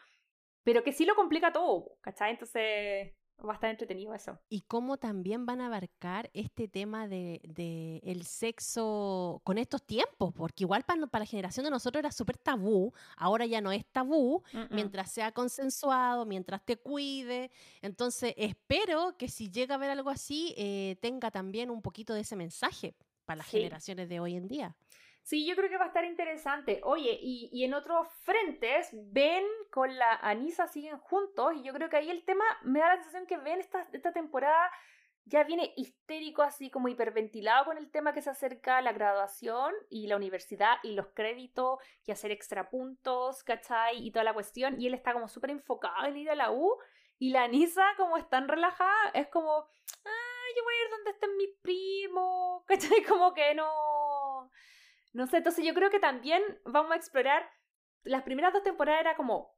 pero que sí lo complica todo, ¿cachai? Entonces va a estar entretenido eso. Y cómo también van a abarcar este tema de, de el sexo con estos tiempos, porque igual para, para la generación de nosotros era súper tabú, ahora ya no es tabú, mm -mm. mientras sea consensuado, mientras te cuide. Entonces espero que si llega a ver algo así, eh, tenga también un poquito de ese mensaje para las sí. generaciones de hoy en día. Sí, yo creo que va a estar interesante. Oye, y, en otros frentes, Ben con la Anisa siguen juntos y yo creo que ahí el tema me da la sensación que Ben esta, esta temporada ya viene histérico, así como hiperventilado con el tema que se acerca a la graduación y la universidad y los créditos y hacer extra puntos, ¿cachai? Y toda la cuestión. Y él está como súper enfocado en ir a la U y la Anisa como es tan relajada, es como, ah, yo voy a ir donde estén mis primos, ¿cachai? Como que no no sé, entonces yo creo que también vamos a explorar. Las primeras dos temporadas era como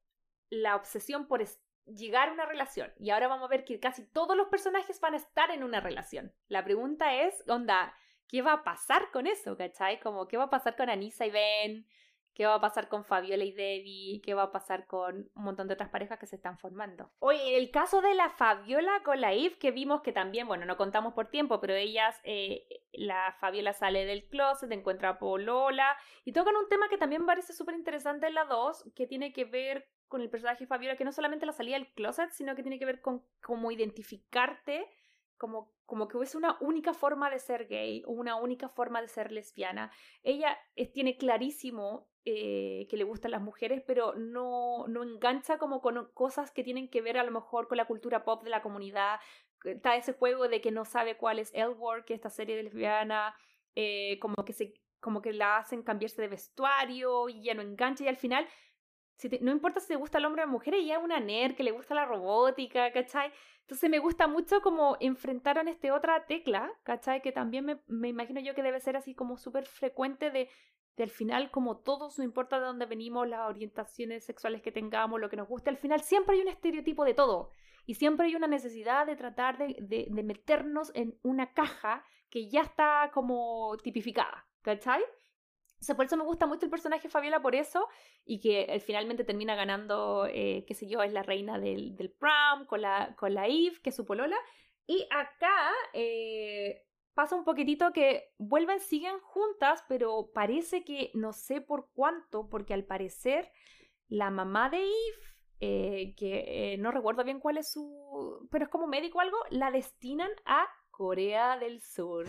la obsesión por llegar a una relación. Y ahora vamos a ver que casi todos los personajes van a estar en una relación. La pregunta es, onda, ¿qué va a pasar con eso? ¿Cachai? Como, ¿qué va a pasar con Anissa y Ben? ¿Qué va a pasar con Fabiola y Debbie? ¿Qué va a pasar con un montón de otras parejas que se están formando? Oye, el caso de la Fabiola con la Eve, que vimos que también, bueno, no contamos por tiempo, pero ellas, eh, la Fabiola sale del closet, encuentra a Polola y tocan un tema que también parece súper interesante en la 2, que tiene que ver con el personaje Fabiola, que no solamente la salida del closet, sino que tiene que ver con cómo identificarte como, como que hubiese una única forma de ser gay o una única forma de ser lesbiana. Ella tiene clarísimo eh, que le gustan las mujeres, pero no, no engancha como con cosas que tienen que ver a lo mejor con la cultura pop de la comunidad. Está ese juego de que no sabe cuál es Elwork, esta serie de lesbiana, eh, como, que se, como que la hacen cambiarse de vestuario y ya no engancha y al final si te, no importa si te gusta el hombre o la mujer, ella es una nerd que le gusta la robótica, ¿cachai? Entonces me gusta mucho como enfrentaron este otra tecla, ¿cachai? Que también me, me imagino yo que debe ser así como súper frecuente de, de al final como todos, no importa de dónde venimos, las orientaciones sexuales que tengamos, lo que nos guste, al final siempre hay un estereotipo de todo. Y siempre hay una necesidad de tratar de, de, de meternos en una caja que ya está como tipificada, ¿cachai? Por eso me gusta mucho el personaje Fabiola por eso y que él finalmente termina ganando, eh, qué sé yo, es la reina del, del prom con la, con la Eve, que es su polola. Y acá eh, pasa un poquitito que vuelven, siguen juntas, pero parece que no sé por cuánto, porque al parecer la mamá de Eve eh, que eh, no recuerdo bien cuál es su... pero es como médico o algo, la destinan a Corea del Sur.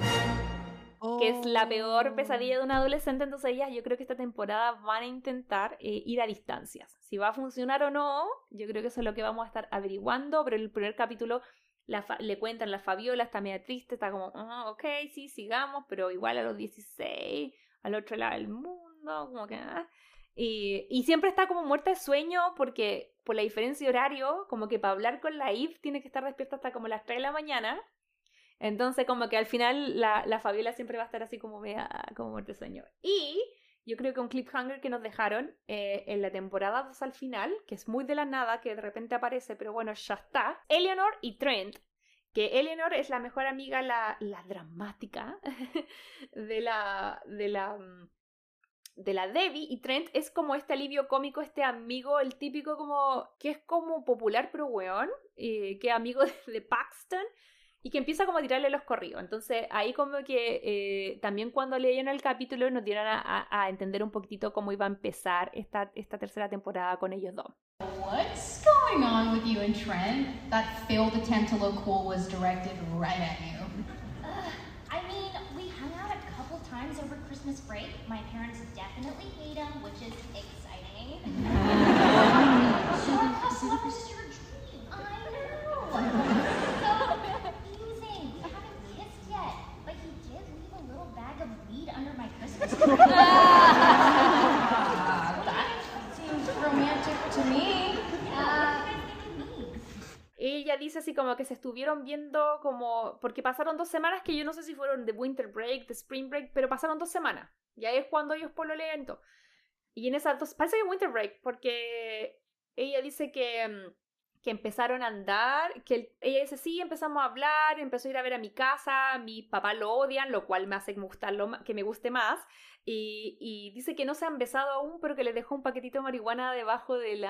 Que es la peor pesadilla de un adolescente, entonces ellas yo creo que esta temporada van a intentar eh, ir a distancias. Si va a funcionar o no, yo creo que eso es lo que vamos a estar averiguando, pero el primer capítulo le cuentan la Fabiola, está media triste, está como, ah, ok, sí, sigamos, pero igual a los 16, al otro lado del mundo, como que... Ah. Y, y, siempre está como muerta de sueño porque por la diferencia de horario, como que para hablar con la Eve tiene que estar despierta hasta como las 3 de la mañana. Entonces como que al final la, la Fabiola siempre va a estar así como media, como muerta de sueño. Y yo creo que un cliffhanger que nos dejaron eh, en la temporada 2 al final, que es muy de la nada, que de repente aparece, pero bueno, ya está. Eleanor y Trent, que Eleanor es la mejor amiga, la, la dramática de la, de la, mm, de la Debbie, y Trent es como este alivio cómico, este amigo, el típico como, que es como popular pero weón, eh, que amigo de Paxton, y que empieza como a tirarle los corridos. Entonces ahí como que eh, también cuando leyeron el capítulo nos dieron a, a, entender un poquitito cómo iba a empezar esta, esta tercera temporada con ellos dos. What's going on with you and Trent? That failed attempt to look cool was directed right at you. Uh, I mean, we hung out a couple times over Christmas break. My parents definitely hate him, which is exciting. your dream. I know. Dice así como que se estuvieron viendo como, porque pasaron dos semanas que yo no sé si fueron de winter break, de spring break, pero pasaron dos semanas. Y ahí es cuando ellos pololean todo. Y en esas dos, parece que winter break, porque ella dice que mm, que empezaron a andar, que ella dice, sí, empezamos a hablar, empezó a ir a ver a mi casa, mi papá lo odian, lo cual me hace gustarlo, que me guste más, y, dice que no se han besado aún, pero que le dejó un paquetito de marihuana debajo del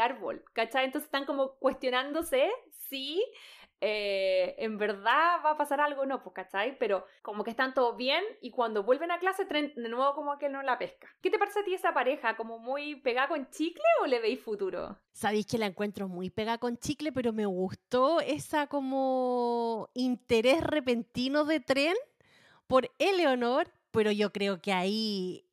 árbol, ¿cachai? Entonces están como cuestionándose si eh, en verdad va a pasar algo, no, pues, ¿cachai? Pero como que están todos bien y cuando vuelven a clase, de nuevo como que no la pesca. ¿Qué te parece a ti esa pareja? ¿Como muy pegada con chicle o le veis futuro? Sabéis que la encuentro muy pegada con chicle, pero me gustó esa como interés repentino de tren por Eleonor, pero yo creo que ahí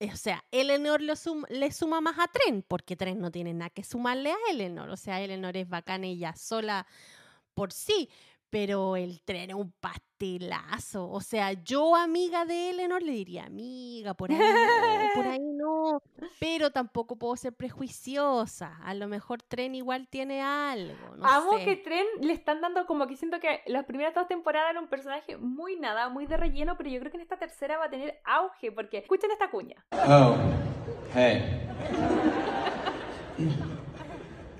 o sea, Eleanor le suma más a Tren, porque Tren no tiene nada que sumarle a Eleanor. O sea, Eleanor es bacana ella sola por sí, pero el tren es un pastelazo. O sea, yo, amiga de Eleanor, le diría, amiga, por ahí no, por ahí no. Pero tampoco puedo ser prejuiciosa. A lo mejor Tren igual tiene algo. No Amo que Tren le están dando como que siento que las primeras dos temporadas era un personaje muy nada, muy de relleno, pero yo creo que en esta tercera va a tener auge, porque escuchen esta cuña. Oh, hey.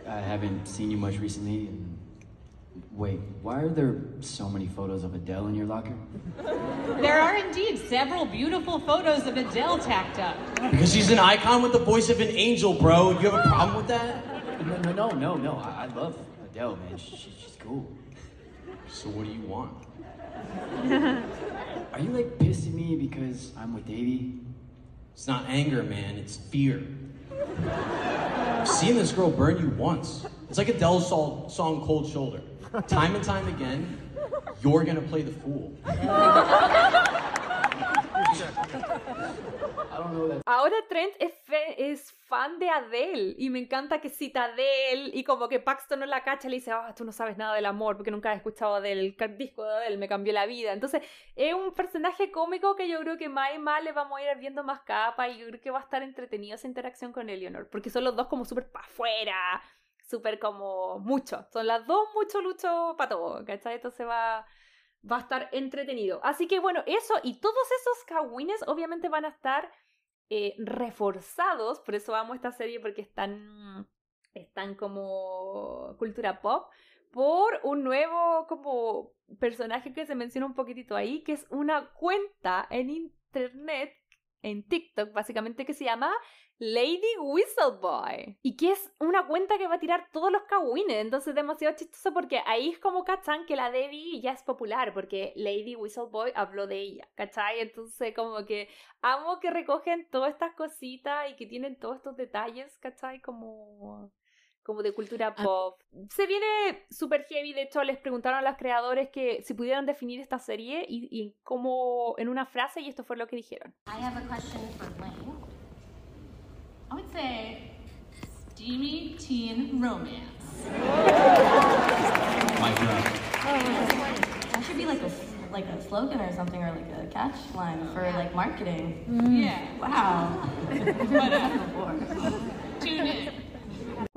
I haven't seen you much recently. Wait, why are there so many photos of Adele in your locker? There are indeed several beautiful photos of Adele tacked up. Because she's an icon with the voice of an angel, bro. Do you have a problem with that? No, no, no, no. no. I, I love Adele, man. She, she, she's cool. So what do you want? are you like pissed at me because I'm with Davey? It's not anger, man. It's fear. I've seen this girl burn you once. It's like Adele's song Cold Shoulder. Time and time again, you're gonna play the fool. Ahora Trent es, es, fan de Adele y me encanta que cita Adele y como que Paxton no la cacha y le dice, ah, tú no sabes nada del amor porque nunca has escuchado Adele, el disco de Adele me cambió la vida. Entonces es un personaje cómico que yo creo que más y más le vamos a ir viendo más capa y yo creo que va a estar entretenido esa interacción con Eleanor porque son los dos como súper para afuera súper como mucho. Son las dos mucho lucho para todo, ¿cachai? Entonces va, va a estar entretenido. Así que bueno, eso y todos esos kawines obviamente van a estar eh, reforzados, por eso amo esta serie porque están, están como cultura pop, por un nuevo como personaje que se menciona un poquitito ahí, que es una cuenta en internet, en TikTok básicamente, que se llama Lady Whistleboy. Y que es una cuenta que va a tirar todos los kawines. Entonces es demasiado chistoso porque ahí es como cachan que la Debbie ya es popular. Porque Lady Whistleboy habló de ella. ¿Cachai? Entonces como que amo que recogen todas estas cositas y que tienen todos estos detalles. ¿Cachai? Como como de cultura Ah. pop. Se viene super heavy, de hecho les preguntaron a los creadores que si pudieran definir esta serie y, y como en una frase y esto fue lo que dijeron. I have a question for Blaine. I would say steamy teen romance. My God. That should be like a like a slogan or something, or like a catch line for like marketing. Yeah. Wow. Tune in.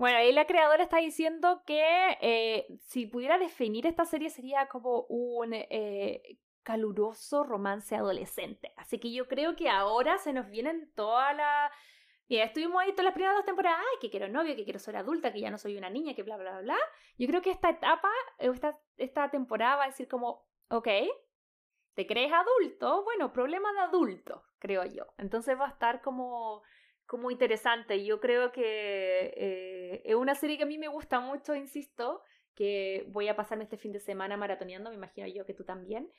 Bueno, ahí la creadora está diciendo que eh, si pudiera definir esta serie sería como un eh, caluroso romance adolescente. Así que yo creo que ahora se nos vienen todas las... Mira, estuvimos ahí todas las primeras dos temporadas, ay, que quiero novio, que quiero ser adulta, que ya no soy una niña, que bla, bla, bla. Yo creo que esta etapa, eh, esta, esta temporada va a decir como, ok, ¿te crees adulto? Bueno, problema de adulto, creo yo. Entonces va a estar como como interesante. Yo creo que eh, es una serie que a mí me gusta mucho, insisto, que voy a pasarme este fin de semana maratoneando, me imagino yo que tú también,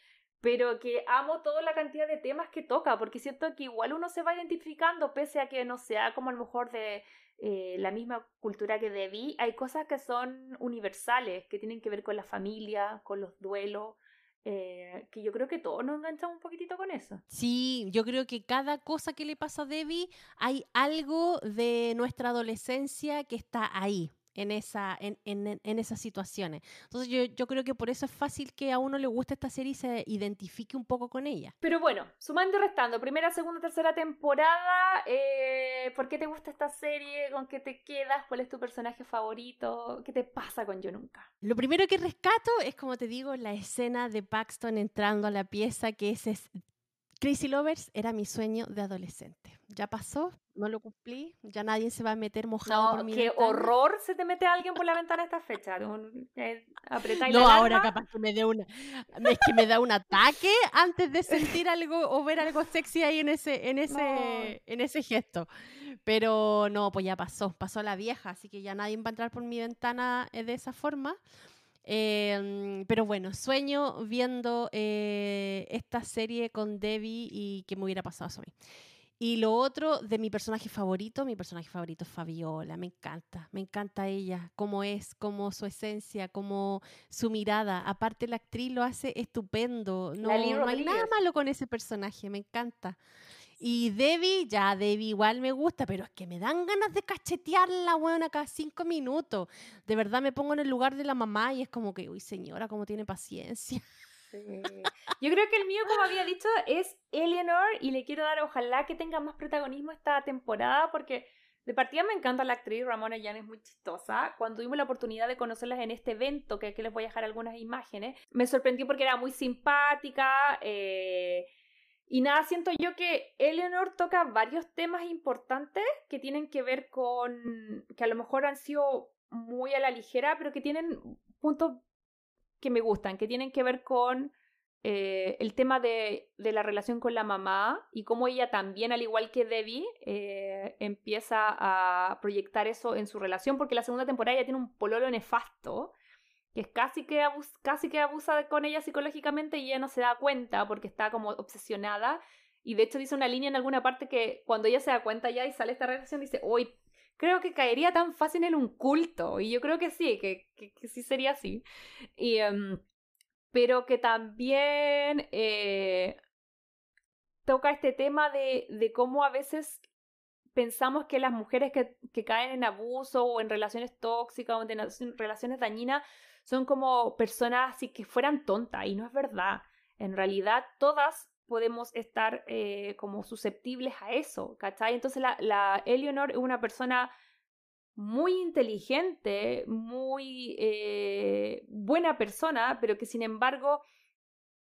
pero que amo toda la cantidad de temas que toca, porque siento que igual uno se va identificando, pese a que no sea como a lo mejor de eh, la misma cultura que debí, hay cosas que son universales, que tienen que ver con la familia, con los duelos, eh, que yo creo que todos nos enganchamos un poquitito con eso. Sí, yo creo que cada cosa que le pasa a Debbie, hay algo de nuestra adolescencia que está ahí. En, esa, en, en, en esas situaciones. Entonces yo, yo creo que por eso es fácil que a uno le guste esta serie y se identifique un poco con ella. Pero bueno, sumando y restando, primera, segunda, tercera temporada, eh, ¿por qué te gusta esta serie? ¿Con qué te quedas? ¿Cuál es tu personaje favorito? ¿Qué te pasa con Yo Nunca? Lo primero que rescato es, como te digo, la escena de Paxton entrando a la pieza, que ese es Crazy Lovers era mi sueño de adolescente. Ya pasó, no lo cumplí, ya nadie se va a meter mojado por No, mi qué ventana. horror se te mete alguien por la ventana a esta fecha. Eh, No, la ahora alarma. capaz que me dé una. Es que me da un ataque antes de sentir algo o ver algo sexy ahí en ese, en ese, en ese gesto. Pero no, pues ya pasó, pasó la vieja, así que ya nadie va a entrar por mi ventana eh, de esa forma. Em, pero bueno, sueño viendo eh, esta serie con Debbie y que me hubiera pasado eso a mí. Y lo otro de mi personaje favorito, mi personaje favorito es Fabiola, me encanta, me encanta ella, cómo es, cómo su esencia, cómo su mirada. Aparte la actriz lo hace estupendo, no, no hay nada malo con ese personaje, me encanta. Y Debbie, ya Debbie igual me gusta, pero es que me dan ganas de cachetearla, weón, cada cinco minutos. De verdad me pongo en el lugar de la mamá y es como que, uy, señora, cómo tiene paciencia. Yo creo que el mío, como había dicho, es Eleanor y le quiero dar, ojalá que tenga más protagonismo esta temporada porque de partida me encanta la actriz, Ramona Yan es muy chistosa. Cuando tuvimos la oportunidad de conocerlas en este evento, que aquí les voy a dejar algunas imágenes, me sorprendió porque era muy simpática. eh, y nada, siento yo que Eleanor toca varios temas importantes que tienen que ver con, que a lo mejor han sido muy a la ligera, pero que tienen puntos que me gustan, que tienen que ver con eh, el tema de, de la relación con la mamá y cómo ella también, al igual que Debbie, eh, empieza a proyectar eso en su relación, porque la segunda temporada ya tiene un pololo nefasto, que es casi que, abus- casi que abusa con ella psicológicamente y ella no se da cuenta porque está como obsesionada. Y de hecho dice una línea en alguna parte que cuando ella se da cuenta ya y sale esta relación, dice, hoy creo que caería tan fácil en un culto. Y yo creo que sí, que, que, sí sería así. Y, em, pero que también eh, toca este tema de, de cómo a veces pensamos que las mujeres que, que caen en abuso o en relaciones tóxicas o en relaci- relaciones dañinas son como personas así que fueran tontas y no es verdad. En realidad todas podemos estar eh, como susceptibles a eso, ¿cachai? Entonces la, la es una persona muy inteligente, muy eh, buena persona, pero que sin embargo,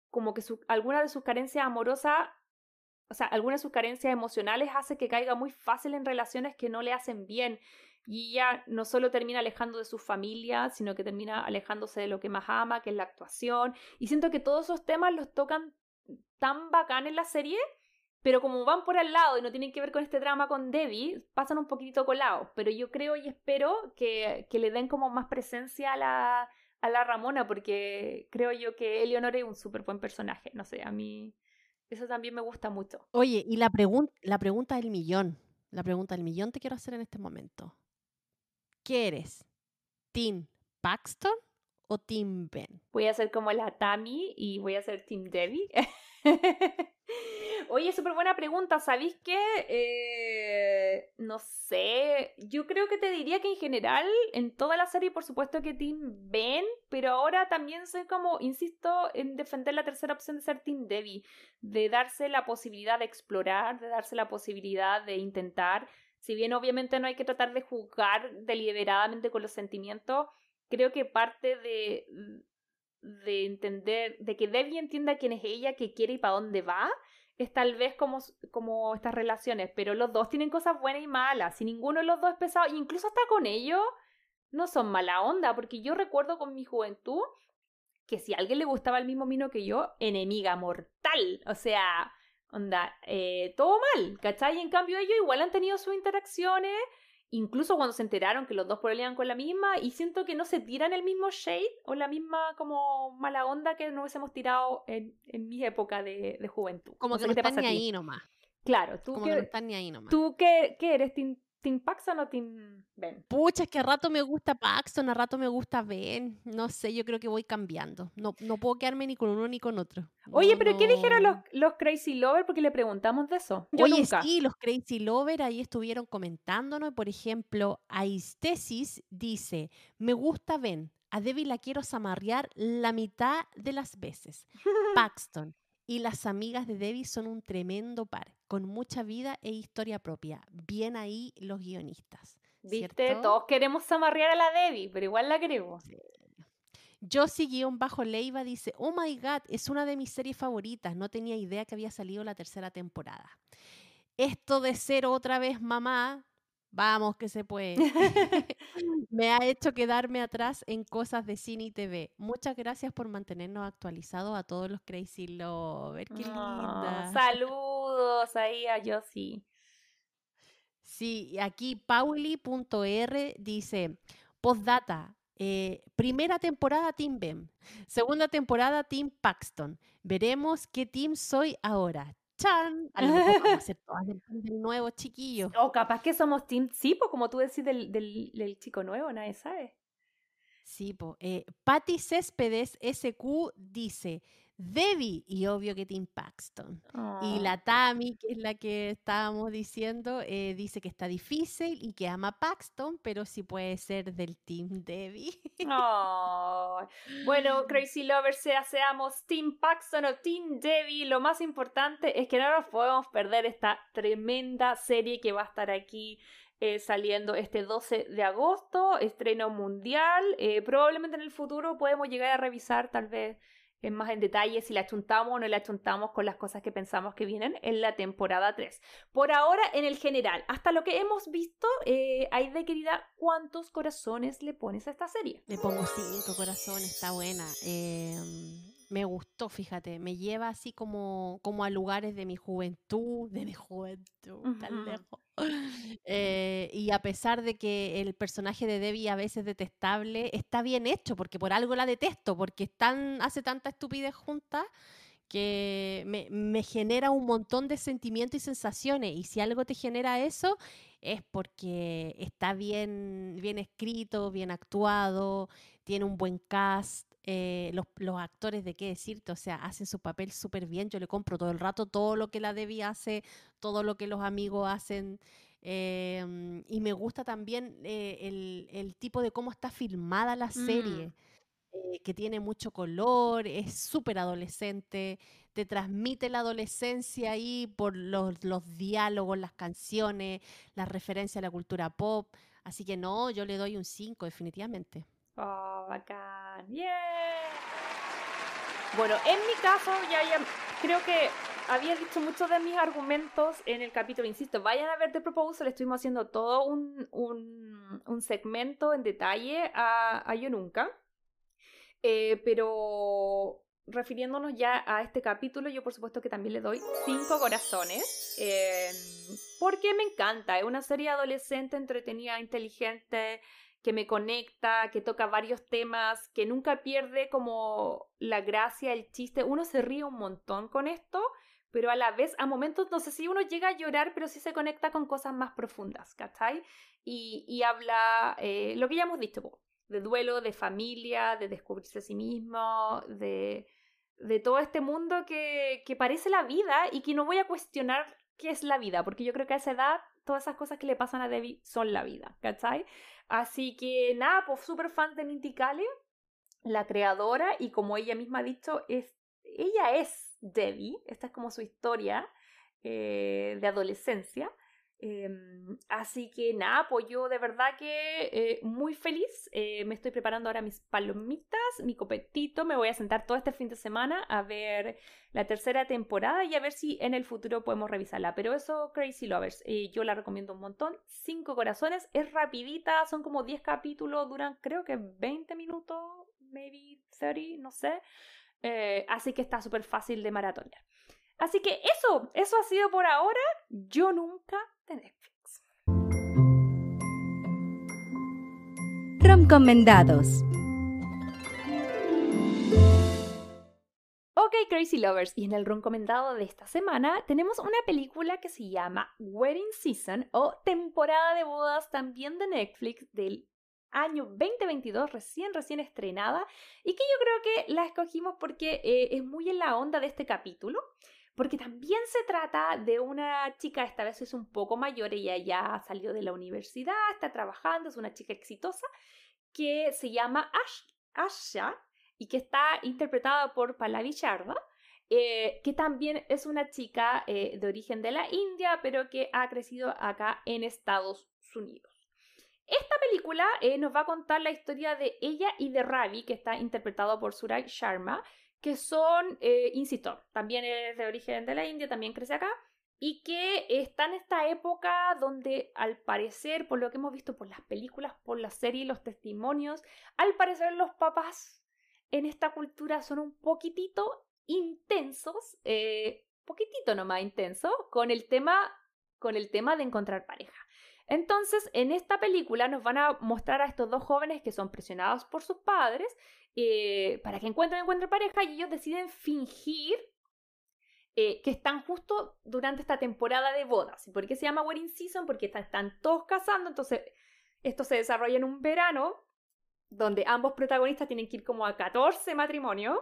como que su, alguna de sus carencias amorosas, o sea, alguna de sus carencias emocionales hace que caiga muy fácil en relaciones que no le hacen bien. Y ella no solo termina alejando de su familia, sino que termina alejándose de lo que más ama, que es la actuación. Y siento que todos esos temas los tocan tan bacán en la serie, pero como van por al lado y no tienen que ver con este drama con Debbie, pasan un poquitito colados. Pero yo creo y espero que, que le den como más presencia a la, a la Ramona, porque creo yo que Eleonor es un súper buen personaje. No sé, a mí eso también me gusta mucho. Oye, y la, la pregunta del millón, la pregunta del millón te quiero hacer en este momento. ¿Qué eres? ¿Team Paxton o Team Ben? Voy a ser como la Tammy y voy a ser Team Debbie. Oye, súper buena pregunta. ¿Sabéis qué? Eh, no sé. Yo creo que te diría que en general, en toda la serie, por supuesto que Team Ben, pero ahora también soy como, insisto, en defender la tercera opción de ser Team Debbie, de darse la posibilidad de explorar, de darse la posibilidad de intentar. Si bien obviamente no hay que tratar de juzgar deliberadamente con los sentimientos, creo que parte de, de entender, de que Debbie entienda quién es ella, qué quiere y para dónde va, es tal vez como, como estas relaciones, pero los dos tienen cosas buenas y malas. Si ninguno de los dos es pesado, incluso hasta con ellos, no son mala onda, porque yo recuerdo con mi juventud que si a alguien le gustaba el mismo vino que yo, enemiga mortal. O sea, onda, eh, todo mal, ¿cachai? Y en cambio ellos igual han tenido sus interacciones incluso cuando se enteraron que los dos pelean con la misma, y siento que no se tiran el mismo shade o la misma como mala onda que nos hubiésemos tirado en, en mi época de, de juventud. Como que no están ni ahí nomás. Claro, tú Como que, que no están ni ahí nomás. ¿tú qué, qué eres? ¿Team, ¿Team Paxton o Team Ben? Pucha, es que a rato me gusta Paxton, a rato me gusta Ben. No sé, yo creo que voy cambiando. No, no puedo quedarme ni con uno ni con otro. Oye, No, pero ¿qué dijeron los, los Crazy Lovers? Porque le preguntamos de eso. Yo Oye, nunca. sí, los Crazy Lover ahí estuvieron comentándonos. Por ejemplo, Aistesis dice: Me gusta Ben. A Debbie la quiero zamarrear la mitad de las veces. Paxton y las amigas de Debbie son un tremendo par, con mucha vida e historia propia. Bien ahí los guionistas. ¿Viste? ¿cierto? Todos queremos zamarrear a la Debbie, pero igual la queremos. Josie guion bajo Leiva dice, oh my god, es una de mis series favoritas. No tenía idea que había salido la tercera temporada. Esto de ser otra vez mamá, vamos que se puede. Me ha hecho quedarme atrás en cosas de cine y TV. Muchas gracias por mantenernos actualizados a todos los Crazy Lovers. Qué linda. saludos ahí a Josie. Sí, aquí Pauli.r dice, postdata, eh, primera temporada Team Bem, segunda temporada Team Paxton. Veremos qué team soy ahora. ¡Chan! A lo mejor vamos a ser todas del, del nuevo chiquillo. O capaz que somos Team sí, pues como tú decís del, del, del chico nuevo, nadie sabe. Sí, po. Eh, Patty Céspedes SQ dice, Debbie, y obvio que Team Paxton. Y Ah. la Tami, que es la que estábamos diciendo, eh, dice que está difícil y que ama a Paxton, pero sí puede ser del Team Debbie. Bueno, Crazy Lovers, sea seamos Team Paxton o Team Debbie, lo más importante es que no nos podemos perder esta tremenda serie que va a estar aquí eh, saliendo este 12 de agosto, estreno mundial. Eh, probablemente en el futuro podemos llegar a revisar tal vez en más en detalle si la chuntamos o no la chuntamos con las cosas que pensamos que vienen en la temporada 3. Por ahora, en el general, hasta lo que hemos visto, eh, Aide querida, ¿cuántos corazones le pones a esta serie? Le pongo cinco corazones, está buena. Eh, me gustó, fíjate, me lleva así como, como a lugares de mi juventud, de mi juventud, tan lejos. Eh, y a pesar de que el personaje de Debbie a veces detestable, está bien hecho, porque por algo la detesto, porque es tan- hace tanta estupidez junta que me, me genera un montón de sentimientos y sensaciones. Y si algo te genera eso, es porque está bien, bien escrito, bien actuado, tiene un buen cast. Eh, los, los actores, de qué decirte, o sea, hacen su papel súper bien. Yo le compro todo el rato todo lo que la Debbie hace, todo lo que los amigos hacen. eh, mm, y me gusta también eh, el, el tipo de cómo está filmada la serie eh, que tiene mucho color, es súper adolescente, te transmite la adolescencia ahí por los, los diálogos, las canciones, las referencias a la cultura pop. Así que no, yo le doy un 5 definitivamente. Oh, bacán. ¡Yeah! Bueno, en mi caso, ya, ya creo que había dicho muchos de mis argumentos en el capítulo. Insisto, vayan a ver The Proposal. Estuvimos haciendo todo un, un, un segmento en detalle a, a Yo Nunca. Eh, pero refiriéndonos ya a este capítulo, yo por supuesto que también le doy cinco corazones. eh, porque me encanta. Es una serie adolescente, entretenida, inteligente que me conecta, que toca varios temas, que nunca pierde como la gracia, el chiste. Uno se ríe un montón con esto, pero a la vez, a momentos, no sé si uno llega a llorar, pero sí se conecta con cosas más profundas, ¿cachai? Y, y habla eh, lo que ya hemos dicho, de duelo, de familia, de descubrirse a sí mismo, de, de todo este mundo que, que parece la vida y que no voy a cuestionar qué es la vida, porque yo creo que a esa edad todas esas cosas que le pasan a Debbie son la vida, ¿cachai? Así que nada, pues súper fan de Minty Kaling, la creadora, y como ella misma ha dicho, es, ella es Debbie, esta es como su historia eh, de adolescencia. Em, así que nada, pues yo de verdad que eh, muy feliz. Eh, me estoy preparando ahora mis palomitas, mi copetito. Me voy a sentar todo este fin de semana a ver la tercera temporada y a ver si en el futuro podemos revisarla. Pero eso, Crazy Lovers, eh, yo la recomiendo un montón. Cinco corazones, es rapidita, son como 10 capítulos, duran creo que 20 minutos, maybe 30, no sé. así que está súper fácil de maratonear. Así que eso, eso ha sido por ahora. Yo nunca de Netflix. Recomendados. Ok, Crazy Lovers, y en el recomendado de esta semana tenemos una película que se llama Wedding Season o Temporada de Bodas también de Netflix del año 2022, recién, recién estrenada, y que yo creo que la escogimos porque eh, es muy en la onda de este capítulo porque también se trata de una chica, esta vez es un poco mayor, ella ya salió de la universidad, está trabajando, es una chica exitosa, que se llama Asha y que está interpretada por Pallavi Sharma, eh, que también es una chica eh, de origen de la India, pero que ha crecido acá en Estados Unidos. Esta película eh, nos va a contar la historia de ella y de Ravi, que está interpretado por Suraj Sharma, que son, eh, insisto, también es de origen de la India, también crece acá, y que está en esta época donde al parecer, por lo que hemos visto por las películas, por la serie y los testimonios, al parecer los papás en esta cultura son un poquitito intensos, eh, poquitito nomás intensos, con el tema, con el tema de encontrar pareja. Entonces, en esta película nos van a mostrar a estos dos jóvenes que son presionados por sus padres eh, para que encuentren, encuentren pareja y ellos deciden fingir eh, que están justo durante esta temporada de bodas. ¿Y por qué se llama Wedding Season? Porque están, todos casando, entonces esto se desarrolla en un verano donde ambos protagonistas tienen que ir como a 14 matrimonios,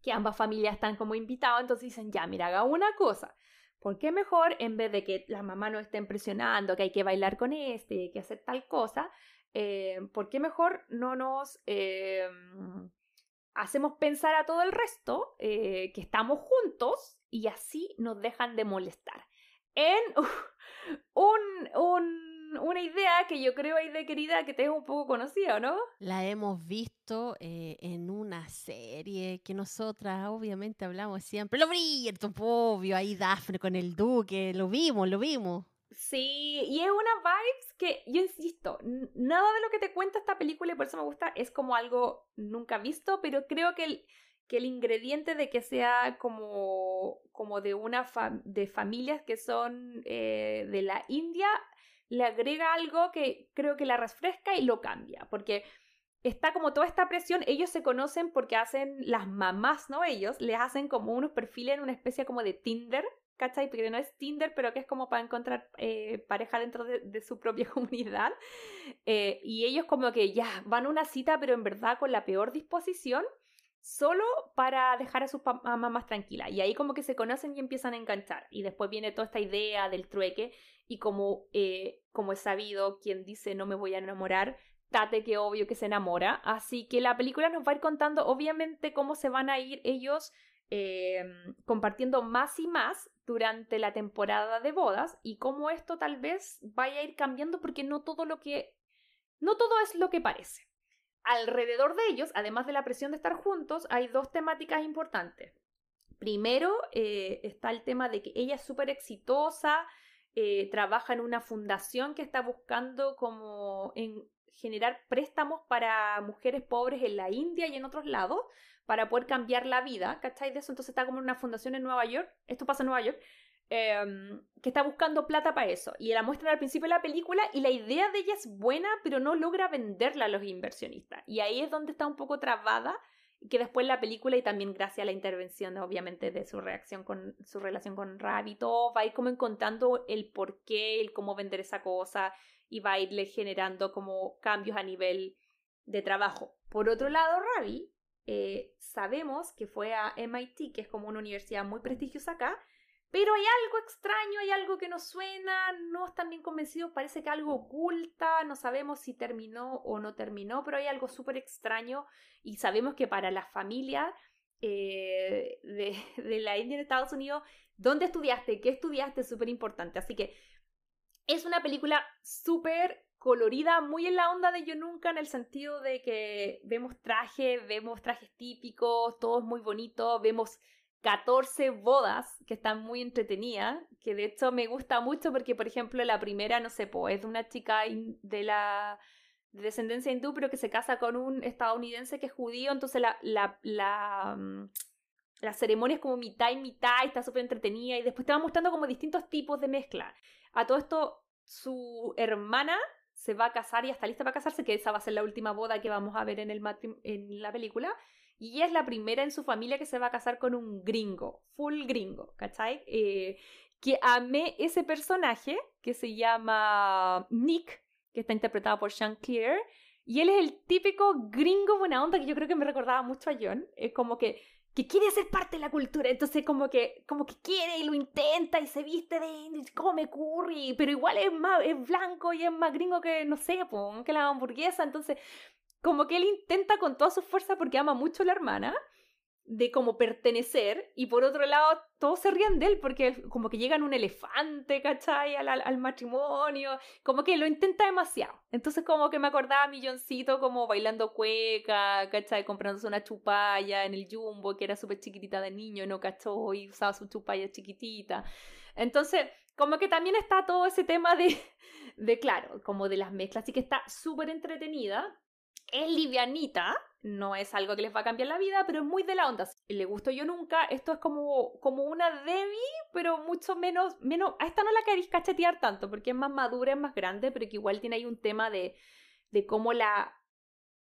que ambas familias están como invitados, entonces dicen, ya, mira, haga una cosa. ¿Por qué mejor, en vez de que la mamá nos estén presionando, que hay que bailar con este, hay que hacer tal cosa, eh, ¿por qué mejor no nos eh, hacemos pensar a todo el resto eh, que estamos juntos y así nos dejan de molestar? En una idea que yo creo, de querida, que te es un poco conocida, ¿no? La hemos visto en una serie que nosotras obviamente hablamos siempre. Lo Bridgerton, obvio, ahí Daphne con el duque, lo vimos, lo vimos. Sí, y es una vibes que, yo insisto, nada de lo que te cuenta esta película y por eso me gusta es como algo nunca visto, pero creo que el, que el ingrediente de que sea como, como de una de familias que son eh, de la India le agrega algo que creo que la refresca y lo cambia, porque está como toda esta presión, ellos se conocen porque hacen las mamás, ¿no? Ellos les hacen como unos perfiles en una especie como de Tinder ¿cachai? Porque no es Tinder, pero que es como para encontrar eh, pareja dentro de, su propia comunidad. Eh, y ellos como que ya van a una cita, pero en verdad con la peor disposición, solo para dejar a sus mamás más tranquilas. Y ahí como que se conocen y empiezan a enganchar. Y después viene toda esta idea del trueque y como, eh, como es sabido, quien dice no me voy a enamorar, Tate que obvio que se enamora. Así que la película nos va a ir contando obviamente cómo se van a ir ellos Em, compartiendo más y más durante la temporada de bodas y cómo esto tal vez vaya a ir cambiando porque no todo lo que no todo es lo que parece. Alrededor de ellos, además de la presión de estar juntos, hay dos temáticas importantes. Primero eh, está el tema de que ella es súper exitosa, eh, trabaja en una fundación que está buscando como en generar préstamos para mujeres pobres en la India y en otros lados, para poder cambiar la vida, ¿cachai? De eso entonces está como en una fundación en Nueva York, esto pasa en Nueva York, em, que está buscando plata para eso. Y la muestran al principio de la película y la idea de ella es buena, pero no logra venderla a los inversionistas. Y ahí es donde está un poco trabada, que después la película y también gracias a la intervención obviamente de su reacción con su relación con Ravi, va a ir como encontrando el por qué, el cómo vender esa cosa y va a irle generando como cambios a nivel de trabajo. Por otro lado, Ravi, eh, sabemos que fue a MIT, que es como una universidad muy prestigiosa acá, pero hay algo extraño, hay algo que nos suena, no están bien convencidos, parece que algo oculta, no sabemos si terminó o no terminó, pero hay algo súper extraño y sabemos que para la familia eh, de, de, la India en Estados Unidos, ¿dónde estudiaste? ¿Qué estudiaste? Es súper importante. Así que es una película súper colorida, muy en la onda de Yo Nunca, en el sentido de que vemos trajes, vemos trajes típicos, todo es muy bonito, vemos 14 bodas que están muy entretenidas, que de hecho me gusta mucho porque, por ejemplo, la primera, no sé, pues, es de una chica de la de descendencia hindú, pero que se casa con un estadounidense que es judío, entonces la, la, la, mm, ceremonia es como mitad y mitad, está súper entretenida, y después te va mostrando como distintos tipos de mezcla. A todo esto, su hermana se va a casar y está lista para casarse, que esa va a ser la última boda que vamos a ver en, el en la película. Y es la primera en su familia que se va a casar con un gringo, full gringo, ¿cachai? Eh, que amé ese personaje que se llama Nick, que está interpretado por Sean Clear. Y él es el típico gringo buena onda que yo creo que me recordaba mucho a John. Es como que, que quiere ser parte de la cultura, entonces como que, como que quiere y lo intenta y se viste de come curry, pero igual es más es blanco y es más gringo que, no sé, que la hamburguesa. Entonces como que él intenta con toda su fuerza porque ama mucho a la hermana de como pertenecer y por otro lado todos se ríen de él porque como que llega en un elefante, ¿cachai? Al, al, matrimonio, como que lo intenta demasiado. Entonces como que me acordaba a Milloncito como bailando cueca, ¿cachai? Comprándose una chupalla en el jumbo que era súper chiquitita de niño, no cachó y usaba su chupalla chiquitita. Entonces como que también está todo ese tema de, de claro, como de las mezclas, así que está súper entretenida es livianita, no es algo que les va a cambiar la vida, pero es muy de la onda. Le gusto yo nunca, esto es como, como una Debbie, pero mucho menos, menos, a esta no la queréis cachetear tanto, porque es más madura, es más grande, pero que igual tiene ahí un tema de, de cómo la,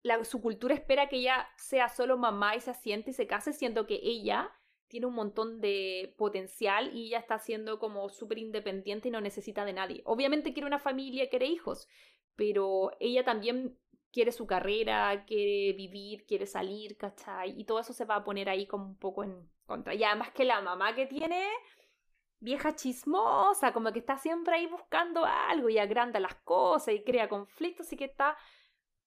la, su cultura espera que ella sea solo mamá y se asiente y se case, siendo que ella tiene un montón de potencial y ella está siendo como súper independiente y no necesita de nadie. Obviamente quiere una familia, quiere hijos, pero ella también quiere su carrera, quiere vivir, quiere salir, ¿cachai? Y todo eso se va a poner ahí como un poco en contra. Y además que la mamá que tiene, vieja chismosa, como que está siempre ahí buscando algo y agranda las cosas y crea conflictos, y que está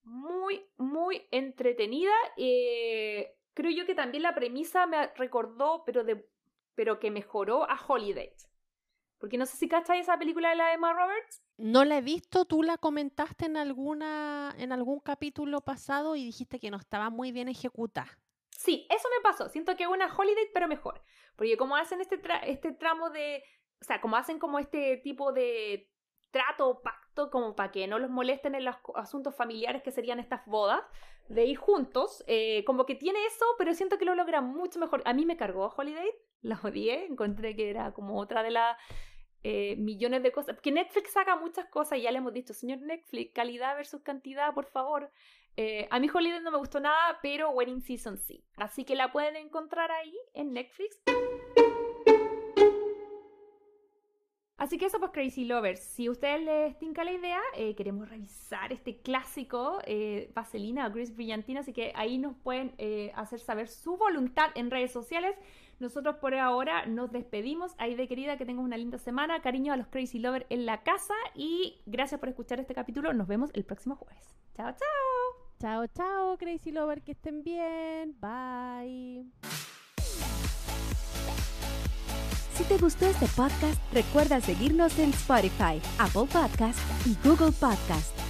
muy, muy entretenida. Eh, creo yo que también la premisa me recordó, pero, de, pero que mejoró a Holiday. Porque no sé si cachai esa película de la Emma Roberts. No la he visto, tú la comentaste en alguna en algún capítulo pasado y dijiste que no estaba muy bien ejecutada. Sí, eso me pasó. Siento que es una holiday, pero mejor. Porque como hacen este, este tramo de. O sea, como hacen como este tipo de trato o pacto, como para que no los molesten en los asuntos familiares que serían estas bodas, de ir juntos, eh, como que tiene eso, pero siento que lo logra mucho mejor. A mí me cargó Holiday, la odié, encontré que era como otra de las eh, millones de cosas. Porque Netflix saca muchas cosas y ya le hemos dicho, señor Netflix, calidad versus cantidad, por favor. Eh, a mí Holiday no me gustó nada, pero Wedding Season sí. Así que la pueden encontrar ahí en Netflix. Así que eso pues Crazy Lovers, si a ustedes les tinca la idea, eh, queremos revisar este clásico Vaselina o Gris Brillantina, así que ahí nos pueden hacer saber su voluntad en redes sociales. Nosotros por ahora nos despedimos. de querida, que tengas una linda semana. Cariño a los Crazy Lovers en la casa. Y gracias por escuchar este capítulo. Nos vemos el próximo jueves. Chao, chao. Chao, chao, Crazy Lover. Que estén bien. Bye. Si te gustó este podcast, recuerda seguirnos en Spotify, Apple Podcast y Google Podcast.